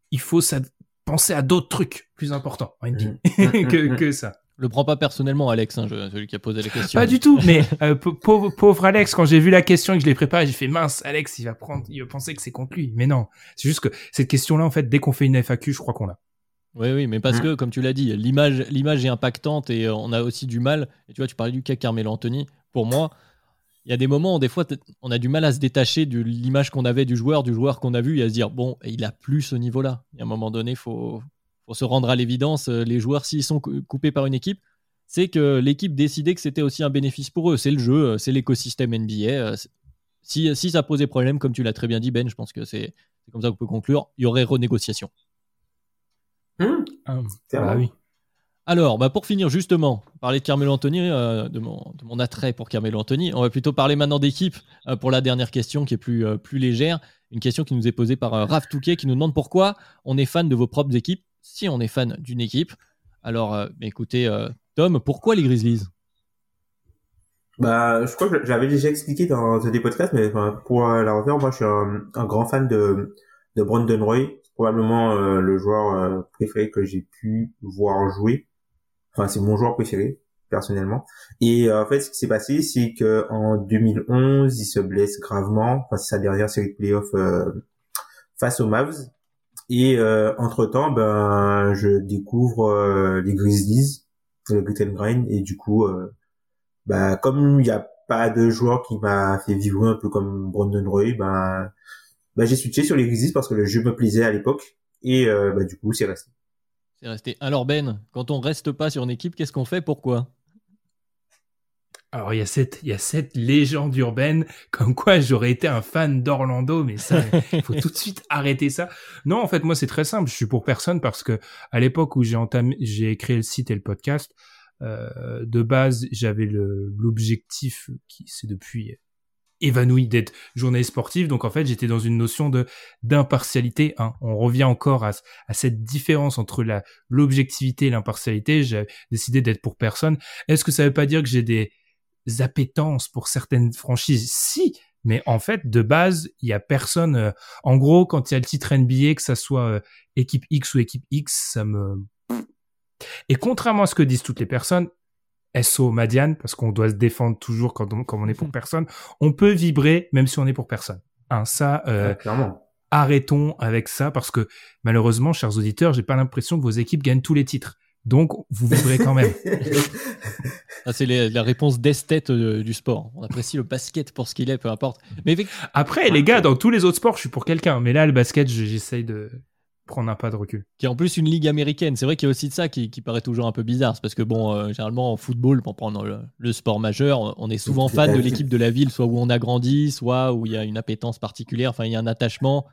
S2: il faut ça penser à d'autres trucs plus importants mmh. que, que ça.
S1: Le prends pas personnellement, Alex, hein, celui qui a posé la question.
S2: Pas du tout, mais euh, pauvre, pauvre, Alex, quand j'ai vu la question et que je l'ai préparée, j'ai fait mince, Alex, il va prendre, il va penser que c'est contre lui. Mais non, c'est juste que cette question-là, en fait, dès qu'on fait une FAQ, je crois qu'on l'a.
S1: Oui, oui, mais parce mmh. que, comme tu l'as dit, l'image, l'image est impactante et euh, on a aussi du mal. Et tu vois, tu parlais du cas Carmelo Anthony. Pour moi, il y a des moments où des fois on a du mal à se détacher de l'image qu'on avait du joueur, du joueur qu'on a vu, et à se dire bon, il a plus ce niveau-là. Il y a un moment donné, il faut, se rendre à l'évidence. Euh, les joueurs, s'ils sont coupés par une équipe, c'est que l'équipe décidait que c'était aussi un bénéfice pour eux. C'est le jeu, euh, c'est l'écosystème NBA. Euh, si, si ça posait problème, comme tu l'as très bien dit, Ben, je pense que c'est comme ça qu'on peut conclure, il y aurait renégociation.
S3: Hum,
S2: Ah, bah oui.
S1: Alors, bah pour finir justement, parler de Carmelo Anthony, euh, de, mon, attrait pour Carmelo Anthony, on va plutôt parler maintenant d'équipe euh, pour la dernière question qui est plus, euh, plus légère. Une question qui nous est posée par Raph Touquet qui nous demande pourquoi on est fan de vos propres équipes si on est fan d'une équipe. Alors, écoutez, Tom, pourquoi les Grizzlies?
S3: Bah, je crois que j'avais déjà expliqué dans des podcasts, mais pour la refaire, moi, je suis un, grand fan de, Brandon Roy. Probablement le joueur préféré que j'ai pu voir jouer. Enfin, c'est mon joueur préféré, personnellement. Et euh, en fait, ce qui s'est passé, c'est que en 2011, il se blesse gravement. Enfin, c'est sa dernière série de playoffs euh, face aux Mavs. Et euh, entre-temps, ben, je découvre euh, les Grizzlies, le Grit et du coup... bah comme il n'y a pas de joueur qui m'a fait vibrer un peu comme Brandon Roy, bah, bah j'ai switché sur les Grizzlies parce que le jeu me plaisait à l'époque et euh, bah du coup c'est resté.
S1: C'est resté. Alors Ben, quand on reste pas sur une équipe, qu'est-ce qu'on fait? Pourquoi?
S2: Alors il y a cette, il y a cette légende urbaine comme quoi j'aurais été un fan d'Orlando, mais ça, il faut tout de suite arrêter ça. Non, en fait moi c'est très simple. Je suis pour personne parce que à l'époque où j'ai entamé, j'ai créé le site et le podcast, euh, de base j'avais l'objectif qui c'est depuis évanoui d'être journaliste sportif. Donc en fait, j'étais dans une notion de d'impartialité. Hein. On revient encore à, à cette différence entre la l'objectivité et l'impartialité. J'ai décidé d'être pour personne. Est-ce que ça veut pas dire que j'ai des appétences pour certaines franchises? Si, mais en fait, de base, il y a personne. euh, en gros, quand il y a le titre NBA, que ça soit euh, équipe X ou équipe X, ça me. Et contrairement à ce que disent toutes les personnes, SO Madiane, parce qu'on doit se défendre toujours quand on, quand on est pour personne, on peut vibrer même si on est pour personne. Hein, ça, euh,
S3: clairement.
S2: arrêtons avec ça parce que malheureusement, chers auditeurs, j'ai pas l'impression que vos équipes gagnent tous les titres. Donc, vous vibrez quand même.
S1: Ah, C'est la réponse d'esthète euh, du sport. On apprécie le basket pour ce qu'il est, peu importe. Mais
S2: Après, les gars, dans tous les autres sports, je suis pour quelqu'un. Mais là, le basket, je- j'essaye de prendre un pas de recul.
S1: qui est en plus une ligue américaine. C'est vrai qu'il y a aussi de ça qui, qui paraît toujours un peu bizarre. C'est parce que, bon, euh, généralement, en football, pour prendre le, le sport majeur, on est souvent fan de l'équipe de la ville, soit où on a grandi, soit où il y a une appétence particulière, enfin, il y a un attachement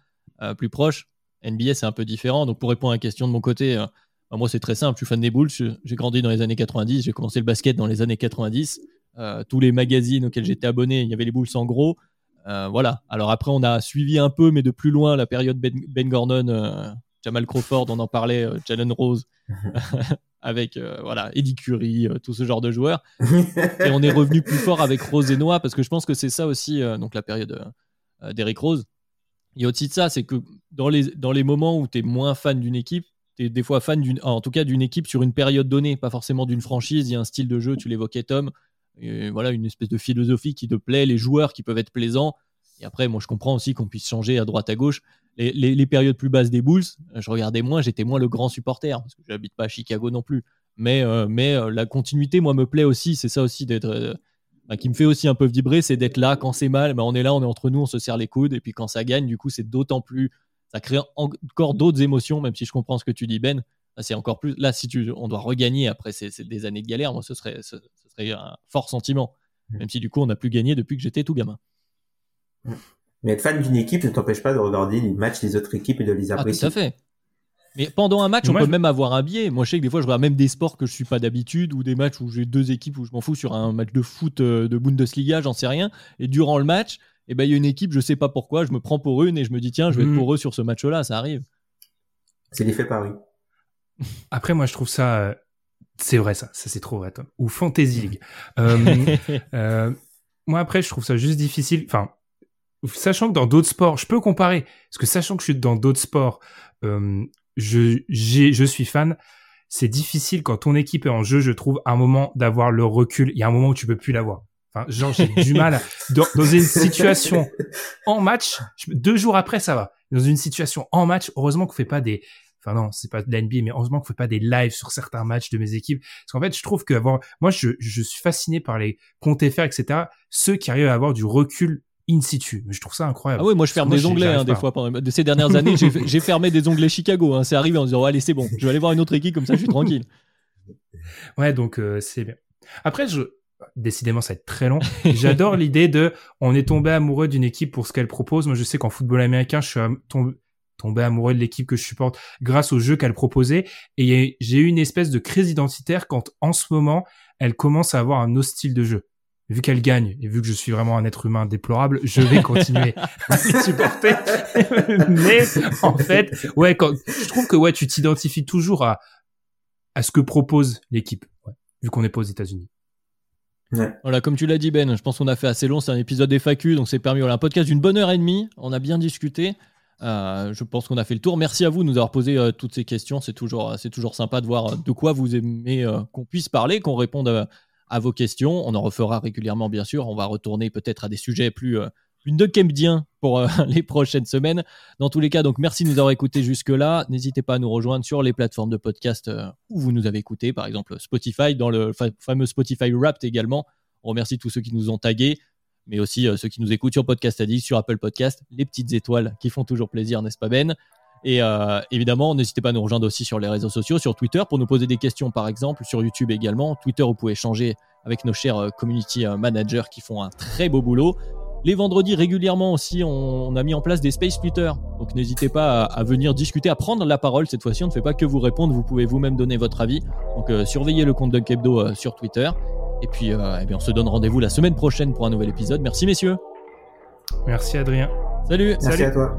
S1: euh, plus proche. NBA, c'est un peu différent. Donc, pour répondre à la question de mon côté, euh, bah, moi, c'est très simple. Je suis fan des Bulls. J'ai grandi dans les années 90. J'ai commencé le basket dans les années 90. Euh, tous les magazines auxquels j'étais abonné, il y avait les Bulls en gros. Euh, voilà. Alors après, on a suivi un peu, mais de plus loin, la période Ben, Ben Gordon, euh, Jamal Crawford, on en parlait, euh, Jalen Rose, avec euh, voilà Eddie Curry, euh, tout ce genre de joueurs. Et on est revenu plus fort avec Rose et Noah parce que je pense que c'est ça aussi, euh, donc la période d'Eric Rose. Il y a aussi de ça, c'est que dans les, dans les moments où tu es moins fan d'une équipe, tu es des fois fan d'une, en tout cas d'une équipe sur une période donnée, pas forcément d'une franchise. Il y a un style de jeu, tu l'évoquais Tom, et voilà une espèce de philosophie qui te plaît, les joueurs qui peuvent être plaisants. Et après, moi je comprends aussi qu'on puisse changer à droite à gauche. Les, les- les périodes plus basses des Bulls, euh, je regardais moins, j'étais moins le grand supporter parce que j'habite pas à Chicago non plus. Mais, euh, mais euh, la continuité, moi, me plaît aussi. C'est ça aussi d'être. euh, bah, qui me fait aussi un peu vibrer, c'est d'être là quand c'est mal. Bah, on est là, on est entre nous, on se serre les coudes. Et puis quand ça gagne, du coup, c'est d'autant plus. Ça crée en- encore d'autres émotions, même si je comprends ce que tu dis, Ben. Là, c'est encore plus. Là, si tu, on doit regagner après c'est des années de galère, moi, ce serait, ce, ce serait un fort sentiment.
S3: Mm.
S1: Même si du coup, on n'a plus gagné depuis que j'étais tout gamin.
S3: Mais être fan d'une équipe ne t'empêche pas de regarder les matchs des autres équipes et de les
S1: Ah, tout
S3: apprécier.
S1: à fait. Mais pendant un match, on
S2: Moi,
S1: peut
S2: je-
S1: même avoir un biais. Moi, je sais que des fois, je regarde même des sports que je suis pas d'habitude ou des matchs où j'ai deux équipes où je m'en fous sur un match de foot euh, de Bundesliga, j'en sais rien. Et durant le match, eh ben, il y a une équipe, je sais pas pourquoi, je me prends pour une et je me dis, tiens, je vais être
S2: Mhm.
S1: pour eux sur ce match-là, ça arrive.
S3: C'est l'effet Paris.
S2: Après, moi, je trouve ça, c'est vrai, ça, ça c'est trop vrai, Tom. Ou Fantasy League. Euh, euh, moi, après, je trouve ça juste difficile. Enfin, sachant que dans d'autres sports, je peux comparer, parce que sachant que je suis dans d'autres sports, euh, je, je suis fan. C'est difficile quand ton équipe est en jeu, je trouve, un moment d'avoir le recul. Il y a un moment où tu peux plus l'avoir. Enfin, genre, j'ai du mal à, dans, une situation en match, deux jours après, ça va. Dans une situation en match, heureusement qu'on fait pas des, enfin non, c'est pas de la NBA, mais heureusement qu'on fait pas des lives sur certains matchs de mes équipes. Parce qu'en fait, je trouve que avoir, moi, je, je suis fasciné par les comptes FR, etc. Ceux qui arrivent à avoir du recul in situ. Je trouve ça incroyable.
S1: Ah oui, moi je ferme
S2: Moi,
S1: des onglets hein, des fois. Pendant de ces dernières années, j'ai fermé des onglets Chicago. Hein. C'est arrivé en disant, allez, c'est bon, je vais aller voir une autre équipe comme ça, je suis tranquille.
S2: Ouais, donc euh, c'est bien. Après, je, décidément ça va être très long. J'adore l'idée de on est tombé amoureux d'une équipe pour ce qu'elle propose. Moi je sais qu'en football américain, je suis tombé, amoureux de l'équipe que je supporte grâce au jeu qu'elle proposait et j'ai eu une espèce de crise identitaire quand en ce moment, elle commence à avoir un autre style de jeu. Vu qu'elle gagne et vu que je suis vraiment un être humain déplorable, je vais continuer à les supporter. Mais en fait, ouais, quand, je trouve que ouais, tu t'identifies toujours à à ce que propose l'équipe, vu qu'on n'est pas aux États-Unis.
S1: Voilà, comme tu l'as dit Ben, je pense qu'on a fait assez long, c'est un épisode FAQ, donc c'est permis. Voilà, un podcast d'une bonne heure et demie, on a bien discuté. Euh, je pense qu'on a fait le tour. Merci à vous de nous avoir posé euh, toutes ces questions. C'est toujours, c'est toujours sympa de voir euh, de quoi vous aimez qu'on puisse parler, qu'on réponde à vos questions. On en refera régulièrement, bien sûr. On va retourner peut-être à des sujets plus, une de Kempdien pour les prochaines semaines. Dans tous les cas, donc merci de nous avoir écoutés jusque-là. N'hésitez pas à nous rejoindre sur les plateformes de podcast où vous nous avez écoutés, par exemple Spotify, dans le fameux Spotify Wrapped également. On remercie tous ceux qui nous ont tagués, mais aussi ceux qui nous écoutent sur Podcast Addict, sur Apple Podcast, les petites étoiles qui font toujours plaisir, n'est-ce pas Ben? Et évidemment, n'hésitez pas à nous rejoindre aussi sur les réseaux sociaux, sur Twitter, pour nous poser des questions par exemple, sur YouTube également. Twitter, vous pouvez échanger avec nos chers community managers qui font un très beau boulot. Les vendredis, régulièrement aussi, on, a mis en place des space Twitter. Donc n'hésitez pas à, venir discuter, à prendre la parole. Cette fois-ci, on ne fait pas que vous répondre, vous pouvez vous-même donner votre avis. Donc euh, surveillez le compte Dunkebdo euh, sur Twitter. Et puis, euh, eh bien, on se donne rendez-vous la semaine prochaine pour un nouvel épisode. Merci messieurs.
S2: Merci Adrien.
S1: Salut.
S3: Merci
S1: à
S3: toi.